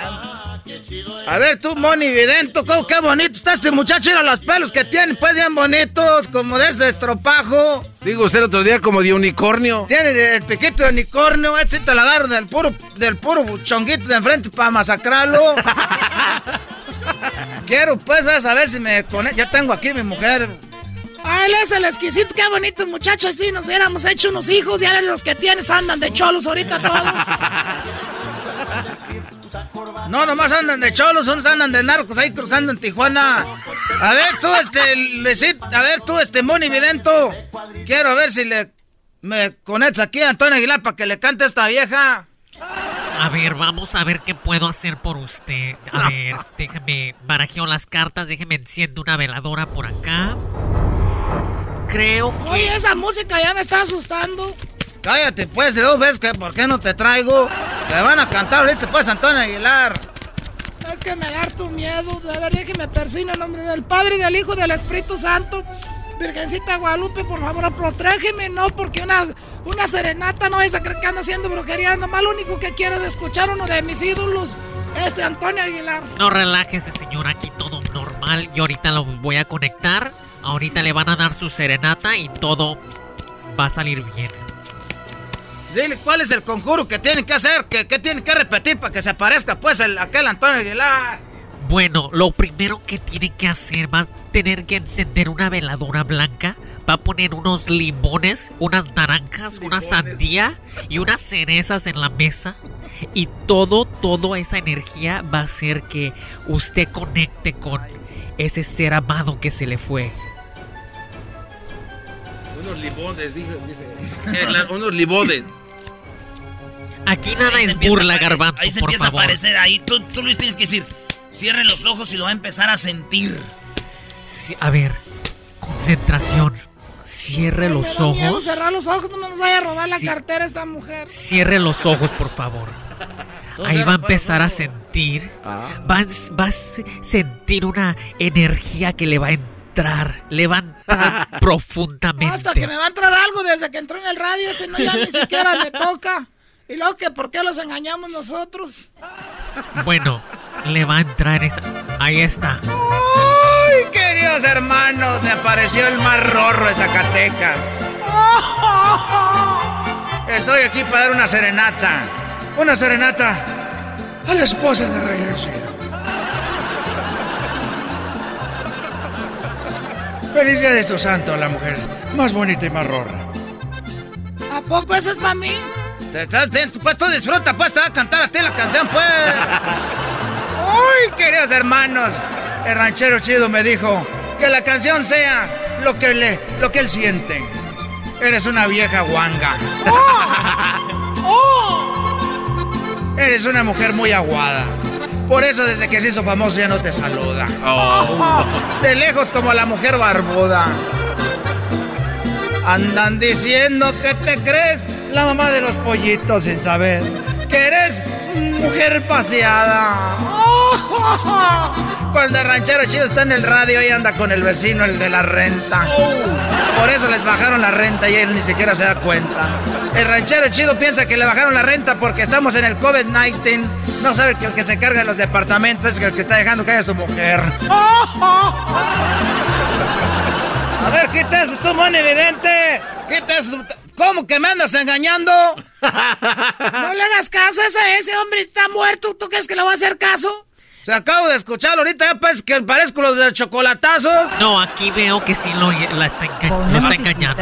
A ver tú, Moni Vidento, ¿cómo, qué bonito está este muchacho, mira los pelos que tiene, pues bien bonitos, como de ese estropajo. Digo usted el otro día como de unicornio. Tiene el piquito de unicornio, ese te lo agarro del puro, del puro chonguito de enfrente para masacrarlo. Quiero pues ver a ver si me conecto. Ya tengo aquí mi mujer. Ah, él es el exquisito, qué bonito muchacho. Si nos hubiéramos hecho unos hijos, ya ver los que tienes andan de cholos ahorita todos. No, nomás andan de cholos, unos andan de narcos ahí cruzando en Tijuana. A ver tú, este, Luisito, a ver tú, este, Moni Vidento. Quiero ver si le me conectas aquí a Antonio Aguilar para que le cante a esta vieja. A ver, vamos a ver qué puedo hacer por usted. A ver, déjame barajeo las cartas, déjeme enciendo una veladora por acá. Creo que... Oye, esa música ya me está asustando. Cállate, pues, luego ves que por qué no te traigo. Te van a cantar ahorita, pues, Antonio Aguilar. Es que me da tu miedo, de verdad que me persina en nombre del Padre, del Hijo y del Espíritu Santo. Virgencita Guadalupe, por favor, protégeme, no, porque una, una serenata no es a creer que ando haciendo brujería, nomás lo único que quiero es escuchar uno de mis ídolos, este Antonio Aguilar. No relájese, señor, aquí todo normal, y ahorita lo voy a conectar, ahorita le van a dar su serenata y todo va a salir bien. Dile cuál es el conjuro que tienen que hacer, que, que tienen que repetir para que se aparezca pues el, aquel Antonio Aguilar. Bueno, lo primero que tiene que hacer va a tener que encender una veladora blanca, va a poner unos limones, unas naranjas, una sandía y unas cerezas en la mesa. Y todo, toda esa energía va a hacer que usted conecte con ese ser amado que se le fue. Unos limones, dice. Eh, unos limones. Aquí nada es burla, garbanzo, Ahí se empieza a aparecer, ahí tú, tú Luis tienes que decir, cierre los ojos y lo va a empezar a sentir. a ver, concentración. Cierre los ojos. Miedo cerrar los ojos, no me nos vaya a robar la cartera esta mujer. Cierre los ojos, por favor. Ahí va a empezar a sentir. Ah. Va, va, a sentir una energía que le va a entrar. Le va a entrar profundamente. Hasta que me va a entrar algo desde que entró en el radio. Este no ya ni siquiera me toca. ¿Y luego que por qué los engañamos nosotros? Bueno, le va a entrar esa... Ahí está. ¡Ay, queridos hermanos! Se apareció el más rorro de Zacatecas. Estoy aquí para dar una serenata. Una serenata a la esposa de Rey Chido. Feliz día de su santo, la mujer más bonita y más rorra. ¿A poco eso es para mí? Pues tú disfruta, pues te va a cantar a ti la canción, pues. Uy, queridos hermanos, el ranchero chido me dijo que la canción sea lo que le, lo que él siente. Eres una vieja guanga. ¡Oh! Eres una mujer muy aguada. Por eso desde que se hizo famoso ya no te saluda. De lejos como la mujer barbuda. Andan diciendo que te crees la mamá de los pollitos sin saber que eres mujer paseada. Cuando el ranchero chido está en el radio y anda con el vecino, el de la renta. Por eso les bajaron la renta y él ni siquiera se da cuenta. El ranchero chido piensa que le bajaron la renta porque estamos en el COVID-19. No sabe que el que se carga de los departamentos es el que está dejando caer a su mujer. A ver, quita eso, tú, mon evidente. Quita eso. ¿Cómo que me andas engañando? No le hagas caso a ese, ese hombre está muerto. ¿Tú crees que le va a hacer caso? Se acabo de escucharlo ahorita, ya pues que parezco los de chocolatazos. No, aquí veo que sí lo, la está, enga- lo está engañando.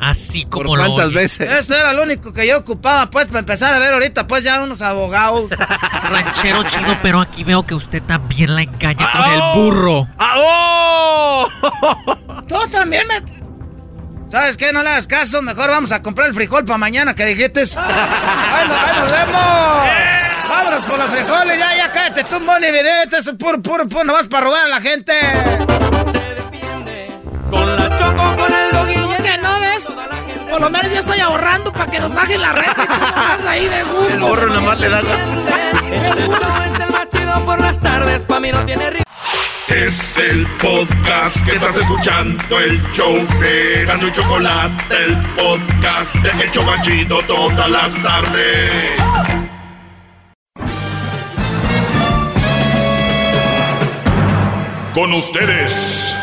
Así como lo oye. Esto era lo único que yo ocupaba, pues, para empezar a ver ahorita, pues, ya unos abogados. Ranchero chido, pero aquí veo que usted también la engaña con el burro. Tú también me... ¿Sabes qué? No le hagas caso. Mejor vamos a comprar el frijol para mañana que dijiste. ¡Ahí, nos- ahí nos vemos! ¡Vámonos por los frijoles! ¡Ya, ya, cállate tú, Moni Vidente! Eso es puro, puro, puro. No vas para robar a la gente. Con la choco, con Por lo menos ya estoy ahorrando para que nos bajen la renta y tú nomás ahí de gusto. El burro nomás le da Este show es el más chido por las tardes, pa' mí no tiene Es el podcast que estás escuchando, el show de Erasmo y Chocolate, el podcast de El Chobachito todas las tardes. Con ustedes.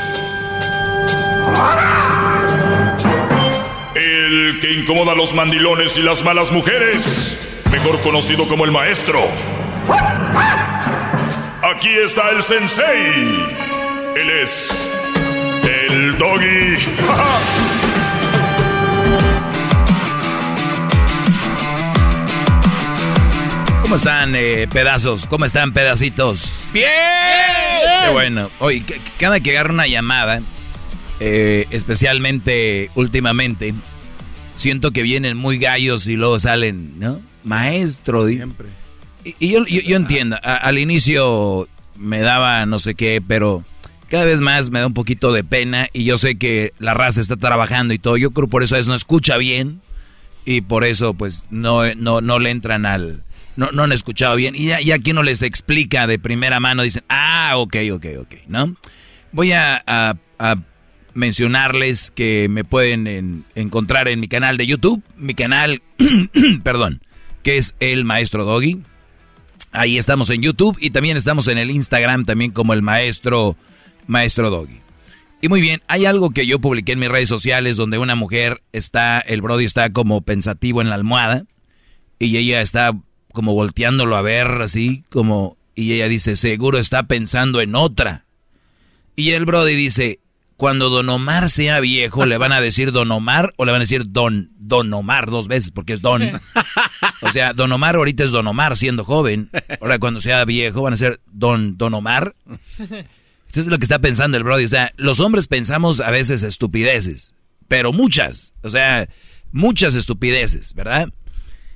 El que incomoda a los mandilones y las malas mujeres, mejor conocido como el maestro. Aquí está el sensei. Él es el doggy. ¿Cómo están, eh, pedazos? ¿Cómo están, pedacitos? ¡Bien! Qué bueno. Oye, c- cada que agarro una llamada, eh, especialmente últimamente, siento que vienen muy gallos y luego salen, ¿no? Maestro. di- Y, y yo, yo- yo entiendo, a- al inicio me daba no sé qué, pero cada vez más me da un poquito de pena y yo sé que la raza está trabajando y todo. Yo creo por eso es no escucha bien y por eso pues no, no, no le entran al... No, no han escuchado bien y ya, ya quien no les explica de primera mano dicen, ah, ok, ok, ok, ¿no? Voy a, a- a mencionarles que me pueden en- encontrar en mi canal de YouTube, mi canal, perdón, que es El Maestro Doggy. Ahí estamos en YouTube y también estamos en el Instagram también como el Maestro Maestro Doggy. Y muy bien, hay algo que yo publiqué en mis redes sociales donde una mujer está, el Brody está como pensativo en la almohada y ella está como volteándolo a ver así, como, y ella dice, seguro está pensando en otra. Y el Brody dice, cuando Don Omar sea viejo, ¿le van a decir Don Omar o le van a decir Don, Don Omar dos veces? Porque es Don. O sea, Don Omar ahorita es Don Omar siendo joven. Ahora cuando sea viejo van a ser Don, Don Omar. Esto es lo que está pensando el Brody. O sea, los hombres pensamos a veces estupideces, pero muchas. O sea, muchas estupideces, ¿verdad?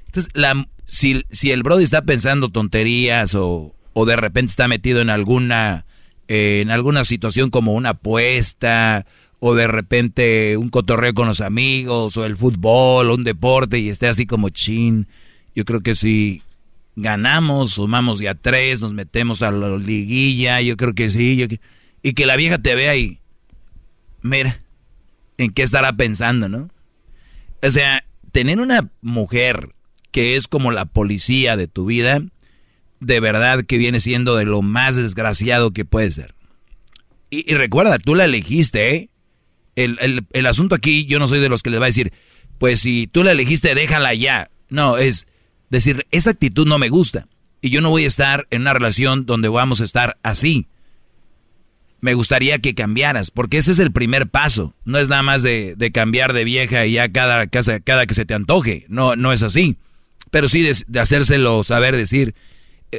Entonces, la, si, si el Brody está pensando tonterías o, o de repente está metido en alguna, eh, en alguna situación como una apuesta o de repente un cotorreo con los amigos o el fútbol o un deporte y esté así como chin, yo creo que si ganamos, sumamos ya tres, nos metemos a la liguilla, yo creo que sí, yo que- y que la vieja te vea y mira, ¿en qué estará pensando, no? O sea, tener una mujer que es como la policía de tu vida, de verdad que viene siendo de lo más desgraciado que puede ser. Y, recuerda, tú la elegiste, ¿eh? El, el, asunto aquí, yo no soy de los que les va a decir, pues si tú la elegiste, déjala ya. No, es decir, esa actitud no me gusta. Y yo no voy a estar en una relación donde vamos a estar así. Me gustaría que cambiaras, porque ese es el primer paso. No es nada más de, de cambiar de vieja y ya cada, cada, cada, que se te antoje. No, no es así. Pero sí de, de hacérselo saber, decir,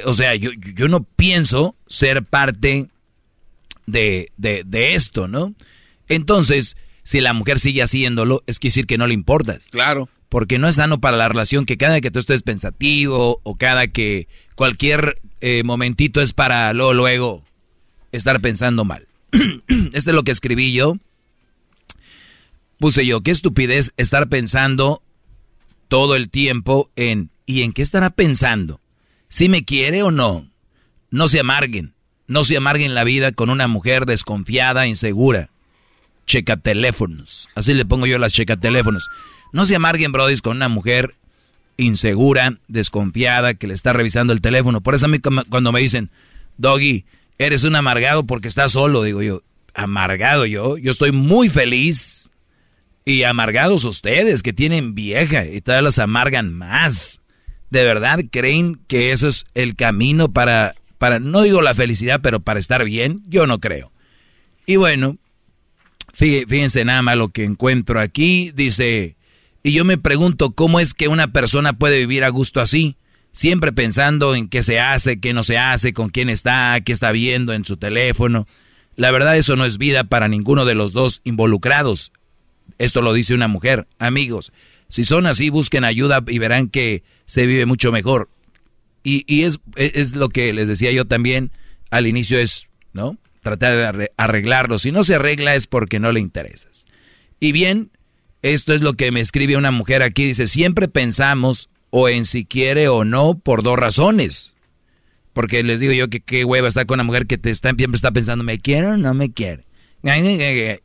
o sea, yo, yo no pienso ser parte de, de, de esto, ¿no? Entonces, si la mujer sigue haciéndolo, es decir que no le importas. Claro. Porque no es sano para la relación que cada que tú estés pensativo o cada que cualquier eh, momentito es para luego, luego estar pensando mal. este es lo que escribí yo. Puse yo, qué estupidez estar pensando todo el tiempo en ¿y en qué estará pensando? ¿Si me quiere o no? No se amarguen, no se amarguen la vida con una mujer desconfiada, insegura. Checa teléfonos, así le pongo yo las checa teléfonos. No se amarguen, brodis, con una mujer insegura, desconfiada, que le está revisando el teléfono. Por eso a mí cuando me dicen, Doggy, eres un amargado porque estás solo, digo yo, amargado yo, yo estoy muy feliz. Y amargados ustedes que tienen vieja y todavía los amargan más. ¿De verdad creen que eso es el camino para, para, no digo la felicidad, pero para estar bien? Yo no creo. Y bueno, fíjense nada más lo que encuentro aquí. Dice, y yo me pregunto cómo es que una persona puede vivir a gusto así, siempre pensando en qué se hace, qué no se hace, con quién está, qué está viendo en su teléfono. La verdad eso no es vida para ninguno de los dos involucrados. Esto lo dice una mujer. Amigos, si son así, busquen ayuda y verán que se vive mucho mejor. Y, es lo que les decía yo también al inicio, es, ¿no? Tratar de arreglarlo. Si no se arregla es porque no le interesas. Y bien, esto es lo que me escribe una mujer aquí. Dice, siempre pensamos o en si quiere o no por dos razones. Porque les digo yo que qué hueva está con una mujer que te está, siempre está pensando, ¿me quiere o no me quiere?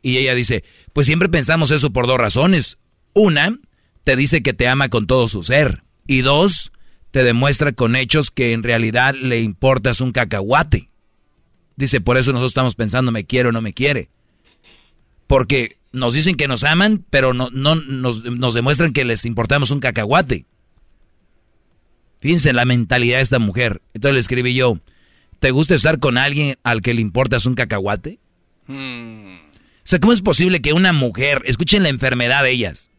Y ella dice, pues siempre pensamos eso por dos razones. Una, te dice que te ama con todo su ser. Y dos, te demuestra con hechos que en realidad le importas un cacahuate. Dice, por eso nosotros estamos pensando, ¿me quiere o no me quiere? Porque nos dicen que nos aman, pero no, no nos, nos demuestran que les importamos un cacahuate. Fíjense la mentalidad de esta mujer. Entonces le escribí yo, ¿te gusta estar con alguien al que le importas un cacahuate? Hmm. O sea, ¿cómo es posible que una mujer, escuchen la enfermedad de ellas?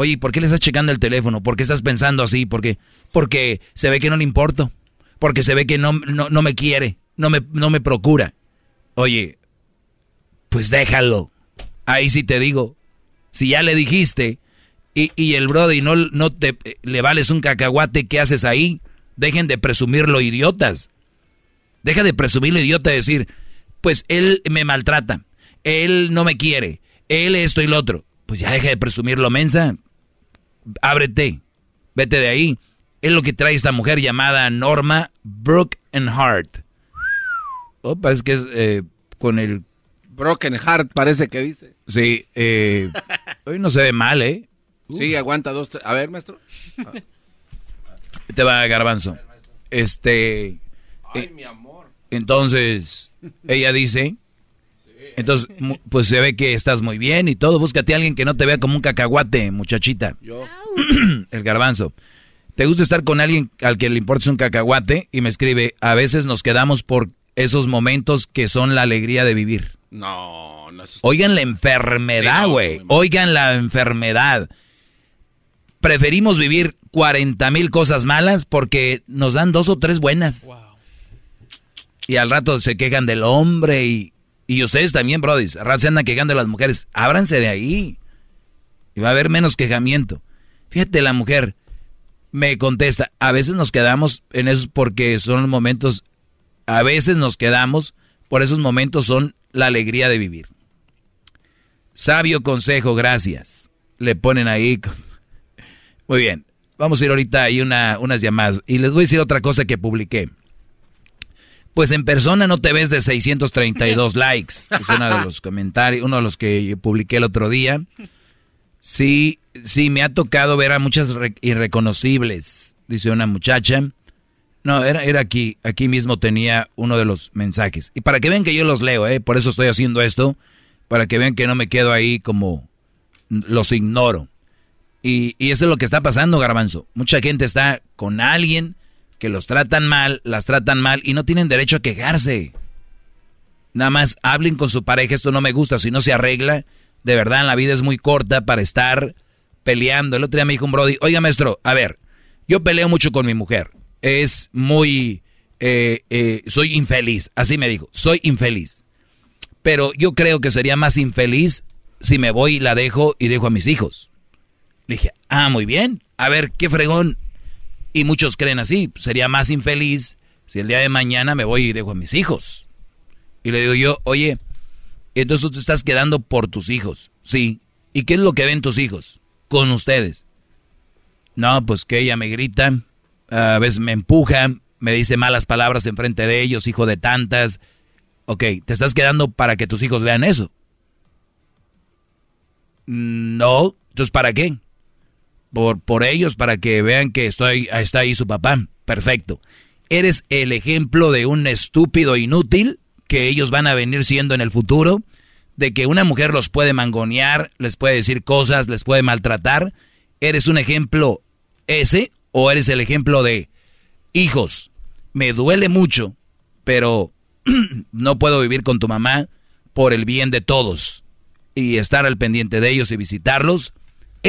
Oye, ¿por qué le estás checando el teléfono? ¿Por qué estás pensando así? ¿Por qué? Porque se ve que no le importo. Porque se ve que no, no, me quiere. No me, no me procura. Oye, pues déjalo. Ahí sí te digo. Si ya le dijiste y, y el brody no, no te le vales un cacahuate, ¿qué haces ahí? Dejen de presumirlo, idiotas. Deja de presumirlo, idiota, decir, pues él me maltrata, él no me quiere, él esto y lo otro. Pues ya deja de presumirlo, mensa. Ábrete, vete de ahí. Es lo que trae esta mujer llamada Norma Brooke and Hart. Oh, parece que es eh, con el... Broken Heart, parece que dice. Sí, eh, hoy no se ve mal, ¿eh? Sí, aguanta dos, tres. A ver, maestro. Te va garbanzo. Este... Ay, eh, mi amor. Entonces, ella dice, entonces, pues se ve que estás muy bien y todo. Búscate a alguien que no te vea como un cacahuate, muchachita. Yo. El garbanzo. ¿Te gusta estar con alguien al que le importa un cacahuate? Y me escribe, a veces nos quedamos por esos momentos que son la alegría de vivir. No, no es... Oigan la enfermedad, güey. Oigan la enfermedad. Preferimos vivir 40 mil cosas malas porque nos dan dos o tres buenas. Y al rato se quejan del hombre y, y ustedes también, rato se andan quejando de las mujeres. Ábranse de ahí. Y va a haber menos quejamiento. Fíjate, la mujer me contesta, a veces nos quedamos en esos porque son los momentos, a veces nos quedamos por esos momentos son la alegría de vivir. Sabio consejo, gracias. Le ponen ahí. Muy bien. Vamos a ir ahorita ahí una, unas llamadas. Y les voy a decir otra cosa que publiqué. Pues en persona no te ves de 632 likes. Es uno de los comentarios, uno de los que publiqué el otro día. Sí, sí, me ha tocado ver a muchas irreconocibles, dice una muchacha. No, era, era aquí, aquí mismo tenía uno de los mensajes. Y para que vean que yo los leo, ¿eh? por eso estoy haciendo esto, para que vean que no me quedo ahí como los ignoro. Y, y eso es lo que está pasando, garbanzo. Mucha gente está con alguien que los tratan mal, las tratan mal y no tienen derecho a quejarse. Nada más hablen con su pareja, esto no me gusta, si no se arregla, de verdad la vida es muy corta para estar peleando. El otro día me dijo un Brody, oiga maestro, a ver, yo peleo mucho con mi mujer, es muy, eh, eh, soy infeliz, así me dijo, soy infeliz. Pero yo creo que sería más infeliz si me voy y la dejo y dejo a mis hijos. Le dije, ah, muy bien, a ver, qué fregón. Y muchos creen así, sería más infeliz si el día de mañana me voy y dejo a mis hijos. Y le digo yo, oye, entonces tú te estás quedando por tus hijos. Sí. ¿Y qué es lo que ven tus hijos? Con ustedes. No, pues que ella me grita, a veces me empuja, me dice malas palabras enfrente de ellos, hijo de tantas. Ok, te estás quedando para que tus hijos vean eso. No, entonces ¿para qué? Por, por ellos, para que vean que estoy, está ahí su papá. Perfecto. ¿Eres el ejemplo de un estúpido inútil que ellos van a venir siendo en el futuro? De que una mujer los puede mangonear, les puede decir cosas, les puede maltratar. ¿Eres un ejemplo ese o eres el ejemplo de hijos? Me duele mucho, pero no puedo vivir con tu mamá por el bien de todos y estar al pendiente de ellos y visitarlos,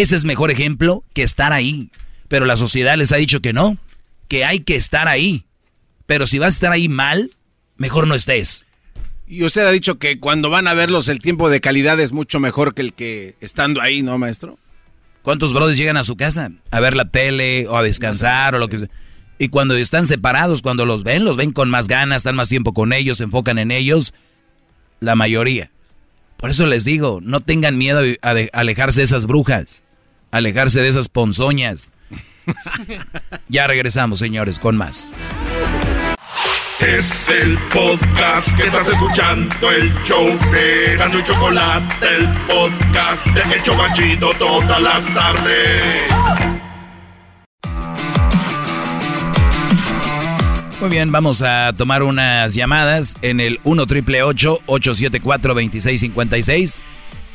ese es mejor ejemplo que estar ahí. Pero la sociedad les ha dicho que no, que hay que estar ahí. Pero si vas a estar ahí mal, mejor no estés. Y usted ha dicho que cuando van a verlos el tiempo de calidad es mucho mejor que el que estando ahí, ¿no, maestro? ¿Cuántos brothers llegan a su casa a ver la tele o a descansar o lo que sea? Y cuando están separados, cuando los ven, los ven con más ganas, están más tiempo con ellos, se enfocan en ellos. La mayoría. Por eso les digo, no tengan miedo a alejarse de esas brujas, alejarse de esas ponzoñas. ya regresamos, señores, con más. Es el podcast que estás escuchando, el show de Gano y Chocolate, el podcast de El Chocachito todas las tardes. Muy bien, vamos a tomar unas llamadas en el 1 triple 874 2656.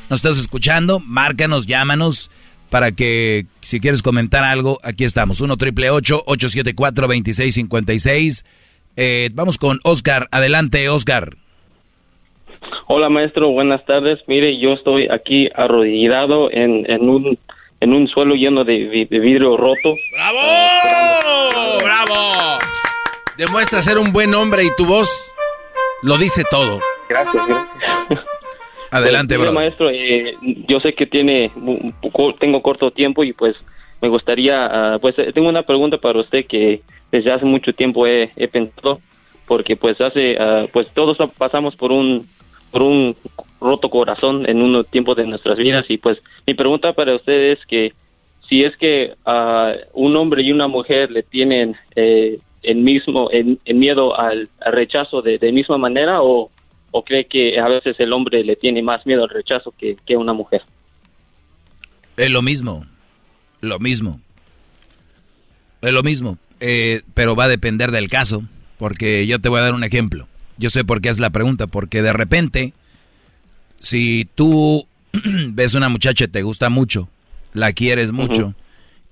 Nos estás escuchando, márcanos, llámanos para que si quieres comentar algo, aquí estamos. 1 triple 874 2656. Eh, vamos con Oscar. Adelante, Oscar. Hola, maestro. Buenas tardes. Mire, yo estoy aquí arrodillado en, en un en un suelo lleno de, vidrio roto. ¡Bravo! ¡Bravo! Demuestra ser un buen hombre y tu voz lo dice todo. Gracias, gracias. Adelante, pues, bro. maestro, eh, yo sé que tiene tengo corto tiempo y pues me gustaría, ah, pues eh, tengo una pregunta para usted que desde hace mucho tiempo he, pensado, porque pues hace, ah, pues todos pasamos por un por un roto corazón en un tiempo de nuestras vidas y pues mi pregunta para usted es que si es que a un hombre y una mujer le tienen eh, el mismo el, miedo al, rechazo de, de, misma manera o, o, cree que a veces el hombre le tiene más miedo al rechazo que, que una mujer? Es lo mismo, lo mismo. Es lo mismo, eh, pero va a depender del caso, porque yo te voy a dar un ejemplo. Yo sé por qué es la pregunta, porque de repente, si tú ves una muchacha y te gusta mucho, la quieres mucho,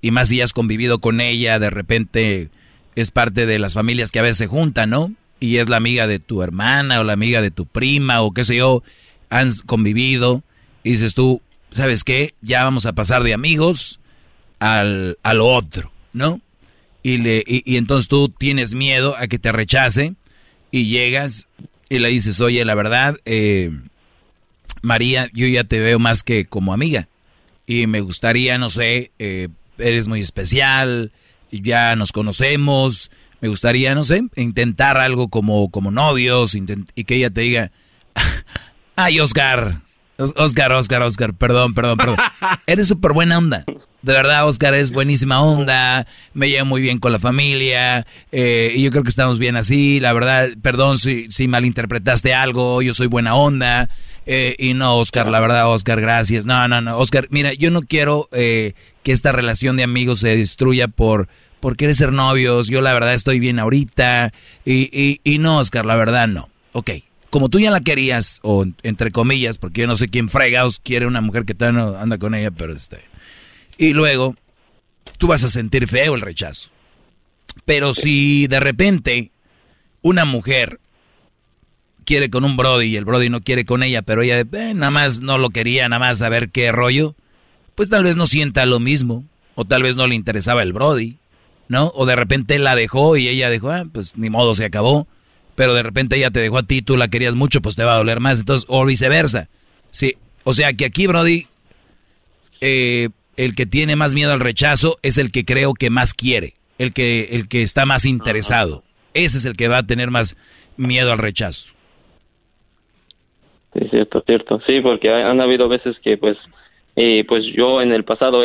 y más si has convivido con ella, de repente es parte de las familias que a veces se juntan, ¿no? Y es la amiga de tu hermana o la amiga de tu prima o qué sé yo, han convivido y dices tú, ¿sabes qué? Ya vamos a pasar de amigos al, al otro, ¿no? Y, le, y, entonces tú tienes miedo a que te rechace y llegas y le dices, oye, la verdad, eh, María, yo ya te veo más que como amiga y me gustaría, no sé, eh, eres muy especial, ya nos conocemos, me gustaría, no sé, intentar algo como, como novios y que ella te diga, ay Oscar, Oscar, Oscar, Oscar, perdón, perdón, perdón, eres súper buena onda, De verdad, Oscar es buenísima onda, me lleva muy bien con la familia, eh, y yo creo que estamos bien así. La verdad, perdón si, si malinterpretaste algo, yo soy buena onda. Eh, y no, Oscar, la verdad, Oscar, gracias. No, no, no, Oscar, mira, yo no quiero eh, que esta relación de amigos se destruya por, por querer ser novios. Yo la verdad estoy bien ahorita. Y, y, no, Oscar, la verdad no. Ok, como tú ya la querías, o entre comillas, porque yo no sé quién fregaos quiere una mujer que todavía no anda con ella, pero este. Y luego, tú vas a sentir feo el rechazo. Pero si de repente una mujer quiere con un Brody y el Brody no quiere con ella, pero ella eh, nada más no lo quería, nada más saber qué rollo, pues tal vez no sienta lo mismo, o tal vez no le interesaba el Brody, ¿no? O de repente la dejó y ella dijo, ah, pues ni modo, se acabó pero de repente ella te dejó a ti, tú la querías mucho, pues te va a doler más. Entonces, o viceversa. Sí, o sea que aquí, Brody, eh, el que tiene más miedo al rechazo es el que creo que más quiere, el que, el que está más interesado. Ese es el que va a tener más miedo al rechazo. Sí, cierto, cierto. Sí, porque han habido veces que, pues, eh, pues yo en el pasado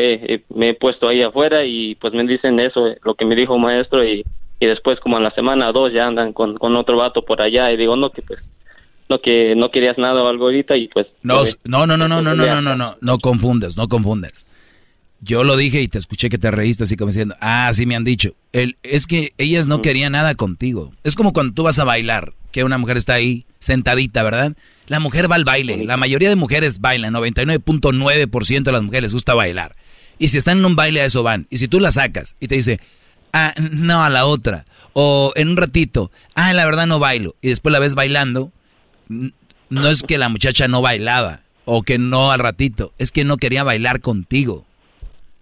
me he puesto ahí afuera y pues me dicen eso, lo que me dijo maestro y y después como en la semana o dos ya andan con, con otro vato por allá y digo, no, que pues, no que no querías nada o algo ahorita y pues... No, no, no, no, no, no, no, no, no, no, no confundes, no confundes. Yo lo dije y te escuché que te reíste así como diciendo, ah, sí me han dicho. El, es que ellas no querían nada contigo. Es como cuando tú vas a bailar, que una mujer está ahí sentadita, ¿verdad? La mujer va al baile. La mayoría de mujeres bailan, 99.9% de las mujeres les gusta bailar. Y si están en un baile a eso van. Y si tú la sacas y te dice, ah, no, a la otra. O en un ratito, ah, la verdad no bailo. Y después la ves bailando. No es que la muchacha no bailaba o que no al ratito, es que no quería bailar contigo.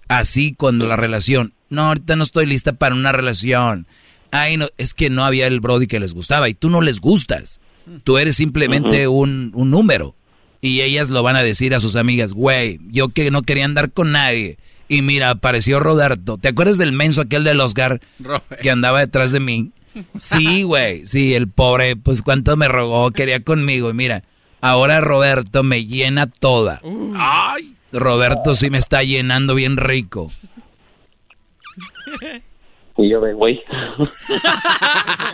Así cuando la relación, no, ahorita no estoy lista para una relación. Ay, no, es que no había el Brody que les gustaba y tú no les gustas. Tú eres simplemente un, un número. Y ellas lo van a decir a sus amigas, güey, yo que no quería andar con nadie y mira, apareció Roberto. ¿Te acuerdas del menso aquel del Oscar que andaba detrás de mí? Sí, güey. Sí, el pobre, pues cuánto me rogó, quería conmigo. Y mira, ahora Roberto me llena toda. Ay. Roberto sí me está llenando bien rico. Y yo, güey.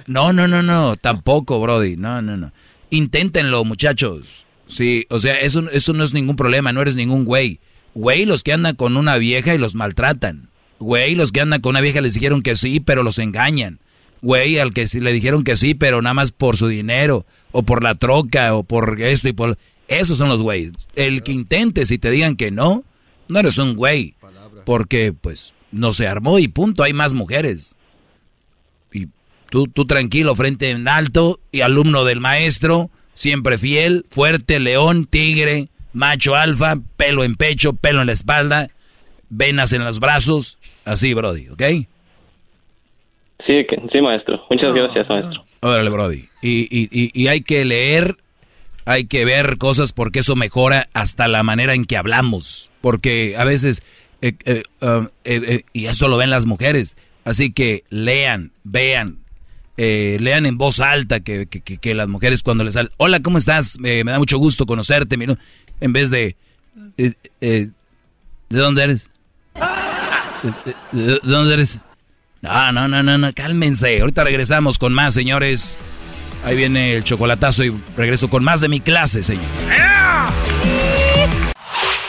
No, no, no, no, tampoco, Brody. No, no, no. Inténtenlo, muchachos. Sí, o sea, eso, eso no es ningún problema, no eres ningún güey. Güey, los que andan con una vieja y los maltratan. Güey, los que andan con una vieja les dijeron que sí, pero los engañan. Güey, al que le dijeron que sí, pero nada más por su dinero, o por la troca, o por esto y por... Esos son los güeyes. El que intente, si te digan que no, no eres un güey. Porque, pues, no se armó y punto, hay más mujeres. Y tú, tú tranquilo, frente en alto, y alumno del maestro, siempre fiel, fuerte, león, tigre, macho alfa, pelo en pecho, pelo en la espalda, venas en los brazos, así, Brody, ¿ok? Sí, sí, maestro. Muchas gracias, maestro. Órale, Brody. Y, y, y, hay que leer, hay que ver cosas porque eso mejora hasta la manera en que hablamos. Porque a veces, eh, eh, um, eh, y eso lo ven las mujeres, así que lean, vean, lean en voz alta que, que, que, las mujeres cuando les salen, hola, ¿cómo estás? me da mucho gusto conocerte en vez de... Eh, eh, ¿De dónde eres? ¿De, dónde eres? No, no, no, no, no, cálmense. Ahorita regresamos con más, señores. Ahí viene el chocolatazo y regreso con más de mi clase, señor.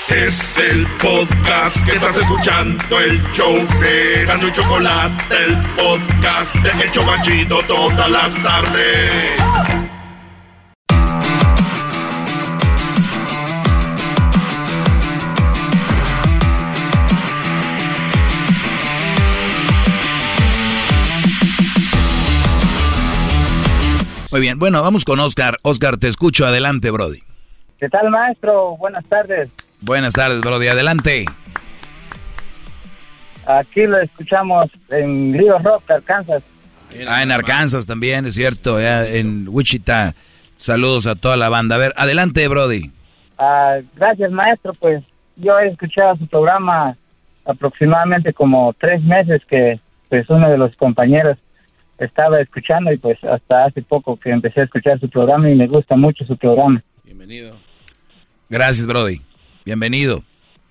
Es el podcast que estás escuchando, el show de Gano y Chocolate, el podcast de Hecho Chocachito todas las tardes. Muy bien, bueno, vamos con Oscar. Oscar, te escucho. Adelante, Brody. ¿Qué tal, maestro? Buenas tardes. Buenas tardes, Brody. Adelante. Aquí lo escuchamos en Río Rock, Arkansas. Ah, en Arkansas también, es cierto, en Wichita. Saludos a toda la banda. A ver, adelante, Brody. Ah, gracias, maestro. Pues yo he escuchado su programa aproximadamente como tres meses que pues uno de los compañeros estaba escuchando y pues hasta hace poco que empecé a escuchar su programa y me gusta mucho su programa. Bienvenido. Gracias, Brody. Bienvenido.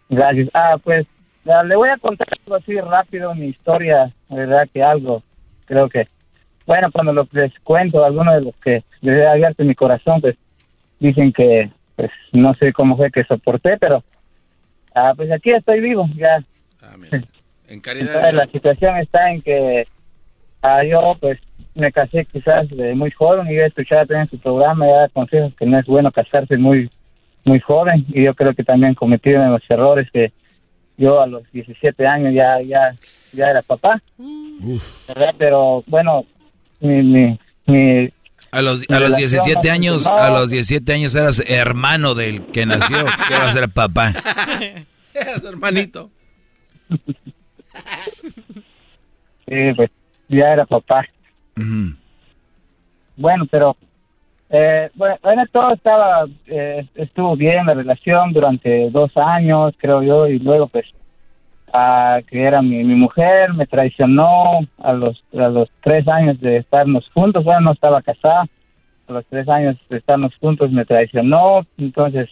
Gracias. Ah, pues ya, le voy a contar algo así rápido, mi historia, verdad que algo, creo que, bueno, cuando lo, les cuento, algunos de los que les abierto mi corazón, pues dicen que, pues no sé cómo fue que soporté, pero, ah, pues aquí estoy vivo, ya. En Entonces, la situación está en que ah, yo, pues, me casé quizás de muy joven y yo he escuchado también su programa y da consejos que no es bueno casarse muy muy joven y yo creo que también cometí uno de los errores que yo a los 17 años ya ya ya era papá ¿verdad? pero bueno mi mi, mi A los, Mi a los relación 17 no años, a los 17 años eras hermano del que nació, que va a ser papá. Era su hermanito. sí, pues ya era papá. Bueno, pero eh, bueno, bueno, todo estaba, eh, estuvo bien la relación durante dos años, creo yo, y luego pues a que era mi, mi mujer, me traicionó a los, a los tres años de estarnos juntos, bueno, no estaba casada, a los tres años de estarnos juntos me traicionó, entonces,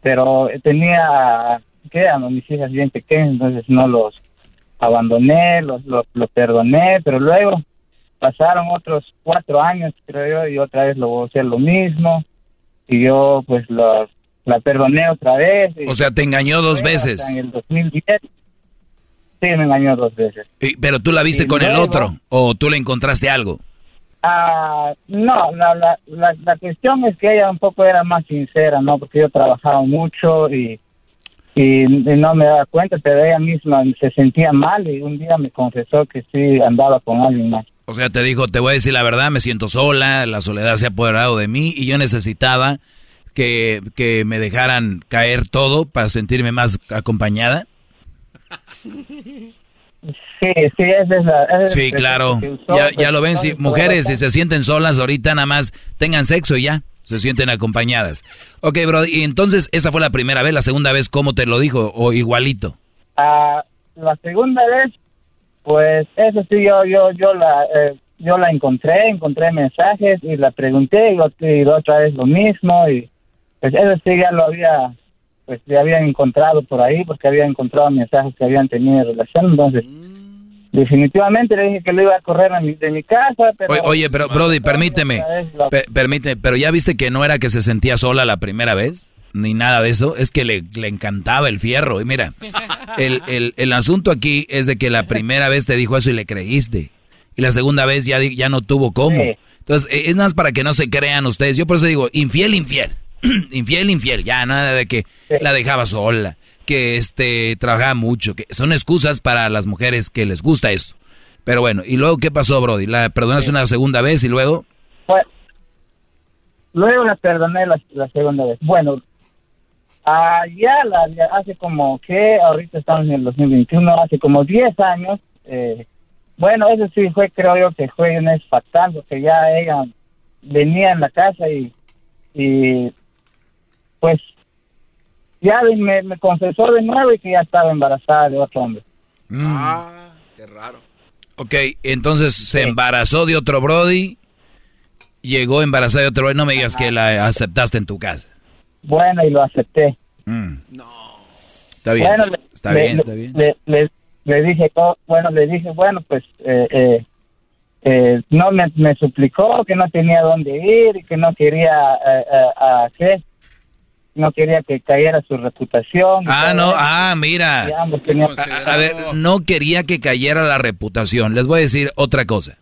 pero tenía, ¿qué? A mis hijas bien pequeñas, entonces no los abandoné, los, los, los perdoné, pero luego pasaron otros cuatro años, creo yo, y otra vez lo voy a hacer lo mismo. Y yo, pues, los, la perdoné otra vez. y- O sea, te engañó dos veces. En el 2010. Sí, me engañó dos veces. Y- Pero tú la viste Y con el otro, o tú le encontraste algo. Ah, no, la, la, la, la cuestión es que ella un poco era más sincera, ¿no? Porque yo trabajaba mucho y, y, y no me daba cuenta, pero ella misma se sentía mal y un día me confesó que sí andaba con alguien más. O sea, te dijo, te voy a decir la verdad, me siento sola, la soledad se ha apoderado de mí y yo necesitaba que, que me dejaran caer todo para sentirme más acompañada. Sí, sí, es esa es Sí, la claro. Ya, pues, ya lo ven, si mujeres, si se sienten solas ahorita, nada más tengan sexo y ya, se sienten acompañadas. Ok, bro, y entonces esa fue la primera vez, la segunda vez, ¿cómo te lo dijo? ¿O igualito? Ah, la segunda vez, pues eso sí, yo yo yo la eh, yo la encontré, encontré mensajes y la pregunté y, y otra vez lo mismo y pues eso sí ya lo había pues ya había encontrado por ahí porque había encontrado mensajes que habían tenido relación, entonces definitivamente le dije que lo iba a correr a mi- de mi casa, pero Oye, oye, pero Brody, permíteme, lo- pe- permíteme, pero ya viste que no era que se sentía sola la primera vez, ni nada de eso, es que le, le encantaba el fierro. Y mira, el, el, el asunto aquí es de que la primera vez te dijo eso y le creíste, y la segunda vez ya, ya no tuvo cómo. Sí. Entonces, eh, es nada más para que no se crean ustedes. Yo por eso digo, infiel, infiel. infiel, infiel. Ya, nada de que la dejaba sola, que este trabajaba mucho, que son excusas para las mujeres que les gusta eso. Pero bueno, ¿y luego qué pasó, Brody? ¿La perdonaste una segunda vez y luego? Pues, luego la perdoné la, la segunda vez. Bueno, ah, ya, la, ya hace como que, ahorita estamos en el 2021, hace como 10 años, eh, bueno, eso sí fue, creo yo que fue un es fatal, porque ya ella venía en la casa y, y pues ya me, me confesó de nuevo y que ya estaba embarazada de otro hombre. Ah, qué raro. Ok, entonces se embarazó de otro Brody, llegó embarazada de otro Brody, no me digas que la aceptaste en tu casa. Bueno, y lo acepté. Está bien, Bueno, le- está le- bien, le- está bien. Le, le- le dije, bueno, le dije, bueno, pues eh, eh, eh, no me, me suplicó que no tenía dónde ir y que no quería, a ¿qué? No quería que cayera su reputación. Ah, no, eso. ah, mira. A ver, no quería que cayera la reputación. Les voy a decir otra cosa.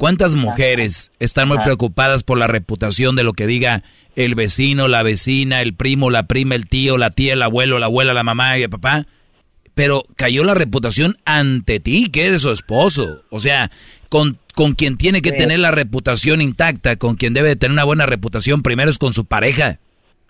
¿Cuántas mujeres están muy preocupadas por la reputación de lo que diga el vecino, la vecina, el primo, la prima, el tío, la tía, el abuelo, la abuela, la mamá y el papá? Pero cayó la reputación ante ti, que eres su esposo. O sea, con, con quien tiene que Sí. tener la reputación intacta, con quien debe de tener una buena reputación, primero es con su pareja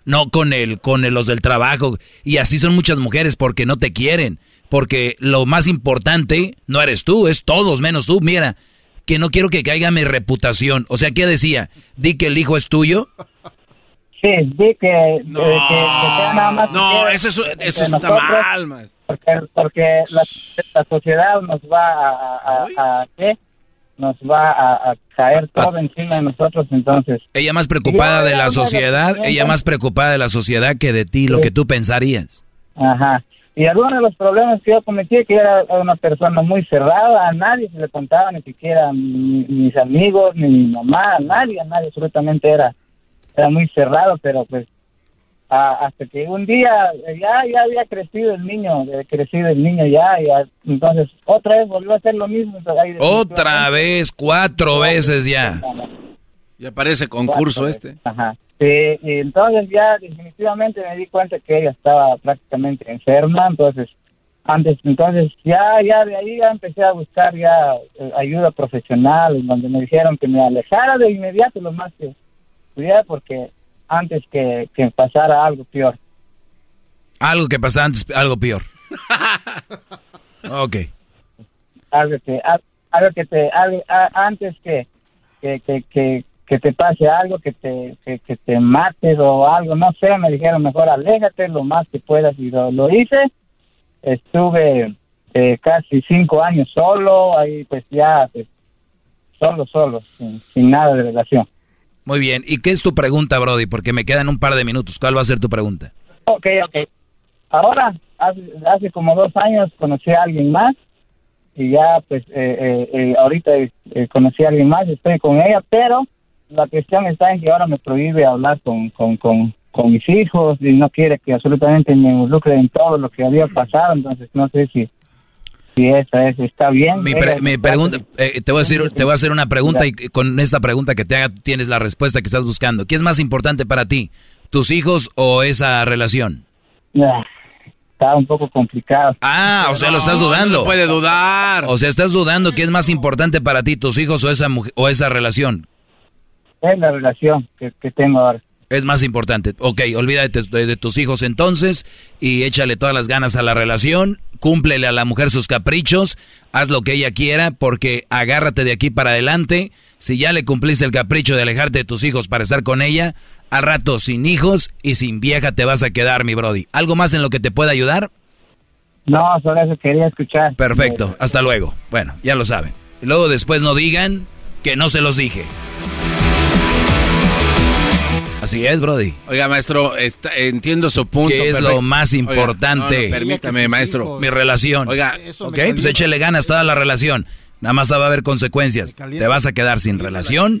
no con el, con el- los del trabajo. Y así son muchas mujeres porque no te quieren. Porque lo más importante no eres tú, es todos menos tú. Mira, que no quiero que caiga mi reputación. O sea, ¿qué decía? Di que el hijo es tuyo. Sí, di que, no, que, que sea nada más. No, que- eso, es- eso está nosotros, mal, maestro. Porque, porque la, la sociedad nos va a, a, ¿qué? Nos va a, a caer todo encima de nosotros, entonces. Ella más preocupada de la sociedad, ella más preocupada de la sociedad que de ti, lo que tú pensarías. Ajá. Y algunos de los problemas que yo cometí que era una persona muy cerrada, a nadie se le contaba, ni siquiera mi- mis amigos, ni mi mamá, a nadie, a nadie absolutamente era, era muy cerrado, pero pues a- hasta que un día eh, ya, ya había crecido el niño, eh, crecido el niño ya, ya, entonces otra vez volvió a hacer lo mismo. Otra vez, cuatro veces ya. Ya parece concurso este. Ajá. Sí, y entonces ya definitivamente me di cuenta que ella estaba prácticamente enferma, entonces antes, entonces ya, ya de ahí ya empecé a buscar ya eh, ayuda profesional, donde me dijeron que me alejara de inmediato lo más que pudiera, porque antes que, que pasara algo peor. Algo que pasaba antes, algo peor. Ok. algo que al- algo que te algo- a- antes que que, que, que, que te pase algo que te que, que te mates o algo no sé me dijeron mejor aléjate lo más que puedas y lo, lo hice estuve eh, casi cinco años solo ahí pues ya pues, solo solo sin, sin nada de relación Muy bien. ¿Y qué es tu pregunta, Brody? Porque me quedan un par de minutos. ¿Cuál va a ser tu pregunta? Ok, ok. Ahora, hace, hace como dos años conocí a alguien más y ya pues eh, eh, eh, ahorita eh, conocí a alguien más, estoy con ella, pero la cuestión está en que ahora me prohíbe hablar con, con, con, con mis hijos y no quiere que absolutamente me involucre en todo lo que había pasado, entonces no sé si, si esa es, está bien. Mi, pre- mi pregunta, eh, te voy a decir, te voy a hacer una pregunta y con esta pregunta que te haga tienes la respuesta que estás buscando. ¿Qué es más importante para ti, tus hijos o esa relación? Ah, Está un poco complicado. Ah, o sea, lo estás dudando. puede dudar. O sea, estás dudando qué es más importante para ti, tus hijos o esa mujer, o esa relación. Es la relación que, que tengo ahora. Es más importante. Ok, olvídate de, de tus hijos entonces y échale todas las ganas a la relación, cúmplele a la mujer sus caprichos, haz lo que ella quiera porque agárrate de aquí para adelante. Si ya le cumpliste el capricho de alejarte de tus hijos para estar con ella, al rato sin hijos y sin vieja te vas a quedar, mi Brody. ¿Algo más en lo que te pueda ayudar? No, solo eso quería escuchar. Perfecto, hasta luego. Bueno, ya lo saben. Luego después no digan que no se los dije. Así es, Brody. Oiga, maestro, está- entiendo su punto. ¿Qué es perfecto. lo más Oiga, importante? no, no, permítame, maestro. Mi relación. Oiga, ok, pues échele ganas toda la relación. Nada más va a haber consecuencias. Te vas a quedar sin relación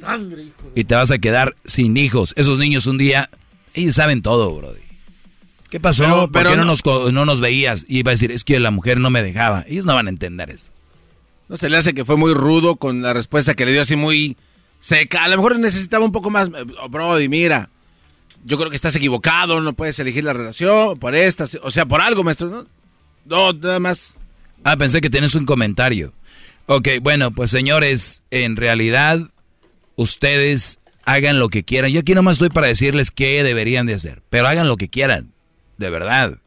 y te vas a quedar sin hijos. Esos niños un día, ellos saben todo, Brody. ¿Qué pasó? Pero- ¿Por qué no, no- nos, co- no nos veías? Y iba a decir, es que la mujer no me dejaba. Ellos no van a entender eso. ¿No se le hace que fue muy rudo con la respuesta que le dio así muy seca? A lo mejor necesitaba un poco más. eh, oh, Brody, mira, yo creo que estás equivocado, no puedes elegir la relación por esta, o sea, por algo, maestro, ¿no? No, nada más. Ah, pensé que tienes un comentario. Ok, bueno, pues señores, en realidad ustedes hagan lo que quieran. Yo aquí nomás estoy para decirles qué deberían de hacer, pero hagan lo que quieran, de verdad.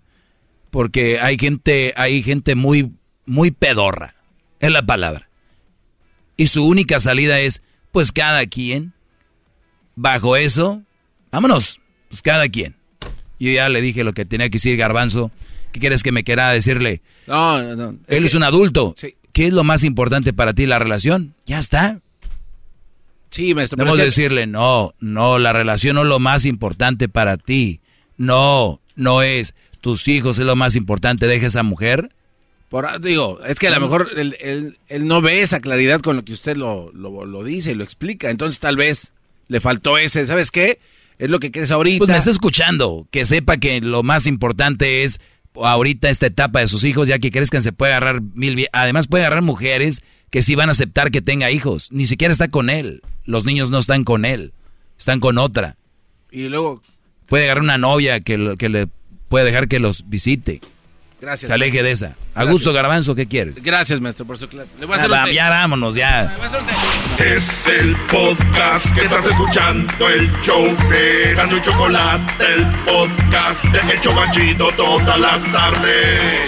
Porque hay gente, hay gente muy, muy pedorra, es la palabra. Y su única salida es, pues cada quien, bajo eso, vámonos, pues cada quien. Yo ya le dije lo que tenía que decir Garbanzo. ¿Qué quieres que me quiera decirle? No, no, no. Él es un adulto. ¿Qué es lo más importante para ti, la relación? Ya está. Sí, maestro. Debemos que- decirle, no, no, la relación no es lo más importante para ti. No, no es. Tus hijos es lo más importante. Deja esa mujer. Por, digo, es que a lo mejor él, él- él no ve esa claridad con lo que usted lo, lo, lo dice y lo explica. Entonces tal vez le faltó ese, ¿sabes qué? Es lo que quieres ahorita. Pues me está escuchando. Que sepa que lo más importante es ahorita esta etapa de sus hijos, ya que crezcan, se puede agarrar mil... Además puede agarrar mujeres que sí van a aceptar que tenga hijos. Ni siquiera está con él. Los niños no están con él. Están con otra. Y luego, Puede agarrar una novia que, lo- que le puede dejar que los visite. Gracias. Se aleje de esa. Augusto Garbanzo, ¿qué quieres? Gracias, maestro, por su clase. Le voy a Ya, hacer va- té. ya vámonos, ya. Es el podcast que estás escuchando, el show de Gano y Chocolate, el podcast de El Chocachito todas las tardes.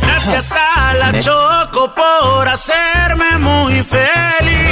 Gracias a la Choco por hacerme muy feliz.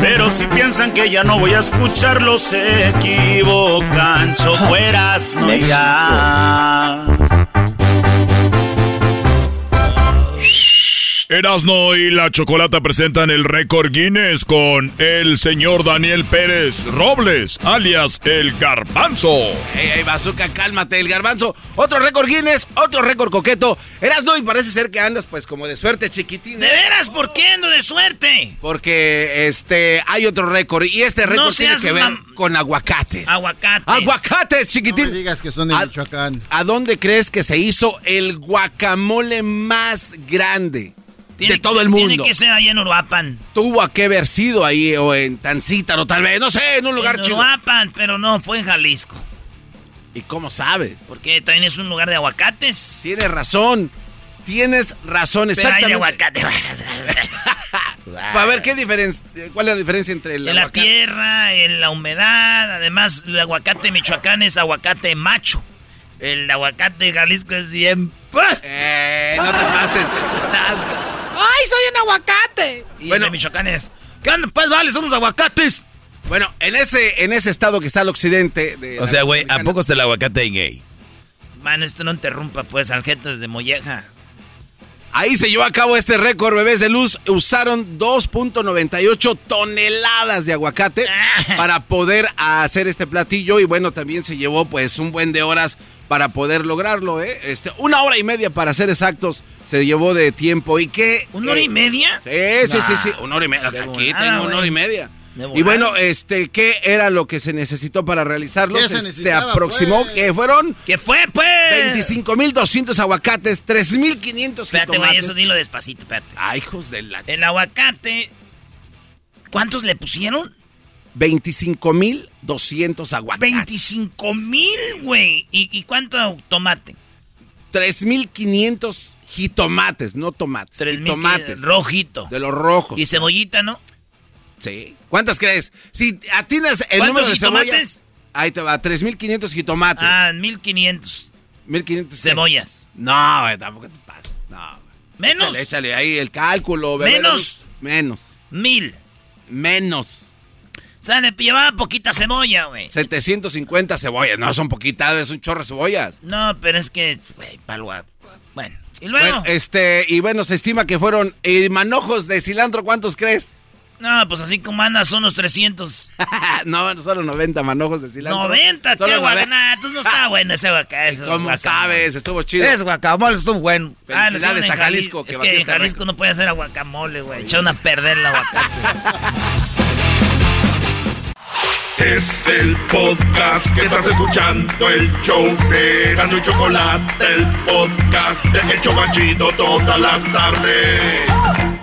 Pero si piensan que ya no voy a escucharlos, se equivocan. Chocueras, no ya. Erasno y la Chocolata presentan el récord Guinness con el señor Daniel Pérez Robles, alias el Garbanzo. Ey, ey, bazooka, cálmate, el Garbanzo. Otro récord Guinness, otro récord coqueto. Erasno, y parece ser que andas pues como de suerte, chiquitín. ¿De veras? ¿Por qué ando de suerte? Porque este hay otro récord y este récord tiene que ver con aguacates. Aguacates. Aguacates, chiquitín. No me digas que son de Michoacán. ¿A dónde crees que se hizo el guacamole más grande? De todo el mundo. Tiene que ser ahí en Uruapan. Tuvo que haber sido ahí o en Tancítaro, tal vez, no sé, en un lugar en chido. Uruapan, pero no, fue en Jalisco. ¿Y cómo sabes? Porque también es un lugar de aguacates. Tienes razón. Tienes razón, pero exactamente. Hay de aguacate. A ver, ¿qué diferencia? ¿Cuál es la diferencia entre el En la tierra, en la humedad. Además, el aguacate michoacán es aguacate macho. El aguacate de Jalisco es bien... Eh, no te pases. ¡Ay, soy un aguacate! Y bueno, de Michoacán es. ¿Qué onda? Pues vale, somos aguacates. Bueno, en ese, en ese estado que está al occidente. De o sea, güey, ¿a poco está el aguacate gay? Man, esto no interrumpa, pues, al gente desde Molleja. Ahí se llevó a cabo este récord, bebés de luz. Usaron 2.98 toneladas de aguacate para poder hacer este platillo. Y bueno, también se llevó pues un buen de horas para poder lograrlo, ¿eh? Este, una hora y media para ser exactos se llevó de tiempo. ¿Y qué? ¿Una hora y media? Sí, sí, sí, sí, una hora y media. Aquí tengo una hora y media. Y bueno, este, ¿qué era lo que se necesitó para realizarlo? Se, se, aproximó pues? que fueron... ¿Qué fue, pues? 25.200 aguacates, 3.500 Espérate, güey, eso dilo despacito, espérate. Ay, hijos de la... El aguacate, ¿cuántos le pusieron? 25.200 aguacates. 25.000, güey. ¿Y, ¿Y cuánto tomate? 3.500 jitomates, no tomates. Jitomates. Rojito. De los rojos. ¿Y cebollita, no? Sí. ¿Cuántas crees? Si atinas el número de cebollas. Ahí te va, 3.500 jitomates. Ah, 1.500. 1.500 cebollas. No, güey, tampoco te pases. No. ¿Menos? Échale, échale ahí el cálculo. Bebé, ¿Menos? Menos. Mil. Menos. O sea, le llevaba poquita cebolla, güey. 750 cebollas. No, son poquitas, es un chorro de cebollas. No, pero es que, güey, palo. Bueno, y luego. Bueno, este, y bueno, se estima que fueron eh, manojos de cilantro, ¿cuántos crees? No, pues así como andas, son unos 300. no, solo 90 manojos de cilantro. 90, qué guacamole. entonces no estaba bueno ese guacamole. ¿Cómo guacamole. sabes? Estuvo chido. Ese guacamole estuvo bueno. Felicidades ah, a Jalisco. Que es que en Jalisco no puede hacer aguacamole, güey. Echaron a perder el aguacate. Es el podcast que estás escuchando, el show de Gano y Chocolate, el podcast de El Chobachito todas las tardes.